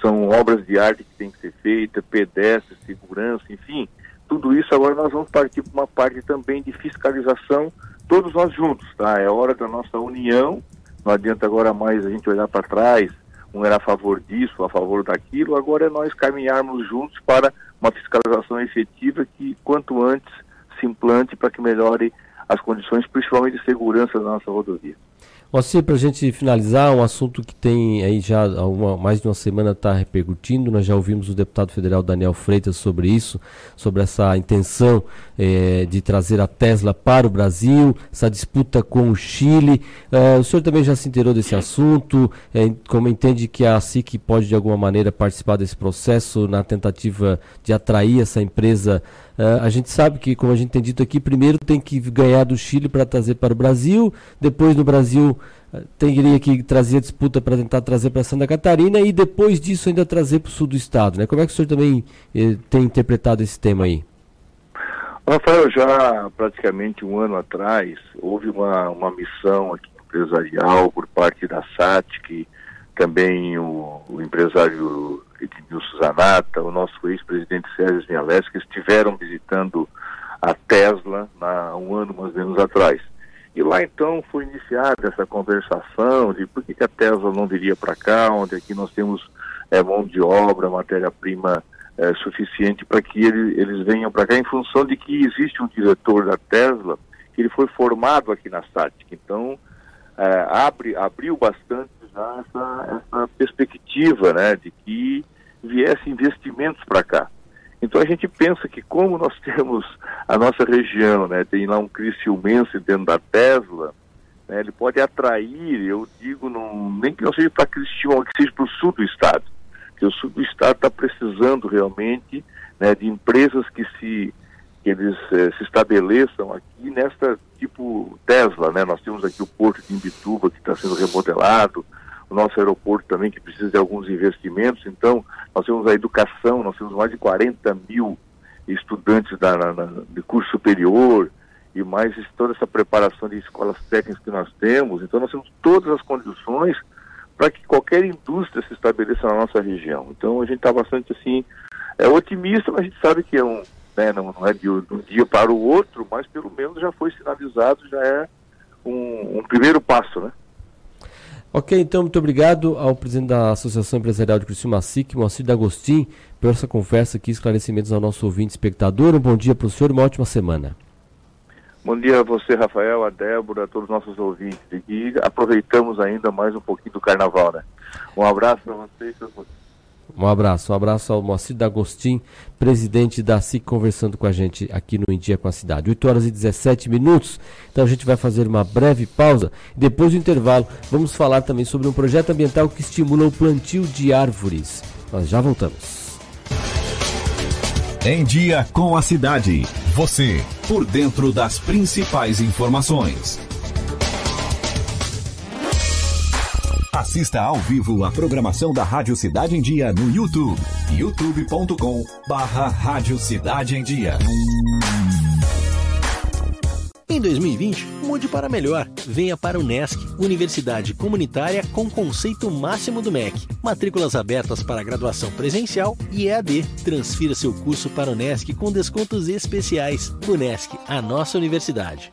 S46: são obras de arte que tem que ser feita, pedestres, segurança, enfim, tudo isso agora nós vamos partir para uma parte também de fiscalização, todos nós juntos, tá? É hora da nossa união, não adianta agora mais a gente olhar para trás, um era a favor disso, a favor daquilo, agora é nós caminharmos juntos para uma fiscalização efetiva que quanto antes se implante para que melhore as condições, principalmente de segurança da nossa rodovia.
S1: Moacir, para a gente finalizar, um assunto que tem aí já uma, mais de uma semana está repercutindo, nós já ouvimos o deputado federal Daniel Freitas sobre isso, sobre essa intenção eh, de trazer a Tesla para o Brasil, essa disputa com o Chile. Eh, o senhor também já se inteirou desse assunto, eh, como entende que a SIC pode de alguma maneira participar desse processo na tentativa de atrair essa empresa Uh, a gente sabe que, como a gente tem dito aqui, primeiro tem que ganhar do Chile para trazer para o Brasil, depois no Brasil uh, teria que trazer a disputa para tentar trazer para Santa Catarina e depois disso ainda trazer para o sul do estado. Né? Como é que o senhor também eh, tem interpretado esse tema aí?
S46: Rafael, já praticamente um ano atrás, houve uma, uma missão aqui empresarial por parte da SAT, que também o, o empresário Edmilson Zanata, o nosso ex-presidente Sérgio Miales, que estiveram visitando a Tesla há um ano mais ou menos atrás. E lá então foi iniciada essa conversação de por que, que a Tesla não viria para cá, onde aqui nós temos é, mão de obra, matéria-prima é, suficiente para que ele, eles venham para cá, em função de que existe um diretor da Tesla que ele foi formado aqui na SATIC. Então, é, abre, abriu bastante já essa, essa perspectiva né, de que viesse investimentos para cá. Então a gente pensa que como nós temos a nossa região, né, tem lá um Criciumense dentro da Tesla, né, ele pode atrair, eu digo, nem que não seja para Criciúma, que seja para o sul do estado, que o sul do estado está precisando realmente né, de empresas que se que eles eh, se estabeleçam aqui nesta tipo Tesla, né? Nós temos aqui o porto de Imbituba que está sendo remodelado, o nosso aeroporto também que precisa de alguns investimentos. Então, nós temos a educação, nós temos mais de 40 mil estudantes da, na, na, de curso superior e mais toda essa preparação de escolas técnicas que nós temos. Então, nós temos todas as condições para que qualquer indústria se estabeleça na nossa região. Então, a gente está bastante assim, é otimista, mas a gente sabe que é um, né, não, não, é de, de, um dia para o outro, mas pelo menos já foi sinalizado, já é um, um primeiro passo, né?
S1: Ok, então muito obrigado ao presidente da Associação Empresarial de Criciúma SIC, Moacir D'Agostin, por essa conversa aqui, esclarecimentos ao nosso ouvinte espectador. Um bom dia para o senhor e uma ótima semana.
S46: Bom dia a você, Rafael, a Débora, a todos os nossos ouvintes. E aproveitamos ainda mais um pouquinho do carnaval, né? Um abraço para vocês.
S1: Um abraço, um abraço ao Moacir D'Agostin, presidente da SIC, conversando com a gente aqui no Em Dia com a Cidade. 8 horas e 17 minutos, então a gente vai fazer uma breve pausa. Depois do intervalo, vamos falar também sobre um projeto ambiental que estimula o plantio de árvores. Nós já voltamos.
S3: Em Dia com a Cidade. Você, por dentro das principais informações. Assista ao vivo a programação da Rádio Cidade em Dia no YouTube. youtube.com barra Rádio Cidade em Dia.
S11: Em 2020, mude para melhor. Venha para o NESC, Universidade Comunitária com conceito máximo do MEC. Matrículas abertas para graduação presencial e EAD. Transfira seu curso para o NESC com descontos especiais. O NESC, a nossa universidade.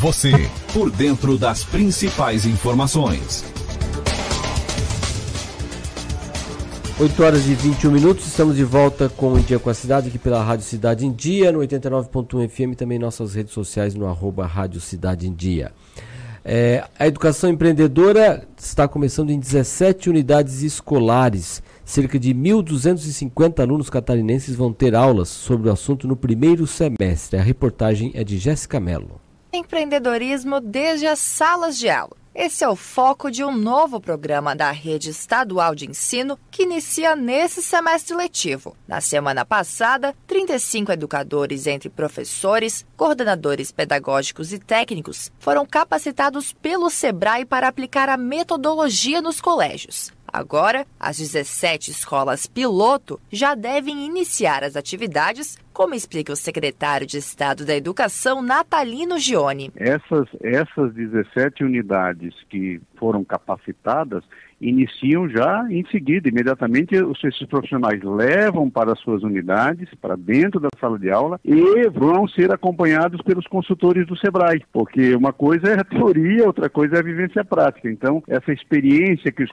S3: Você, por dentro das principais informações.
S1: 8 horas e 21 minutos, estamos de volta com o Dia com a Cidade, aqui pela Rádio Cidade em Dia, no 89.1 FM, também nossas redes sociais no arroba Rádio Cidade em Dia. É, a educação empreendedora está começando em 17 unidades escolares. Cerca de 1.250 alunos catarinenses vão ter aulas sobre o assunto no primeiro semestre. A reportagem é de Jéssica Mello.
S47: Empreendedorismo desde as salas de aula. Esse é o foco de um novo programa da Rede Estadual de Ensino que inicia nesse semestre letivo. Na semana passada, 35 educadores, entre professores, coordenadores pedagógicos e técnicos, foram capacitados pelo SEBRAE para aplicar a metodologia nos colégios. Agora, as 17 escolas piloto já devem iniciar as atividades, como explica o secretário de Estado da Educação, Natalino Gione.
S48: Essas, essas 17 unidades que foram capacitadas iniciam já em seguida, imediatamente os esses profissionais levam para suas unidades, para dentro da sala de aula e vão ser acompanhados pelos consultores do SEBRAE, porque uma coisa é a teoria, outra coisa é a vivência prática. Então, essa experiência que os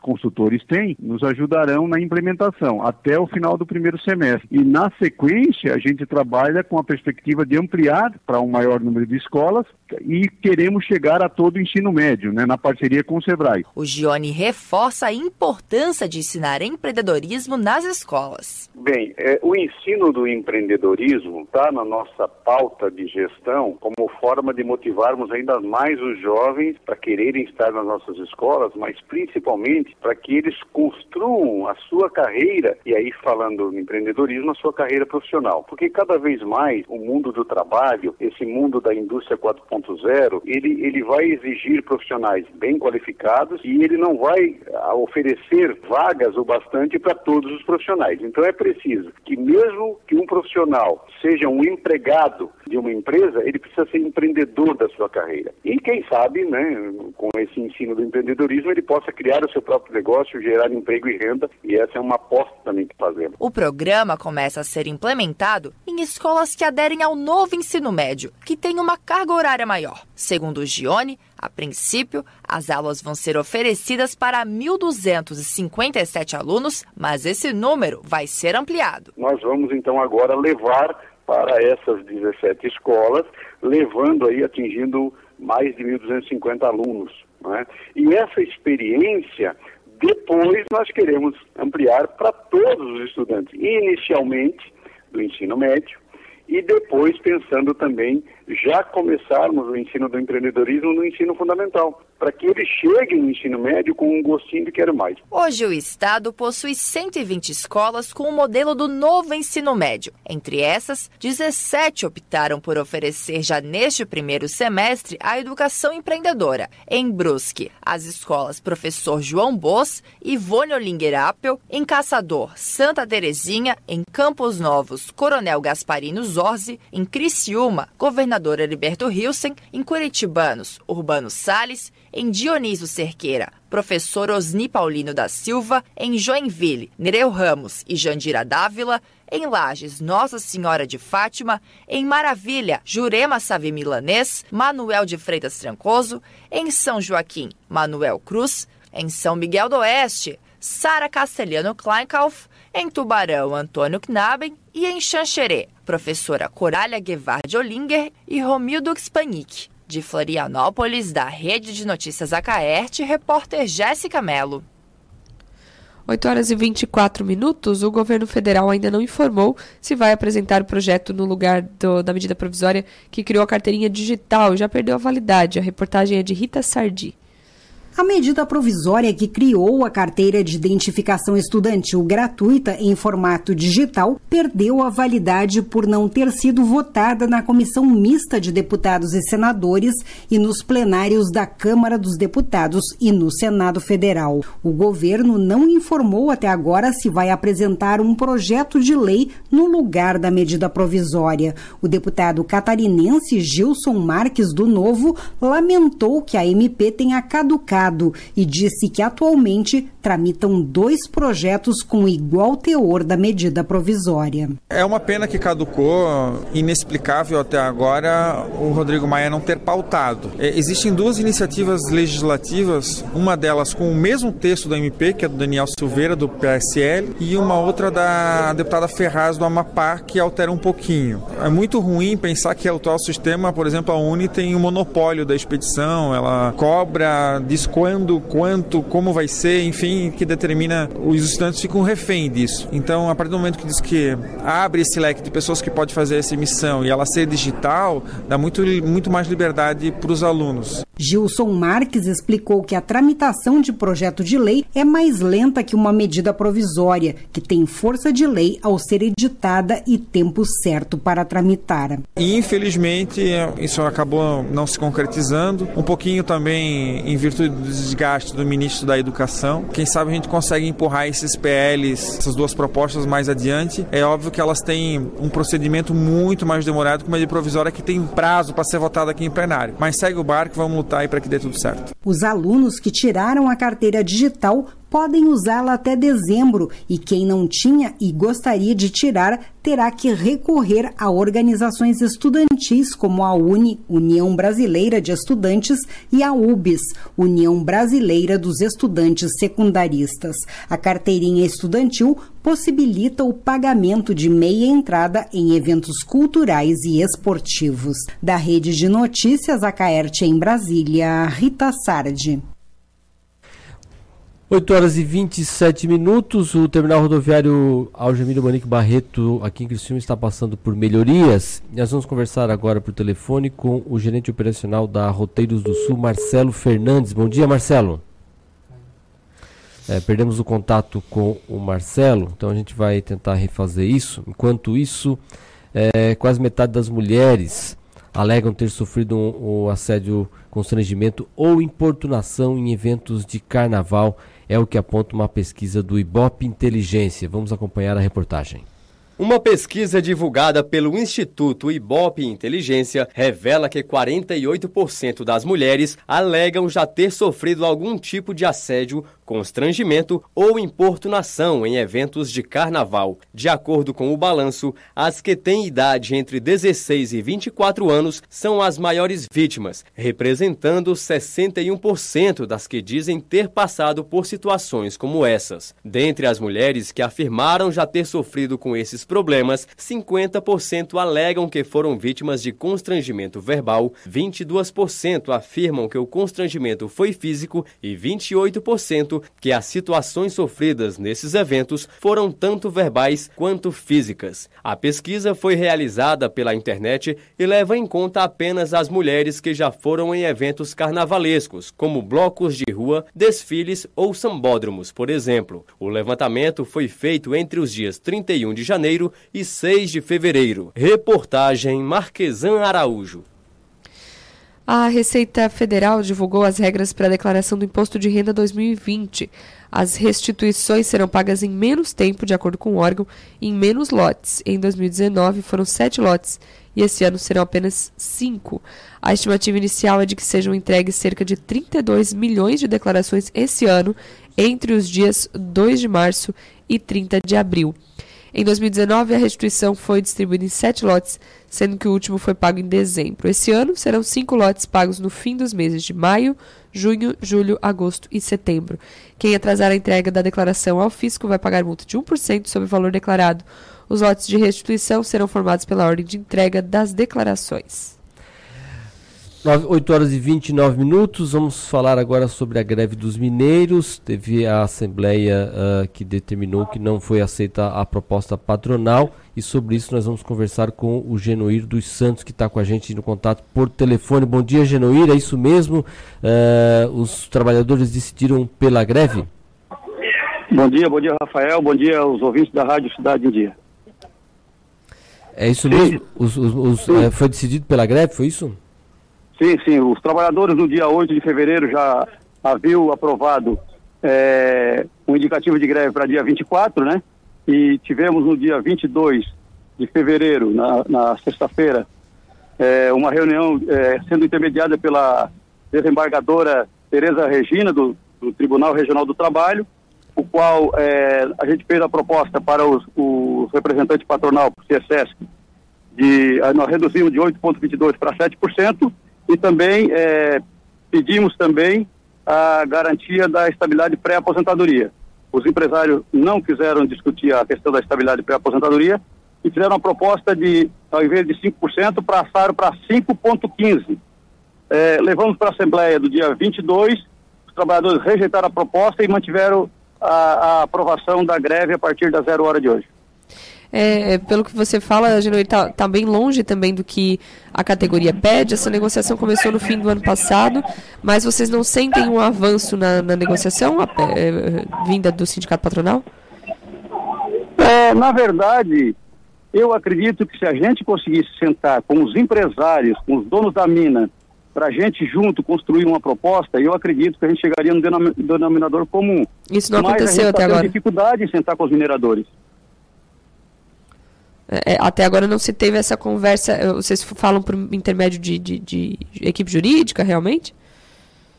S48: consultores têm nos ajudarão na implementação até o final do primeiro semestre. E na sequência, a gente trabalha com a perspectiva de ampliar para um maior número de escolas e queremos chegar a todo o ensino médio, né, na parceria com o SEBRAE.
S47: O Gione reforça a importância de ensinar empreendedorismo nas escolas.
S48: Bem, é, o ensino do empreendedorismo está na nossa pauta de gestão como forma de motivarmos ainda mais os jovens para quererem estar nas nossas escolas, mas principalmente para que eles construam a sua carreira, e aí falando no empreendedorismo, a sua carreira profissional. Porque cada vez mais o mundo do trabalho, esse mundo da indústria 4.0, ele, ele vai exigir profissionais bem qualificados e ele não vai vai oferecer vagas o bastante para todos os profissionais. Então é preciso que mesmo que um profissional seja um empregado de uma empresa, ele precisa ser empreendedor da sua carreira. E quem sabe, né, com esse ensino do empreendedorismo, ele possa criar o seu próprio negócio, gerar emprego e renda, e essa é uma aposta também que fazemos.
S47: O programa começa a ser implementado em escolas que aderem ao novo ensino médio, que tem uma carga horária maior. Segundo o Gione, a princípio, as aulas vão ser oferecidas para 1.257 alunos, mas esse número vai ser ampliado.
S48: Nós vamos então agora levar para essas 17 escolas, levando aí, atingindo mais de 1.250 alunos. É? E essa experiência, depois nós queremos ampliar para todos os estudantes, inicialmente do ensino médio, e depois pensando também já começarmos o ensino do empreendedorismo no ensino fundamental, para que eles cheguem no ensino médio com um gostinho de quero mais.
S47: Hoje o estado possui 120 escolas com o modelo do novo ensino médio. Entre essas, 17 optaram por oferecer já neste primeiro semestre a educação empreendedora. Em Brusque, as escolas Professor João Bos, Ivone Olinger Appel, em Caçador, Santa Terezinha, em Campos Novos, Coronel Gasparino Zorzi, em Criciúma, Governador Heriberto Hilsen, em Curitibanos, Urbano Sales, em Dionísio Cerqueira, professor Osni Paulino da Silva, em Joinville, Nereu Ramos e Jandira Dávila, em Lages, Nossa Senhora de Fátima, em Maravilha, Jurema Savi Milanês, Manuel de Freitas Trancoso, em São Joaquim, Manuel Cruz, em São Miguel do Oeste, Sara Castelhano Kleinkauf, em Tubarão, Antônio Knaben e em Xanxerê, professora Corália Guevara de Olinger e Romildo Spanik. De Florianópolis, da Rede de Notícias Acaerte, repórter Jéssica Mello.
S2: 8 horas e 24 minutos, o governo federal ainda não informou se vai apresentar o projeto no lugar do, da medida provisória que criou a carteirinha digital já perdeu a validade. A reportagem é de Rita Sardi.
S49: A medida provisória que criou a carteira de identificação estudantil gratuita em formato digital perdeu a validade por não ter sido votada na comissão mista de deputados e senadores e nos plenários da Câmara dos Deputados e no Senado Federal. O governo não informou até agora se vai apresentar um projeto de lei no lugar da medida provisória. O deputado catarinense Gilson Marques do Novo lamentou que a MP tenha caducado e disse que atualmente tramitam dois projetos com igual teor da medida provisória.
S50: É uma pena que caducou, inexplicável até agora o Rodrigo Maia não ter pautado. É, existem duas iniciativas legislativas, uma delas com o mesmo texto do MP, que é do Daniel Silveira, do PSL, e uma outra da deputada Ferraz, do Amapá, que altera um pouquinho. É muito ruim pensar que o atual sistema, por exemplo, a Uni tem o um monopólio da expedição, ela cobra, diz quando, quanto, como vai ser, enfim, que determina, os estudantes ficam refém disso. Então, a partir do momento que diz que abre esse leque de pessoas que pode fazer essa emissão e ela ser digital, dá muito, muito mais liberdade para os alunos.
S49: Gilson Marques explicou que a tramitação de projeto de lei é mais lenta que uma medida provisória, que tem força de lei ao ser editada e tempo certo para tramitar.
S50: Infelizmente, isso acabou não se concretizando, um pouquinho também em virtude do desgaste do ministro da Educação. Quem sabe a gente consegue empurrar esses PLs, essas duas propostas mais adiante. É óbvio que elas têm um procedimento muito mais demorado que uma medida provisória que tem prazo para ser votada aqui em plenário. Mas segue o barco, vamos lutar aí para que dê tudo certo.
S49: Os alunos que tiraram a carteira digital podem usá-la até dezembro e quem não tinha e gostaria de tirar terá que recorrer a organizações estudantis como a UNE, União Brasileira de Estudantes, e a UBS, União Brasileira dos Estudantes Secundaristas. A carteirinha estudantil possibilita o pagamento de meia entrada em eventos culturais e esportivos. Da Rede de Notícias, a Caerte em Brasília, Rita Sardi.
S1: 8 horas e 27 minutos. O terminal rodoviário Algemiro Manique Barreto, aqui em Criciúma, está passando por melhorias. Nós vamos conversar agora por telefone com o gerente operacional da Roteiros do Sul, Marcelo Fernandes. Bom dia, Marcelo. É, perdemos o contato com o Marcelo, então a gente vai tentar refazer isso. Enquanto isso, é, quase metade das mulheres alegam ter sofrido um, um assédio, constrangimento ou importunação em eventos de carnaval é o que aponta uma pesquisa do Ibope Inteligência. Vamos acompanhar a reportagem.
S51: Uma pesquisa divulgada pelo Instituto Ibope Inteligência revela que 48% das mulheres alegam já ter sofrido algum tipo de assédio constrangimento ou importunação em eventos de carnaval. De acordo com o balanço, as que têm idade entre 16 e 24 anos são as maiores vítimas, representando 61% das que dizem ter passado por situações como essas. Dentre as mulheres que afirmaram já ter sofrido com esses problemas, 50% alegam que foram vítimas de constrangimento verbal, 22% afirmam que o constrangimento foi físico e 28% que as situações sofridas nesses eventos foram tanto verbais quanto físicas. A pesquisa foi realizada pela internet e leva em conta apenas as mulheres que já foram em eventos carnavalescos, como blocos de rua, desfiles ou sambódromos, por exemplo. O levantamento foi feito entre os dias 31 de janeiro e 6 de fevereiro. Reportagem Marquesan Araújo.
S2: A Receita Federal divulgou as regras para a declaração do Imposto de Renda 2020. As restituições serão pagas em menos tempo, de acordo com o órgão, em menos lotes. Em 2019 foram sete lotes e esse ano serão apenas cinco. A estimativa inicial é de que sejam entregues cerca de 32 milhões de declarações esse ano, entre os dias 2 de março e 30 de abril. Em 2019, a restituição foi distribuída em sete lotes, sendo que o último foi pago em dezembro. Esse ano, serão cinco lotes pagos no fim dos meses de maio, junho, julho, agosto e setembro. Quem atrasar a entrega da declaração ao fisco vai pagar multa de 1% sobre o valor declarado. Os lotes de restituição serão formados pela ordem de entrega das declarações.
S1: 8 horas e 29 minutos. Vamos falar agora sobre a greve dos mineiros. Teve a Assembleia uh, que determinou que não foi aceita a proposta patronal. E sobre isso nós vamos conversar com o Genoir dos Santos, que está com a gente no contato por telefone. Bom dia, Genoir. É isso mesmo? Uh, os trabalhadores decidiram pela greve?
S52: Bom dia, bom dia, Rafael. Bom dia aos ouvintes da Rádio Cidade em Dia.
S1: É isso mesmo? Os, os, os, é, foi decidido pela greve, foi isso?
S52: Sim, sim. Os trabalhadores no dia 8 de fevereiro já haviam aprovado é, um indicativo de greve para dia 24, né? E tivemos no dia 22 de fevereiro, na, na sexta-feira, é, uma reunião é, sendo intermediada pela desembargadora Tereza Regina, do, do, Tribunal Regional do Trabalho, o qual é, a gente fez a proposta para os, representantes patronal, para o CSS, de, nós reduzimos de 8,22% para 7%, e também é, pedimos também a garantia da estabilidade pré-aposentadoria. Os empresários não quiseram discutir a questão da estabilidade pré-aposentadoria e fizeram uma proposta de, ao invés de 5%, passaram para 5,15%. É, levamos para a Assembleia do dia 22, os trabalhadores rejeitaram a proposta e mantiveram a, a aprovação da greve a partir da zero hora de hoje.
S2: É, pelo que você fala, Genoir, está tá bem longe também do que a categoria pede. Essa negociação começou no fim do ano passado, mas vocês não sentem um avanço na, na negociação a, é, vinda do sindicato patronal?
S52: É, na verdade, eu acredito que se a gente conseguisse sentar com os empresários, com os donos da mina, para a gente junto construir uma proposta, eu acredito que a gente chegaria no denominador comum.
S2: Isso não
S52: Mas
S2: aconteceu
S52: a gente
S2: até
S52: tá
S2: agora.
S52: dificuldade em sentar com os mineradores.
S2: É, até agora não se teve essa conversa. Vocês falam por intermédio de, de, de equipe jurídica, realmente?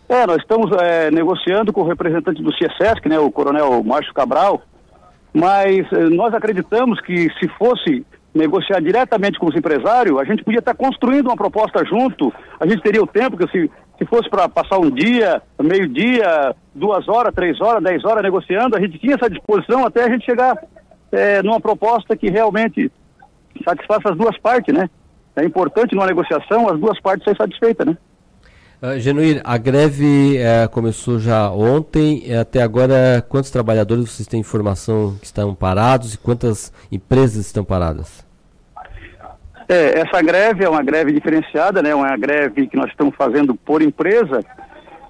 S52: É, nós estamos é, negociando com o representante do CIESESC, né, o coronel Márcio Cabral, mas é, nós acreditamos que se fosse negociar diretamente com os empresários, a gente podia estar construindo uma proposta junto, a gente teria o tempo, que se, se fosse para passar um dia, meio-dia, duas horas, três horas, dez horas negociando, a gente tinha essa disposição até a gente chegar é, numa proposta que realmente satisfaça as duas partes, né? É importante numa negociação as duas partes serem satisfeitas, né?
S1: Uh, Genuíno, a greve eh, começou já ontem. eh, até agora, quantos trabalhadores vocês têm informação que estão parados e quantas empresas estão paradas?
S52: É, essa greve é uma greve diferenciada, né? Uma greve que nós estamos fazendo por empresa.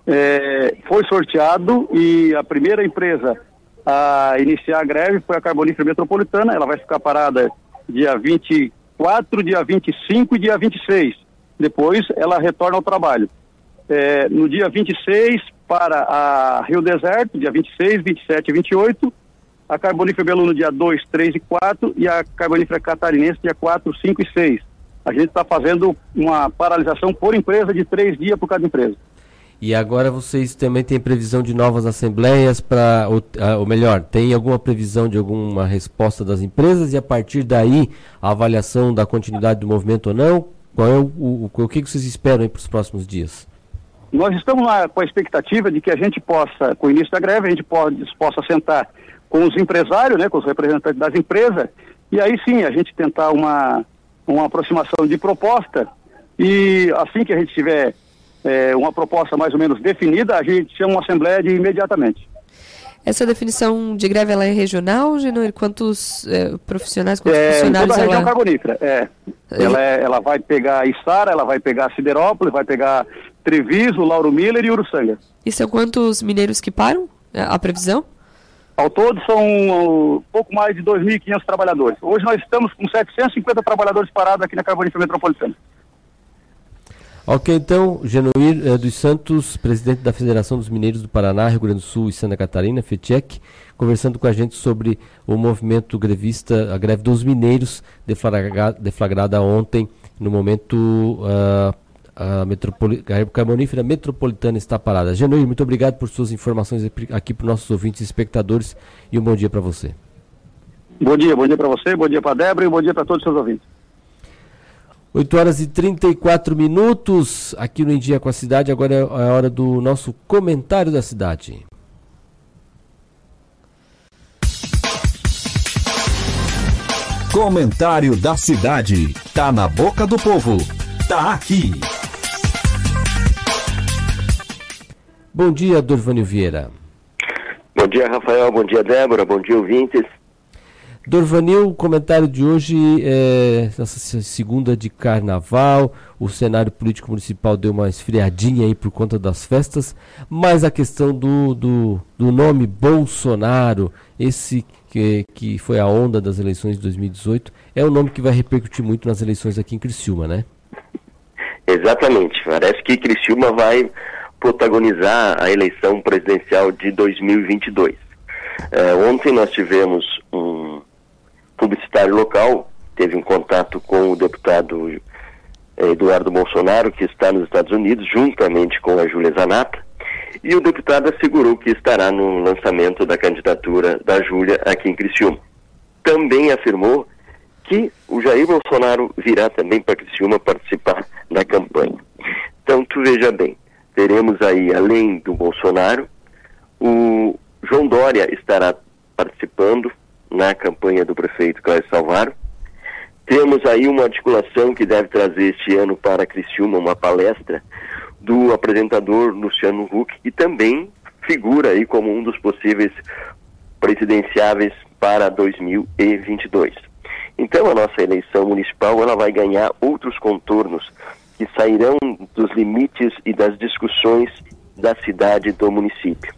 S52: É, foi sorteado e a primeira empresa a iniciar a greve foi a Carbonífera Metropolitana. Ela vai ficar parada dia 24, dia 25 e dia 26. Depois ela retorna ao trabalho. É, no dia 26 para a Rio Deserto, dia 26, 27 e 28. A Carbonífera Belu no dia 2, 3 e 4 e a Carbonífera Catarinense dia 4, 5 e 6. A gente está fazendo uma paralisação por empresa de três dias por cada empresa.
S1: E agora vocês também têm previsão de novas assembleias para, ou, ah, ou melhor, tem alguma previsão de alguma resposta das empresas e a partir daí a avaliação da continuidade do movimento ou não? Qual é o, o, o que vocês esperam para os próximos dias?
S52: Nós estamos lá com a expectativa de que a gente possa, com o início da greve, a gente pode, possa sentar com os empresários, né, com os representantes das empresas, e aí sim a gente tentar uma, uma aproximação de proposta, e assim que a gente tiver é, uma proposta mais ou menos definida, a gente chama uma assembleia de imediatamente.
S2: Essa definição de greve ela é regional, Genoir? Quantos eh, profissionais, quantos
S52: É,
S2: funcionários
S52: toda a região
S2: ela...
S52: carbonífera, é. Ela, é- ela vai pegar Içara, ela vai pegar Siderópolis, vai pegar Treviso, Lauro Miller e Uruçanga.
S2: E são quantos mineiros que param? É, A previsão?
S52: Ao todo são pouco mais de 2.500 trabalhadores. Hoje nós estamos com 750 trabalhadores parados aqui na Carbonífera Metropolitana.
S1: Ok, então, Genuir eh, dos Santos, presidente da Federação dos Mineiros do Paraná, Rio Grande do Sul e Santa Catarina, FETIEC, conversando com a gente sobre o movimento grevista, a greve dos mineiros, deflagra- deflagrada ontem, no momento ah, a metropoli- a Carbonífera Metropolitana está parada. Genuir, muito obrigado por suas informações aqui- para os nossos ouvintes e espectadores e um bom dia para você.
S52: Bom dia, bom dia para você, bom dia para Débora e bom dia para todos os seus ouvintes.
S1: 8 horas e 34 minutos aqui no Em Dia com a Cidade. Agora é a hora do nosso comentário da cidade.
S3: Comentário da cidade. Tá na boca do povo. Tá aqui.
S1: Bom dia, Dorvânio Vieira.
S53: Bom dia, Rafael. Bom dia, Débora. Bom dia, ouvintes.
S1: Dorvanil, o comentário de hoje é nessa segunda de carnaval. O cenário político municipal deu uma esfriadinha aí por conta das festas, mas a questão do, do, do nome Bolsonaro, esse que, que foi a onda das eleições de 2018, é o nome que vai repercutir muito nas eleições aqui em Criciúma, né?
S53: Exatamente. Parece que Criciúma vai protagonizar a eleição presidencial de 2022. É, ontem nós tivemos um publicitário local, teve um contato com o deputado é, Eduardo Bolsonaro, que está nos Estados Unidos, juntamente com a Júlia Zanata, e o deputado assegurou que estará no lançamento da candidatura da Júlia aqui em Criciúma. Também afirmou que o Jair Bolsonaro virá também para Criciúma participar da campanha. Então, tu veja bem, teremos aí, além do Bolsonaro, o João Dória estará participando na campanha do prefeito Cláudio Salvaro. Temos aí uma articulação que deve trazer este ano para Criciúma uma palestra do apresentador Luciano Huck, e também figura aí como um dos possíveis presidenciáveis para 2022. Então a nossa eleição municipal ela vai ganhar outros contornos que sairão dos limites e das discussões da cidade e do município.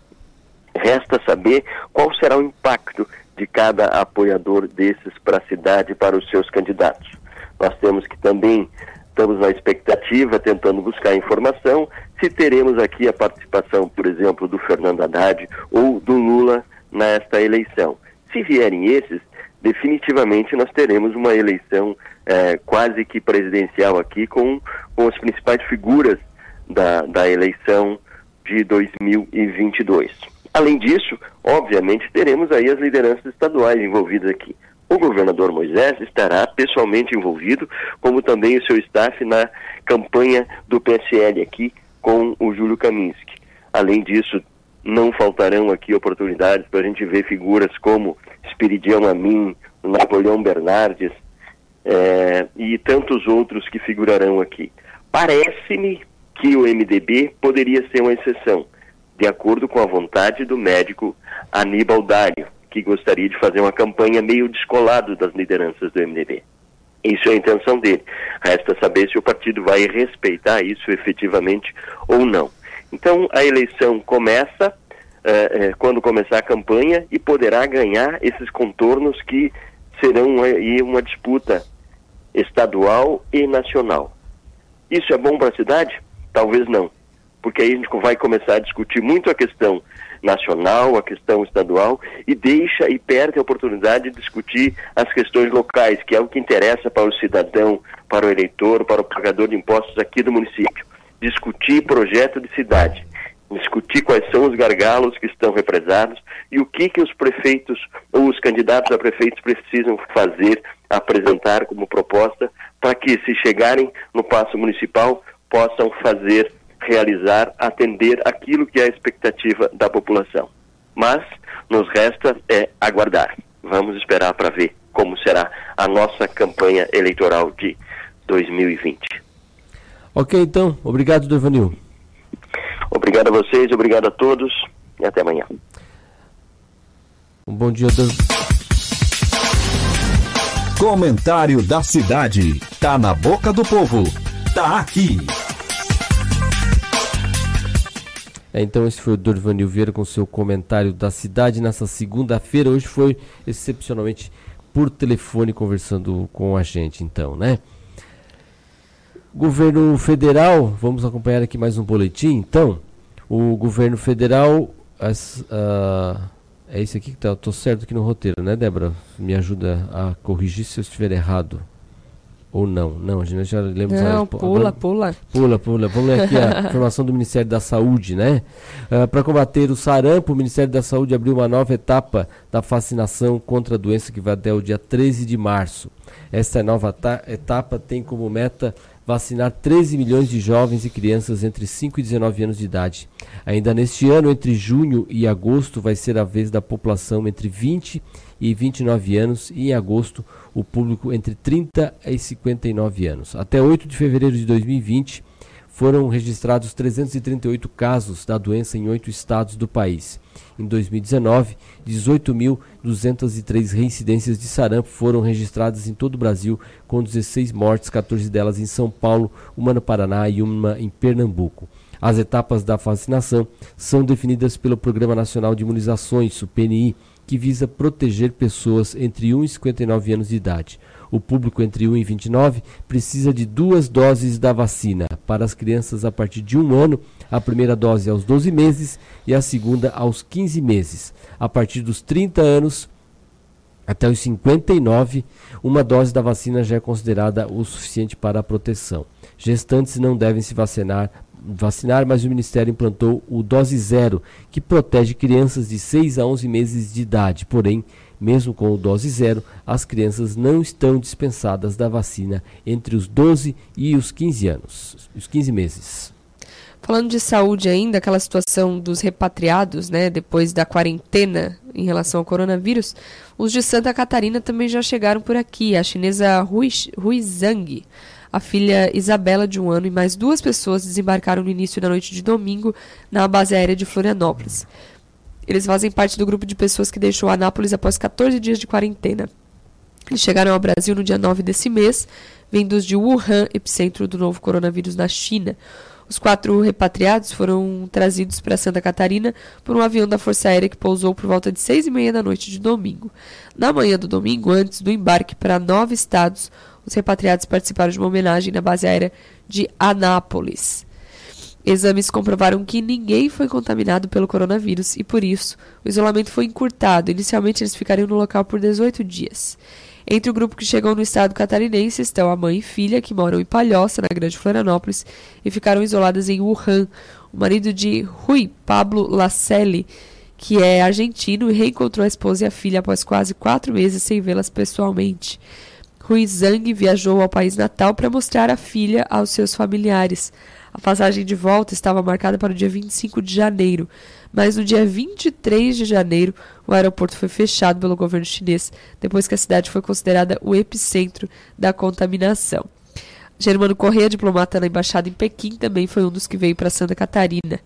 S53: Resta saber qual será o impacto de cada apoiador desses para a cidade para os seus candidatos. Nós temos que também estamos na expectativa, tentando buscar informação, se teremos aqui a participação, por exemplo, do Fernando Haddad ou do Lula nesta eleição. Se vierem esses, definitivamente nós teremos uma eleição é, quase que presidencial aqui com, com as principais figuras da, da eleição de 2022. Além disso, obviamente, teremos aí as lideranças estaduais envolvidas aqui. O governador Moisés estará pessoalmente envolvido, como também o seu staff na campanha do PSL aqui com o Júlio Kaminski. Além disso, não faltarão aqui oportunidades para a gente ver figuras como Espiridião Amin, Napoleão Bernardes é, e tantos outros que figurarão aqui. Parece-me que o MDB poderia ser uma exceção, de acordo com a vontade do médico Aníbal Dário, que gostaria de fazer uma campanha meio descolado das lideranças do MDB. Isso é a intenção dele. Resta saber se o partido vai respeitar isso efetivamente ou não. Então, a eleição começa é, é, quando começar a campanha e poderá ganhar esses contornos que serão aí uma disputa estadual e nacional. Isso é bom para a cidade? Talvez não, porque aí a gente vai começar a discutir muito a questão nacional, a questão estadual e deixa e perde a oportunidade de discutir as questões locais, que é o que interessa para o cidadão, para o eleitor, para o pagador de impostos aqui do município. Discutir projeto de cidade, discutir quais são os gargalos que estão represados e o que que os prefeitos ou os candidatos a prefeitos precisam fazer, apresentar como proposta para que se chegarem no passo municipal possam fazer realizar, atender aquilo que é a expectativa da população. Mas nos resta é aguardar. Vamos esperar para ver como será a nossa campanha eleitoral de 2020.
S1: Ok, então. Obrigado, Devanil.
S53: Obrigado a vocês, obrigado a todos e até amanhã.
S1: Um bom dia, Dan.
S3: Comentário da cidade. Tá na boca do povo. Tá aqui.
S1: É, então esse foi o Dorvanil Vieira com seu comentário da cidade nessa segunda-feira. Hoje foi excepcionalmente por telefone conversando com a gente, então, né? Governo federal, vamos acompanhar aqui mais um boletim, então. O governo federal, as, uh, é esse aqui que tá, tô certo aqui no roteiro, né, Débora? Me ajuda a corrigir se eu estiver errado. Ou não? Não, a gente já lembra.
S2: Não, pula, pula.
S1: Pula, pula. Vamos ler aqui a informação do Ministério da Saúde, né? Uh, Para combater o sarampo, o Ministério da Saúde abriu uma nova etapa da vacinação contra a doença que vai até o dia 13 de março. Essa nova etapa tem como meta vacinar 13 milhões de jovens e crianças entre 5 e 19 anos de idade. Ainda neste ano, entre junho e agosto, vai ser a vez da população entre 20 e 29 anos e em agosto o público entre 30 e 59 anos. Até 8 de fevereiro de 2020 foram registrados 338 casos da doença em oito estados do país. Em 2019, 18.203 reincidências de sarampo foram registradas em todo o Brasil, com 16 mortes, 14 delas em São Paulo, uma no Paraná e uma em Pernambuco. As etapas da vacinação são definidas pelo Programa Nacional de Imunizações, o PNI, que visa proteger pessoas entre 1 e 59 anos de idade. O público entre 1 e 29 precisa de duas doses da vacina. Para as crianças a partir de um ano, a primeira dose aos 12 meses e a segunda aos 15 meses. A partir dos 30 anos, até os 59, uma dose da vacina já é considerada o suficiente para a proteção. Gestantes não devem se vacinar, vacinar, mas o Ministério implantou o dose zero, que protege crianças de 6 a 11 meses de idade. Porém, mesmo com o dose zero, as crianças não estão dispensadas da vacina entre os 12 e os 15 anos, os 15 meses.
S2: Falando de saúde ainda, aquela situação dos repatriados, né, depois da quarentena em relação ao coronavírus, os de Santa Catarina também já chegaram por aqui. A chinesa Hui, Hui Zhang, a filha Isabela, de um ano, e mais duas pessoas desembarcaram no início da noite de domingo na base aérea de Florianópolis. Eles fazem parte do grupo de pessoas que deixou Anápolis após 14 dias de quarentena. Eles chegaram ao Brasil no dia 9 desse mês, vindos de Wuhan, epicentro do novo coronavírus na China. Os quatro repatriados foram trazidos para Santa Catarina por um avião da Força Aérea que pousou por volta de seis e meia da noite de domingo. Na manhã do domingo, antes do embarque para nove estados, os repatriados participaram de uma homenagem na base aérea de Anápolis. Exames comprovaram que ninguém foi contaminado pelo coronavírus e, por isso, o isolamento foi encurtado. Inicialmente, eles ficariam no local por 18 dias. Entre o grupo que chegou no estado catarinense estão a mãe e filha, que moram em Palhoça, na Grande Florianópolis, e ficaram isoladas em Wuhan. O marido de Rui, Pablo Lacelli, que é argentino reencontrou a esposa e a filha após quase quatro meses sem vê-las pessoalmente. Rui Zhang viajou ao país natal para mostrar a filha aos seus familiares. A passagem de volta estava marcada para o dia 25 de janeiro, mas no dia 23 de janeiro o aeroporto foi fechado pelo governo chinês, depois que a cidade foi considerada o epicentro da contaminação. Germano Corrêa, diplomata na embaixada em Pequim, também foi um dos que veio para Santa Catarina.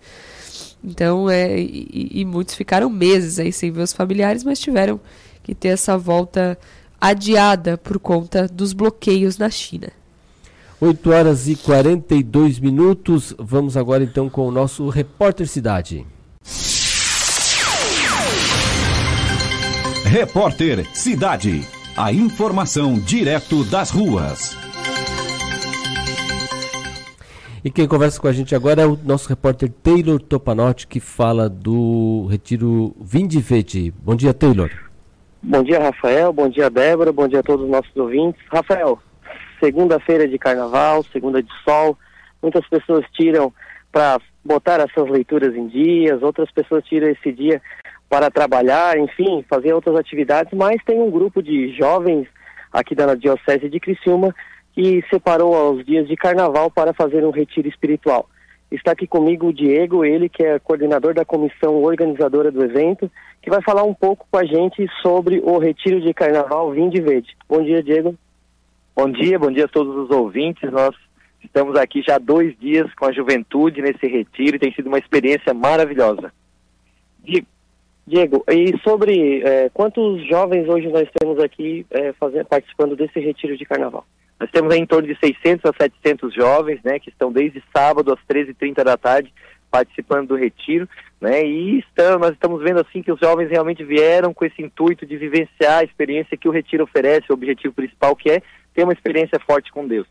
S2: Então, é, e, e muitos ficaram meses aí sem ver os familiares, mas tiveram que ter essa volta adiada por conta dos bloqueios na China.
S1: 8 horas e 42 minutos. Vamos agora então com o nosso repórter Cidade.
S3: Repórter Cidade. A informação direto das ruas.
S1: E quem conversa com a gente agora é o nosso repórter Taylor Topanotti, que fala do Retiro Vindivete. Bom dia, Taylor.
S54: Bom dia, Rafael. Bom dia, Débora. Bom dia a todos os nossos ouvintes. Rafael, segunda-feira de carnaval, segunda de sol, muitas pessoas tiram para botar as suas leituras em dias, outras pessoas tiram esse dia para trabalhar, enfim, fazer outras atividades, mas tem um grupo de jovens aqui da Diocese de Criciúma que separou os dias de carnaval para fazer um retiro espiritual. Está aqui comigo o Diego, ele que é coordenador da comissão organizadora do evento, que vai falar um pouco com a gente sobre o retiro de carnaval Vinde Verde. Bom dia, Diego.
S55: Bom dia, bom dia a todos os ouvintes. Nós estamos aqui já há dois dias com a juventude nesse retiro e tem sido uma experiência maravilhosa.
S54: Diego, e sobre é, quantos jovens hoje nós temos aqui é, fazendo, participando desse retiro de carnaval?
S55: Nós temos em torno de 600 a 700 jovens, né, que estão desde sábado às 13h30 da tarde participando do retiro, né, e estamos, nós estamos vendo assim que os jovens realmente vieram com esse intuito de vivenciar a experiência que o retiro oferece, o objetivo principal que é ter uma experiência forte com Deus.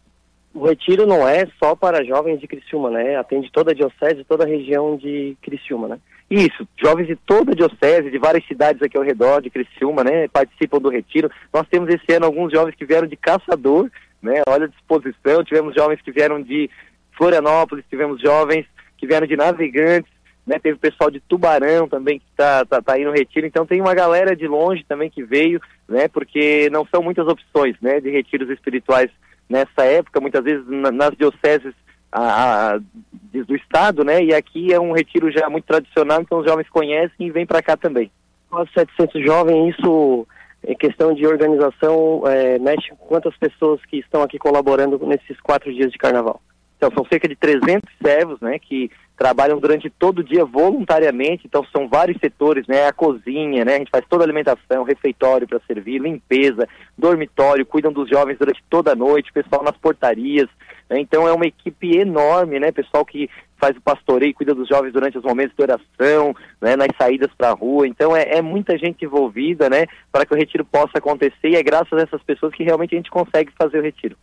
S54: O retiro não é só para jovens de Criciúma, né? Atende toda a diocese, toda a região de Criciúma, né?
S55: Isso, jovens de toda a diocese, de várias cidades aqui ao redor de Criciúma, né? Participam do retiro. Nós temos esse ano alguns jovens que vieram de Caçador, né? Olha a disposição. Tivemos jovens que vieram de Florianópolis, tivemos jovens que vieram de Navegantes, né? Teve pessoal de Tubarão também que está tá, tá aí no retiro. Então tem uma galera de longe também que veio, né? Porque não são muitas opções, né? De retiros espirituais nessa época, muitas vezes na, nas dioceses a, a, do estado, né? E aqui é um retiro já muito tradicional, então os jovens conhecem e vêm para cá também.
S54: Quase 700 jovens, isso em questão de organização, é, mexe com quantas pessoas que estão aqui colaborando nesses quatro dias de carnaval?
S55: Então, são cerca de 300 servos, né, que trabalham durante todo o dia voluntariamente, então são vários setores, né, a cozinha, né, a gente faz toda a alimentação, refeitório para servir, limpeza, dormitório, cuidam dos jovens durante toda a noite, pessoal nas portarias, né, então é uma equipe enorme, né, pessoal que faz o pastoreio, cuida dos jovens durante os momentos de oração, né, nas saídas para a rua, então é, é, muita gente envolvida, né, para que o retiro possa acontecer. E é graças a essas pessoas que realmente a gente consegue fazer o retiro.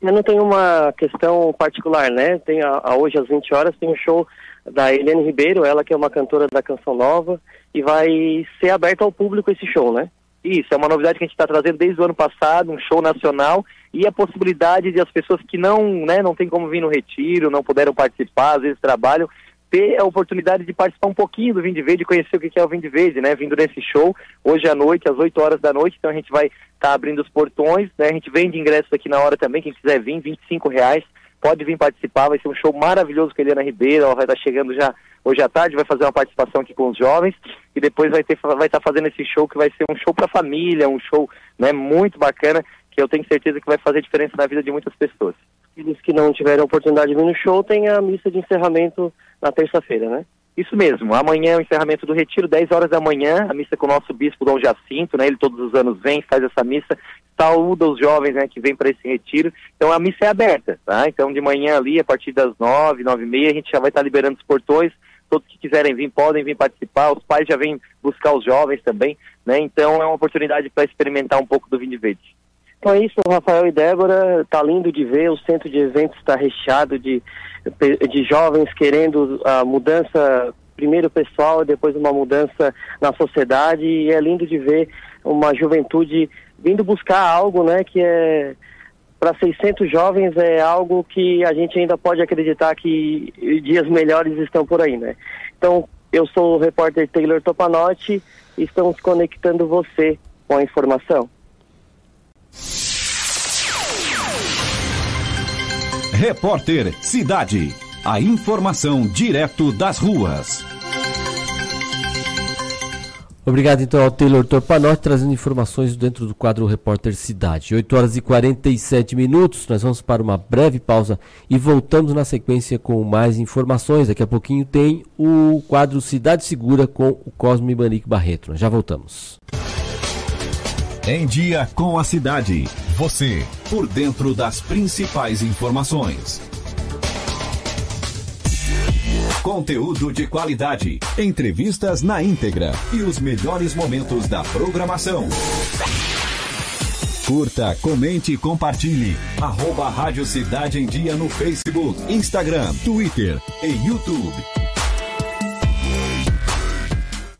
S54: Eu não tenho uma questão particular, né? Tem a, a, hoje às 20 horas tem um show da Helene Ribeiro, ela que é uma cantora da Canção Nova, e vai ser aberto ao público esse show, né?
S55: Isso, é uma novidade que a gente está trazendo desde o ano passado, um show nacional, e a possibilidade de as pessoas que não, né, não tem como vir no retiro, não puderam participar, às vezes trabalham, ter a oportunidade de participar um pouquinho do Vinde Verde, conhecer o que é o Vinde Verde, né? Vindo nesse show, hoje à noite, às 8 horas da noite, então a gente vai estar tá abrindo os portões, né? A gente vende ingressos aqui na hora também, quem quiser vir, 25 reais, pode vir participar, vai ser um show maravilhoso com a Eliana Ribeiro, ela vai estar tá chegando já hoje à tarde, vai fazer uma participação aqui com os jovens, e depois vai vai estar tá fazendo esse show que vai ser um show para família, um show, né, muito bacana, que eu tenho certeza que vai fazer diferença na vida de muitas pessoas.
S54: Aqueles que não tiveram oportunidade de vir no show, tem a missa de encerramento na terça-feira, né?
S55: Isso mesmo, amanhã é o encerramento do retiro, 10 horas da manhã, a missa com o nosso bispo Dom Jacinto, né? Ele todos os anos vem, faz essa missa, saúda os jovens né, que vêm para esse retiro. Então a missa é aberta, tá? Então de manhã ali, a partir das 9, 9 e meia, a gente já vai estar liberando os portões. Todos que quiserem vir podem vir participar, os pais já vêm buscar os jovens também, né? Então é uma oportunidade para experimentar um pouco do vinho verde.
S54: Então é isso, Rafael e Débora, tá lindo de ver, o centro de eventos está recheado de, de jovens querendo a mudança, primeiro pessoal, depois uma mudança na sociedade, e é lindo de ver uma juventude vindo buscar algo, né, que é para 600 jovens é algo que a gente ainda pode acreditar que dias melhores estão por aí, né? Então, eu sou o repórter Taylor Topanotti e estamos conectando você com a informação.
S3: Repórter Cidade. A informação direto das ruas.
S1: Obrigado então ao Taylor Torpanotti trazendo informações dentro do quadro Repórter Cidade. 8 horas e 47 minutos, nós vamos para uma breve pausa e voltamos na sequência com mais informações. Daqui a pouquinho tem o quadro Cidade Segura com o Cosme Ibanique Barreto. Nós já voltamos.
S3: Em Dia com a Cidade. Você, por dentro das principais informações. Conteúdo de qualidade, entrevistas na íntegra e os melhores momentos da programação. Curta, comente e compartilhe. Arroba Rádio Cidade em Dia no Facebook, Instagram, Twitter e YouTube.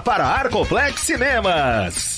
S56: para Arcoplex Cinemas.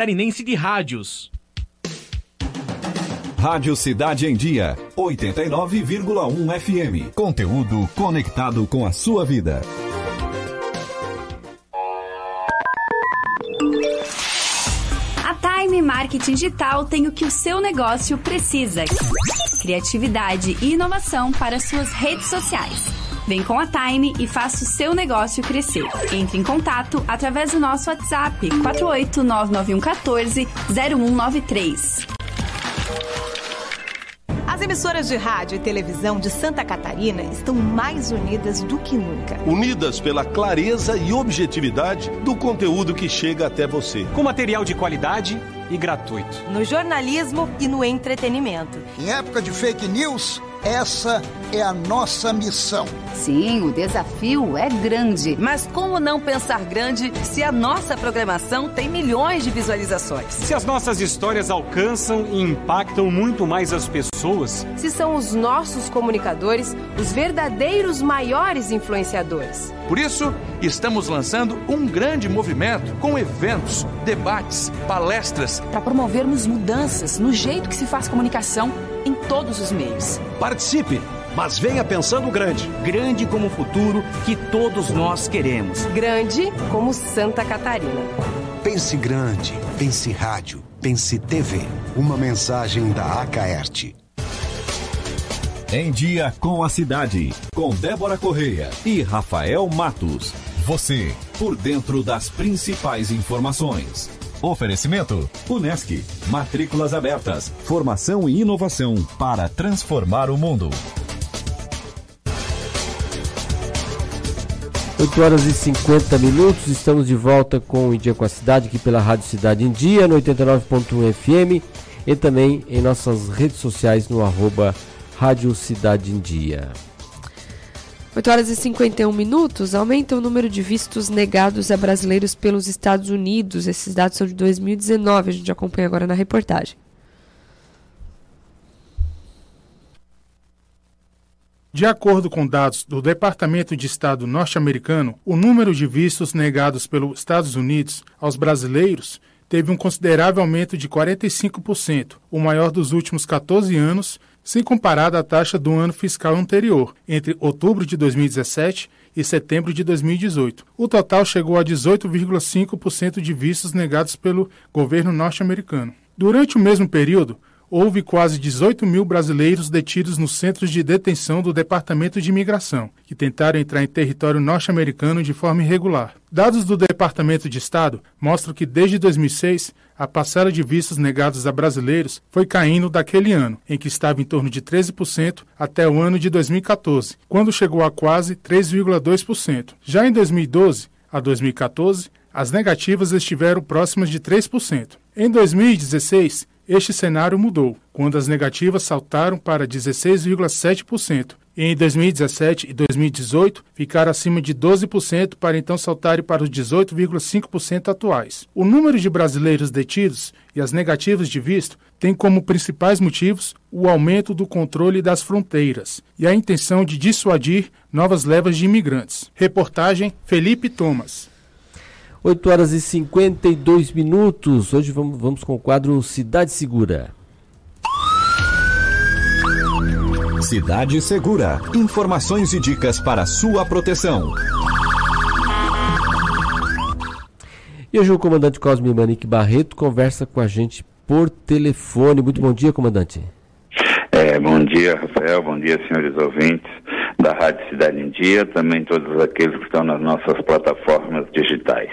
S57: Catarinense de Rádios.
S3: Rádio Cidade em Dia, 89,1 FM. Conteúdo conectado com a sua vida.
S39: A Time Marketing Digital tem o que o seu negócio precisa: criatividade e inovação para suas redes sociais. Vem com a Time e faça o seu negócio crescer. Entre em contato através do nosso WhatsApp 4899114 0193.
S58: As emissoras de rádio e televisão de Santa Catarina estão mais unidas do que nunca.
S15: Unidas pela clareza e objetividade do conteúdo que chega até você.
S59: Com material de qualidade e gratuito.
S58: No jornalismo e no entretenimento.
S60: Em época de fake news
S61: Essa é a nossa missão.
S62: Sim, o desafio é grande.
S63: Mas como não pensar grande se a nossa programação tem milhões de visualizações?
S64: Se as nossas histórias alcançam e impactam muito mais as pessoas?
S65: Se são os nossos comunicadores os verdadeiros maiores influenciadores?
S66: Por isso, estamos lançando um grande movimento com eventos, debates, palestras.
S67: Para promovermos mudanças no jeito que se faz comunicação em todos os meios.
S68: Participe! Mas venha pensando grande.
S69: Grande como o futuro que todos nós queremos.
S65: Grande como Santa Catarina.
S68: Pense grande, pense rádio, pense TV. Uma mensagem da Acaerte.
S3: Em Dia com a Cidade, com Débora Correia e Rafael Matos. Você, por dentro das principais informações. Oferecimento: Unesc. Matrículas abertas. Formação e inovação para transformar o mundo.
S1: 8 horas e 50 minutos, estamos de volta com o Dia com a Cidade, aqui pela Rádio Cidade em Dia, no 89.1 FM e também em nossas redes sociais no arroba Rádio Cidade em Dia.
S2: 8 horas e 51 minutos, aumenta o número de vistos negados a brasileiros pelos Estados Unidos. Esses dados são de 2019, a gente acompanha agora na reportagem.
S70: De acordo com dados do Departamento de Estado norte-americano, o número de vistos negados pelos Estados Unidos aos brasileiros teve um considerável aumento de 45%, o maior dos últimos 14 anos, se comparado à taxa do ano fiscal anterior, entre outubro de 2017 e setembro de 2018. O total chegou a 18,5% de vistos negados pelo governo norte-americano. Durante o mesmo período, houve quase 18 mil brasileiros detidos nos centros de detenção do Departamento de Imigração, que tentaram entrar em território norte-americano de forma irregular. Dados do Departamento de Estado mostram que desde 2006 a parcela de vistos negados a brasileiros foi caindo daquele ano, em que estava em torno de 13%, até o ano de 2014, quando chegou a quase 3,2%. Já em 2012 a 2014, as negativas estiveram próximas de 3%. Em 2016, este cenário mudou, quando as negativas saltaram para 16,7%. E em 2017 e 2018 ficaram acima de 12% para então saltarem para os 18,5% atuais. O número de brasileiros detidos e as negativas de visto têm como principais motivos o aumento do controle das fronteiras e a intenção de dissuadir novas levas de imigrantes. Reportagem Felipe Thomas.
S1: 8 horas e 52 minutos. Hoje vamos, vamos com o quadro Cidade Segura.
S3: Cidade Segura. Informações e dicas para sua proteção.
S1: E hoje o comandante Cosme Manique Barreto conversa com a gente por telefone. Muito bom dia, comandante.
S71: Bom dia, Rafael. Bom dia, senhores ouvintes da Rádio Cidade em Dia, também todos aqueles que estão nas nossas plataformas digitais.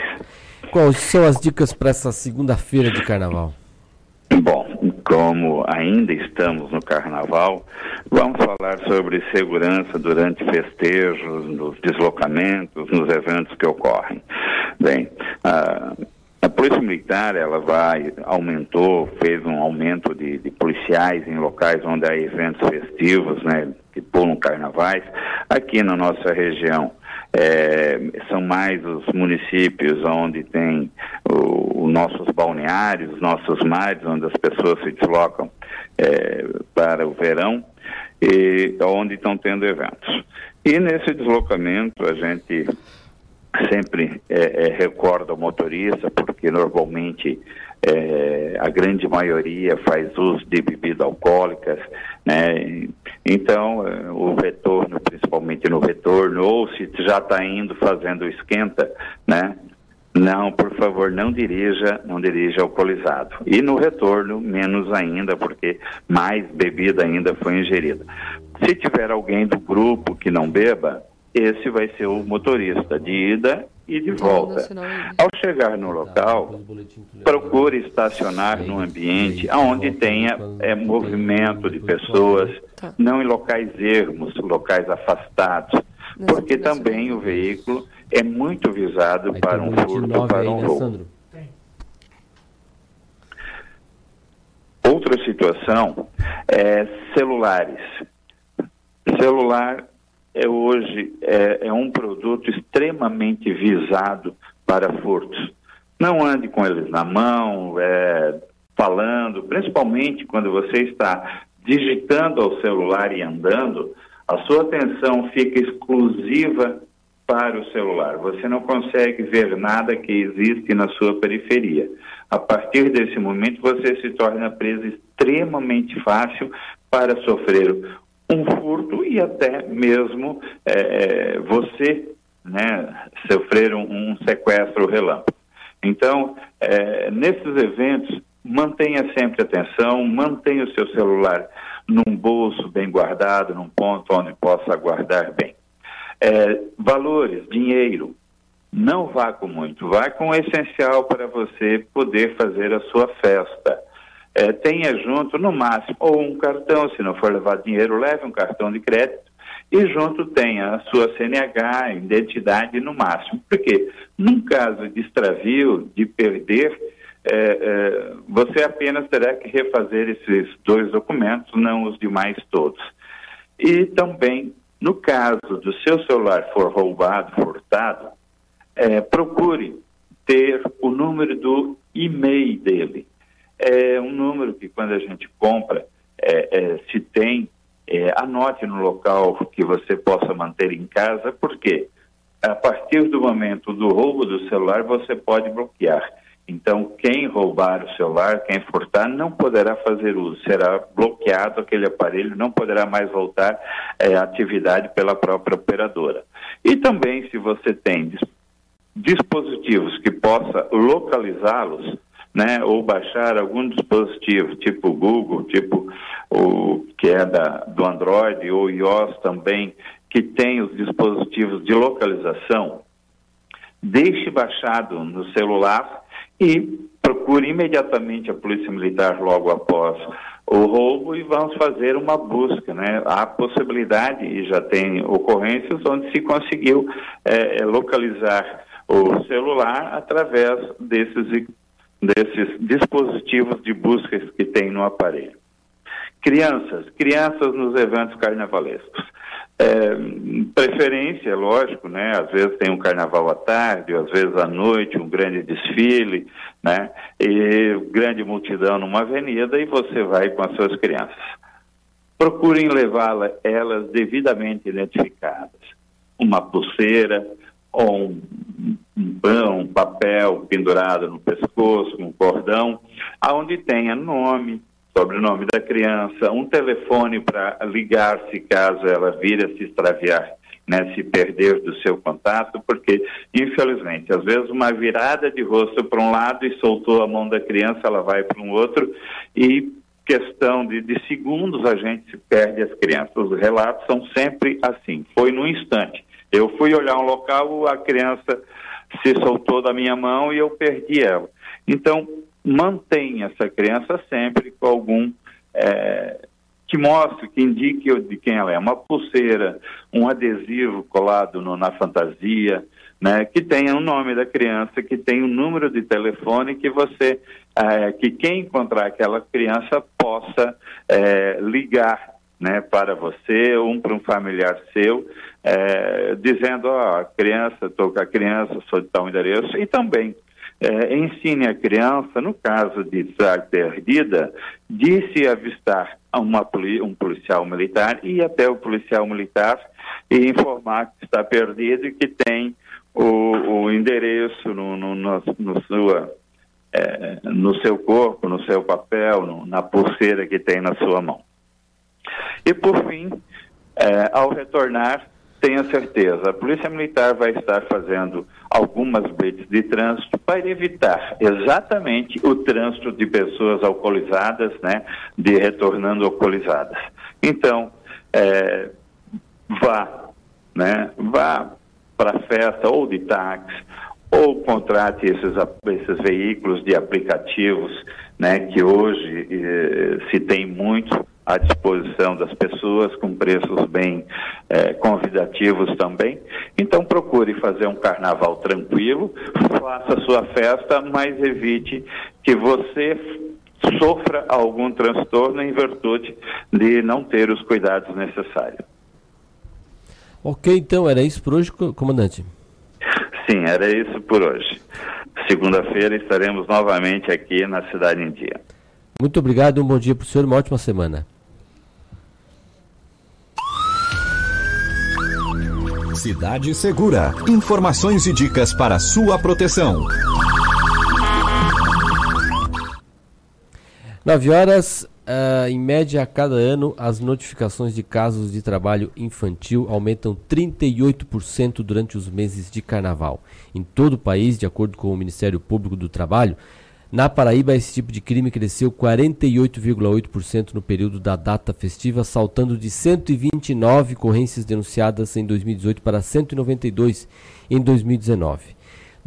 S1: Quais são as dicas para essa segunda-feira de carnaval?
S71: Bom, como ainda estamos no carnaval, vamos falar sobre segurança durante festejos, nos deslocamentos, nos eventos que ocorrem. Bem, a, a Polícia Militar, ela vai, aumentou, fez um aumento de, de policiais em locais onde há eventos festivos, né, que pulam carnavais. Aqui na nossa região, é, são mais os municípios onde tem os nossos balneários, os nossos mares, onde as pessoas se deslocam é, para o verão e onde estão tendo eventos. E nesse deslocamento a gente sempre é, é, recorda o motorista, porque normalmente é, a grande maioria faz uso de bebidas alcoólicas, né? Então, é, o retorno, principalmente no retorno, ou se já está indo fazendo esquenta, né? Não, por favor, não dirija, não dirija alcoolizado. E no retorno, menos ainda, porque mais bebida ainda foi ingerida. Se tiver alguém do grupo que não beba, esse vai ser o motorista de ida e de volta. Ao chegar no local, procure estacionar num ambiente onde tenha é, movimento de pessoas, não em locais ermos, locais afastados, porque também o veículo é muito visado para um furto, para um roubo. Outra situação é celulares. Celular é hoje é, é um produto extremamente visado para furtos. Não ande com eles na mão, é, falando, principalmente quando você está digitando ao celular e andando, a sua atenção fica exclusiva para o celular. Você não consegue ver nada que existe na sua periferia. A partir desse momento, você se torna presa extremamente fácil para sofrer um furto e até mesmo é, você né, sofrer um, um sequestro relâmpago. Então, é, nesses eventos, mantenha sempre atenção, mantenha o seu celular num bolso bem guardado, num ponto onde possa guardar bem. É, valores, dinheiro, não vá com muito, vá com o essencial para você poder fazer a sua festa. É, tenha junto, no máximo, ou um cartão, se não for levar dinheiro, leve um cartão de crédito e junto tenha a sua CNH, identidade no máximo. Porque num caso de extravio, de perder, é, é, você apenas terá que refazer esses dois documentos, não os demais todos. E também, no caso do seu celular for roubado, furtado, é, procure ter o número do e-mail dele. É um número que quando a gente compra, é, é, se tem, é, anote no local que você possa manter em casa, porque a partir do momento do roubo do celular, você pode bloquear. Então, quem roubar o celular, quem furtar, não poderá fazer uso, será bloqueado aquele aparelho, não poderá mais voltar é, à atividade pela própria operadora. E também, se você tem dispositivos que possa localizá-los, né, ou baixar algum dispositivo, tipo Google, tipo o que é da, do Android ou iOS também, que tem os dispositivos de localização, deixe baixado no celular e procure imediatamente a Polícia Militar logo após o roubo e vamos fazer uma busca. Né? Há possibilidade, e já tem ocorrências, onde se conseguiu é, localizar o celular através desses, desses dispositivos de busca que tem no aparelho. Crianças, crianças nos eventos carnavalescos. É, preferência, lógico, né? Às vezes tem um carnaval à tarde, às vezes à noite, um grande desfile, né? E grande multidão numa avenida e você vai com as suas crianças. Procurem levá-las devidamente identificadas. Uma pulseira ou um, um pão, um papel pendurado no pescoço, um cordão, aonde tenha nome, sobrenome da criança, um telefone para ligar se caso ela vir a se extraviar, né, se perder do seu contato, porque, infelizmente, às vezes uma virada de rosto para um lado e soltou a mão da criança, ela vai para um outro e questão de, de segundos a gente se perde as crianças. Os relatos são sempre assim, foi no instante. Eu fui olhar um local, a criança se soltou da minha mão e eu perdi ela. Então, mantenha essa criança sempre com algum é, que mostre, que indique de quem ela é. Uma pulseira, um adesivo colado no, na fantasia, né, que tenha o nome da criança, que tenha o um número de telefone que você, é, que quem encontrar aquela criança possa é, ligar né, para você, um para um familiar seu, é, dizendo, ó, oh, criança, estou com a criança, sou de tal endereço, e também é, ensine a criança, no caso de estar perdida, de se avistar a uma, um policial militar e até o policial militar e informar que está perdido e que tem o, o endereço no, no, no, no sua, é, no seu corpo, no seu papel, no, na pulseira que tem na sua mão. E por fim, é, ao retornar, tenha certeza, a Polícia Militar vai estar fazendo algumas blitz de trânsito para evitar exatamente o trânsito de pessoas alcoolizadas, né, de retornando alcoolizadas. Então, é, vá, né, vá para festa ou de táxi, ou contrate esses, esses veículos de aplicativos, né, que hoje eh, se tem muito à disposição das pessoas, com preços bem eh, convidativos também. Então procure fazer um carnaval tranquilo, faça sua festa, mas evite que você sofra algum transtorno em virtude de não ter os cuidados necessários.
S1: Ok, então era isso por hoje, comandante?
S71: Sim, era isso por hoje. Segunda-feira estaremos novamente aqui na Cidade em Dia.
S1: Muito obrigado, um bom dia para o senhor, uma ótima semana.
S3: Cidade Segura. Informações e dicas para sua proteção.
S1: 9 horas, uh, em média, a cada ano, as notificações de casos de trabalho infantil aumentam 38% durante os meses de carnaval. Em todo o país, de acordo com o Ministério Público do Trabalho, na Paraíba, esse tipo de crime cresceu 48,8% no período da data festiva, saltando de 129 ocorrências denunciadas em 2018 para 192 em 2019.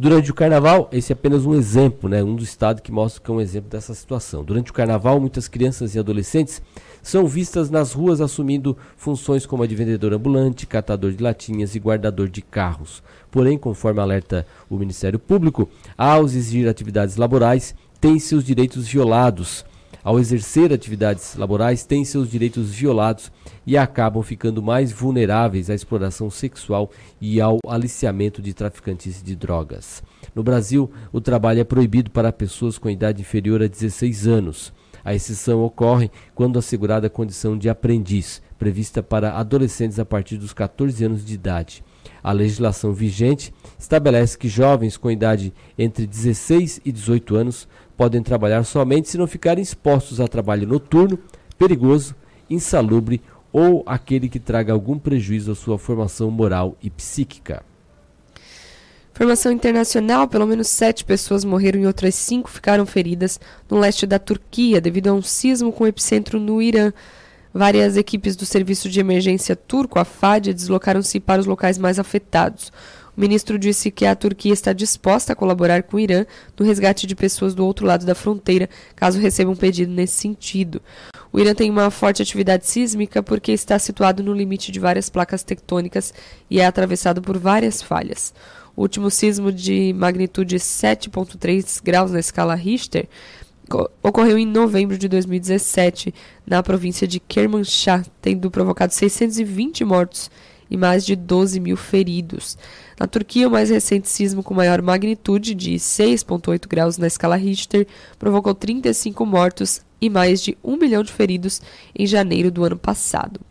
S1: Durante o carnaval, esse é apenas um exemplo, né? um dos estados que mostra que é um exemplo dessa situação. Durante o carnaval, muitas crianças e adolescentes são vistas nas ruas assumindo funções como a de vendedor ambulante, catador de latinhas e guardador de carros. Porém, conforme alerta o Ministério Público, ao exigir atividades laborais, tem seus direitos violados. Ao exercer atividades laborais, têm seus direitos violados e acabam ficando mais vulneráveis à exploração sexual e ao aliciamento de traficantes de drogas. No Brasil, o trabalho é proibido para pessoas com idade inferior a 16 anos. A exceção ocorre quando assegurada a condição de aprendiz, prevista para adolescentes a partir dos 14 anos de idade. A legislação vigente estabelece que jovens com idade entre 16 e 18 anos podem trabalhar somente se não ficarem expostos a trabalho noturno, perigoso, insalubre ou aquele que traga algum prejuízo à sua formação moral e psíquica.
S2: Informação internacional: pelo menos sete pessoas morreram e outras cinco ficaram feridas no leste da Turquia devido a um sismo com epicentro no Irã. Várias equipes do Serviço de Emergência Turco, a FAD, deslocaram-se para os locais mais afetados. O ministro disse que a Turquia está disposta a colaborar com o Irã no resgate de pessoas do outro lado da fronteira, caso receba um pedido nesse sentido. O Irã tem uma forte atividade sísmica porque está situado no limite de várias placas tectônicas e é atravessado por várias falhas. O último sismo de magnitude 7.3 graus na escala Richter ocorreu em novembro de 2017 na província de Kermanshah, tendo provocado 620 mortos e mais de 12 mil feridos. Na Turquia, o mais recente sismo com maior magnitude, de 6,8 graus na escala Richter, provocou 35 mortos e mais de 1 milhão de feridos em janeiro do ano passado.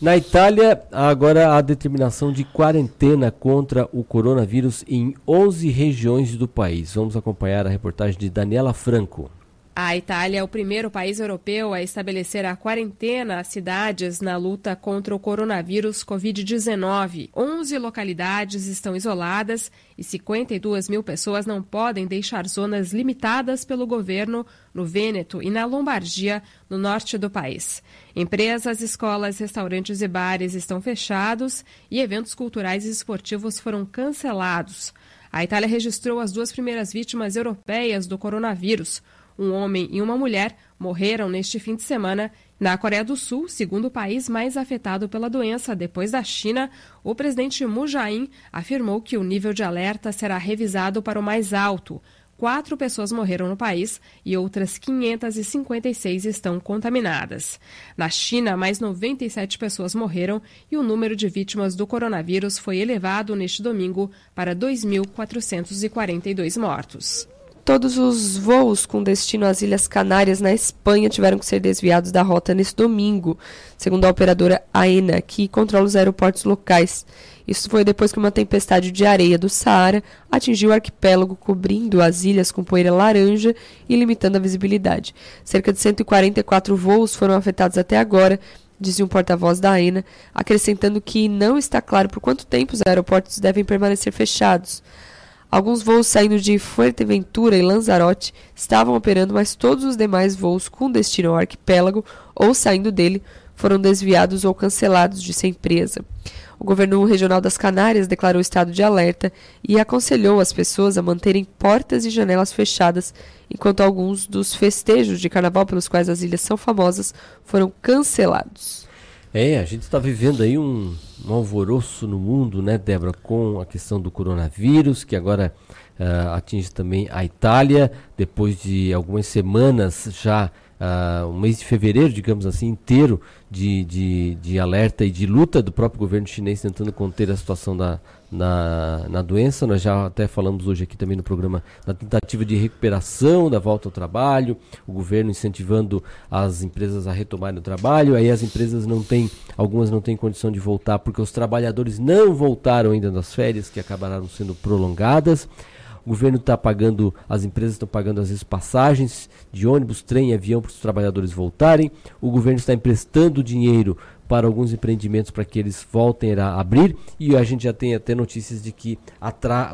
S1: Na Itália, agora a determinação de quarentena contra o coronavírus em 11 regiões do país. Vamos acompanhar a reportagem de Daniela Franco.
S72: A Itália é o primeiro país europeu a estabelecer a quarentena às cidades na luta contra o coronavírus Covid-19. 11 localidades estão isoladas e 52 mil pessoas não podem deixar zonas limitadas pelo governo no Vêneto e na Lombardia, no norte do país. Empresas, escolas, restaurantes e bares estão fechados e eventos culturais e esportivos foram cancelados. A Itália registrou as duas primeiras vítimas europeias do coronavírus. Um homem e uma mulher morreram neste fim de semana. Na Coreia do Sul, segundo o país mais afetado pela doença depois da China, o presidente Moon Jae-in afirmou que o nível de alerta será revisado para o mais alto. Quatro pessoas morreram no país e outras 556 estão contaminadas. Na China, mais 97 pessoas morreram e o número de vítimas do coronavírus foi elevado neste domingo para 2.442 mortos.
S2: Todos os voos com destino às Ilhas Canárias, na Espanha, tiveram que ser desviados da rota nesse domingo, segundo a operadora AENA, que controla os aeroportos locais. Isso foi depois que uma tempestade de areia do Saara atingiu o arquipélago, cobrindo as ilhas com poeira laranja e limitando a visibilidade. Cerca de 144 voos foram afetados até agora, dizia um porta-voz da AENA, acrescentando que não está claro por quanto tempo os aeroportos devem permanecer fechados. Alguns voos saindo de Fuerteventura e Lanzarote estavam operando, mas todos os demais voos com destino ao arquipélago ou saindo dele foram desviados ou cancelados, disse a empresa. O governo regional das Canárias declarou estado de alerta e aconselhou as pessoas a manterem portas e janelas fechadas, enquanto alguns dos festejos de carnaval pelos quais as ilhas são famosas foram cancelados.
S1: É, a gente está vivendo aí um, um, alvoroço no mundo, né, Débora, com a questão do coronavírus, que agora uh, atinge também a Itália, depois de algumas semanas já uh, um mês de fevereiro, digamos assim, inteiro de, de, de, alerta e de luta do próprio governo chinês tentando conter a situação da, na, na doença. Nós já até falamos hoje aqui também no programa da tentativa de recuperação da volta ao trabalho, o governo incentivando as empresas a retomarem o trabalho. Aí as empresas não têm, algumas não têm condição de voltar porque os trabalhadores não voltaram ainda das férias que acabaram sendo prolongadas. O governo está pagando, as empresas estão pagando às vezes passagens de ônibus, trem, avião para os trabalhadores voltarem. O governo está emprestando dinheiro para alguns empreendimentos para que eles voltem a abrir e a gente já tem até notícias de que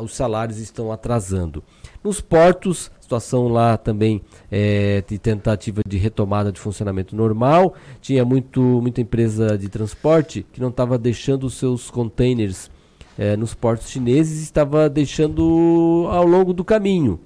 S1: os salários estão atrasando. Nos portos, situação lá também é, de tentativa de retomada de funcionamento normal. Tinha muito, muita empresa de transporte que não estava deixando os seus containers é, nos portos chineses estava deixando ao longo do caminho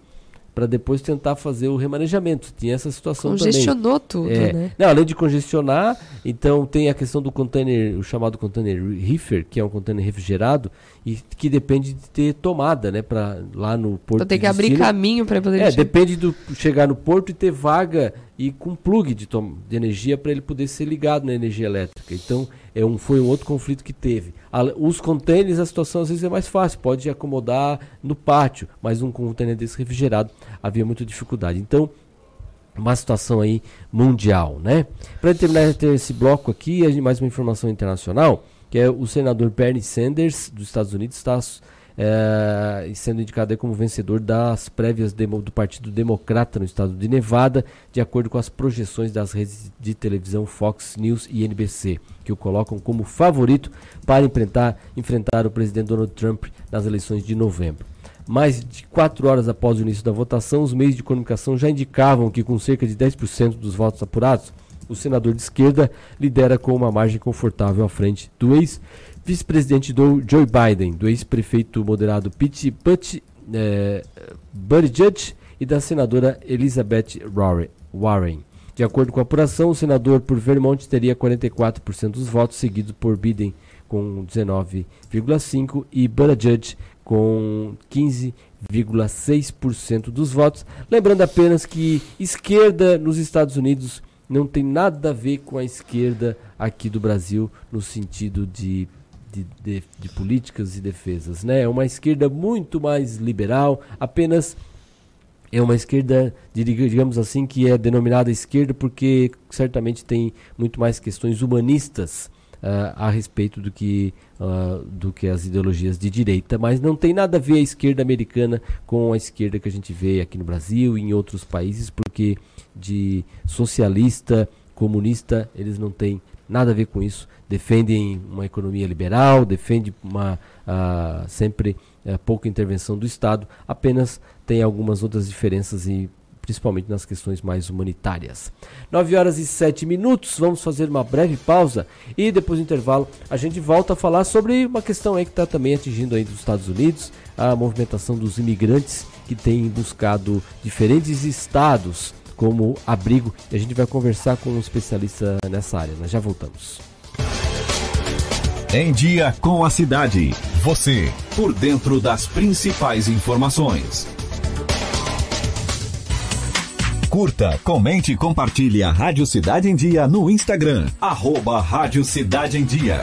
S1: para depois tentar fazer o remanejamento. Tinha essa situação
S2: Congestionou
S1: também.
S2: tudo,
S1: é,
S2: né?
S1: Não, além de congestionar, então tem a questão do container, o chamado container reefer, que é um container refrigerado e que depende de ter tomada, né, para lá no porto. Então
S2: tem que abrir caminho para poder.
S1: É, depende do chegar no porto e ter vaga e com plug de, de energia para ele poder ser ligado na energia elétrica. Então é um, foi um outro conflito que teve. Os containers, a situação às vezes é mais fácil, pode acomodar no pátio, mas um container desse refrigerado havia muita dificuldade. Então, uma situação aí mundial, né? Para terminar esse bloco aqui, mais uma informação internacional, que é o senador Bernie Sanders dos Estados Unidos está é, sendo indicado como vencedor das prévias demo, do Partido Democrata no estado de Nevada, de acordo com as projeções das redes de televisão Fox News e NBC, que o colocam como favorito para enfrentar, enfrentar o presidente Donald Trump nas eleições de novembro. Mais de quatro horas após o início da votação, os meios de comunicação já indicavam que, com cerca de 10% dos votos apurados, o senador de esquerda lidera com uma margem confortável à frente do ex vice-presidente do Joe Biden, do ex-prefeito moderado Pete Butch, é, Buttigieg e da senadora Elizabeth Warren. De acordo com a apuração, o senador por Vermont teria 44% dos votos, seguido por Biden com 19,5% e Buttigieg com 15,6% dos votos. Lembrando apenas que esquerda nos Estados Unidos não tem nada a ver com a esquerda aqui do Brasil no sentido de de, de, de, políticas e defesas. Né? É uma esquerda muito mais liberal, apenas é uma esquerda, digamos assim, que é denominada esquerda porque certamente tem muito mais questões humanistas uh, a respeito do que, uh, do que as ideologias de direita, mas não tem nada a ver a esquerda americana com a esquerda que a gente vê aqui no Brasil e em outros países, porque de socialista, comunista, eles não têm nada a ver com isso defendem uma economia liberal, defendem uma, uh, sempre uh, pouca intervenção do Estado, apenas tem algumas outras diferenças e principalmente nas questões mais humanitárias. 9 horas e 7 minutos, vamos fazer uma breve pausa e depois do intervalo a gente volta a falar sobre uma questão aí que está também atingindo aí dos Estados Unidos, a movimentação dos imigrantes que têm buscado diferentes estados como abrigo. E a gente vai conversar com um especialista nessa área. Nós já voltamos.
S3: Em Dia com a Cidade. Você, por dentro das principais informações. Curta, comente e compartilhe a Rádio Cidade em Dia no Instagram. Arroba Rádio Cidade em Dia.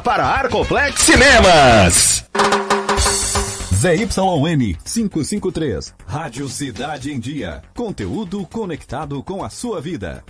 S56: para Arcoplex Cinemas.
S3: ZYN 553. Rádio Cidade em Dia. Conteúdo conectado com a sua vida.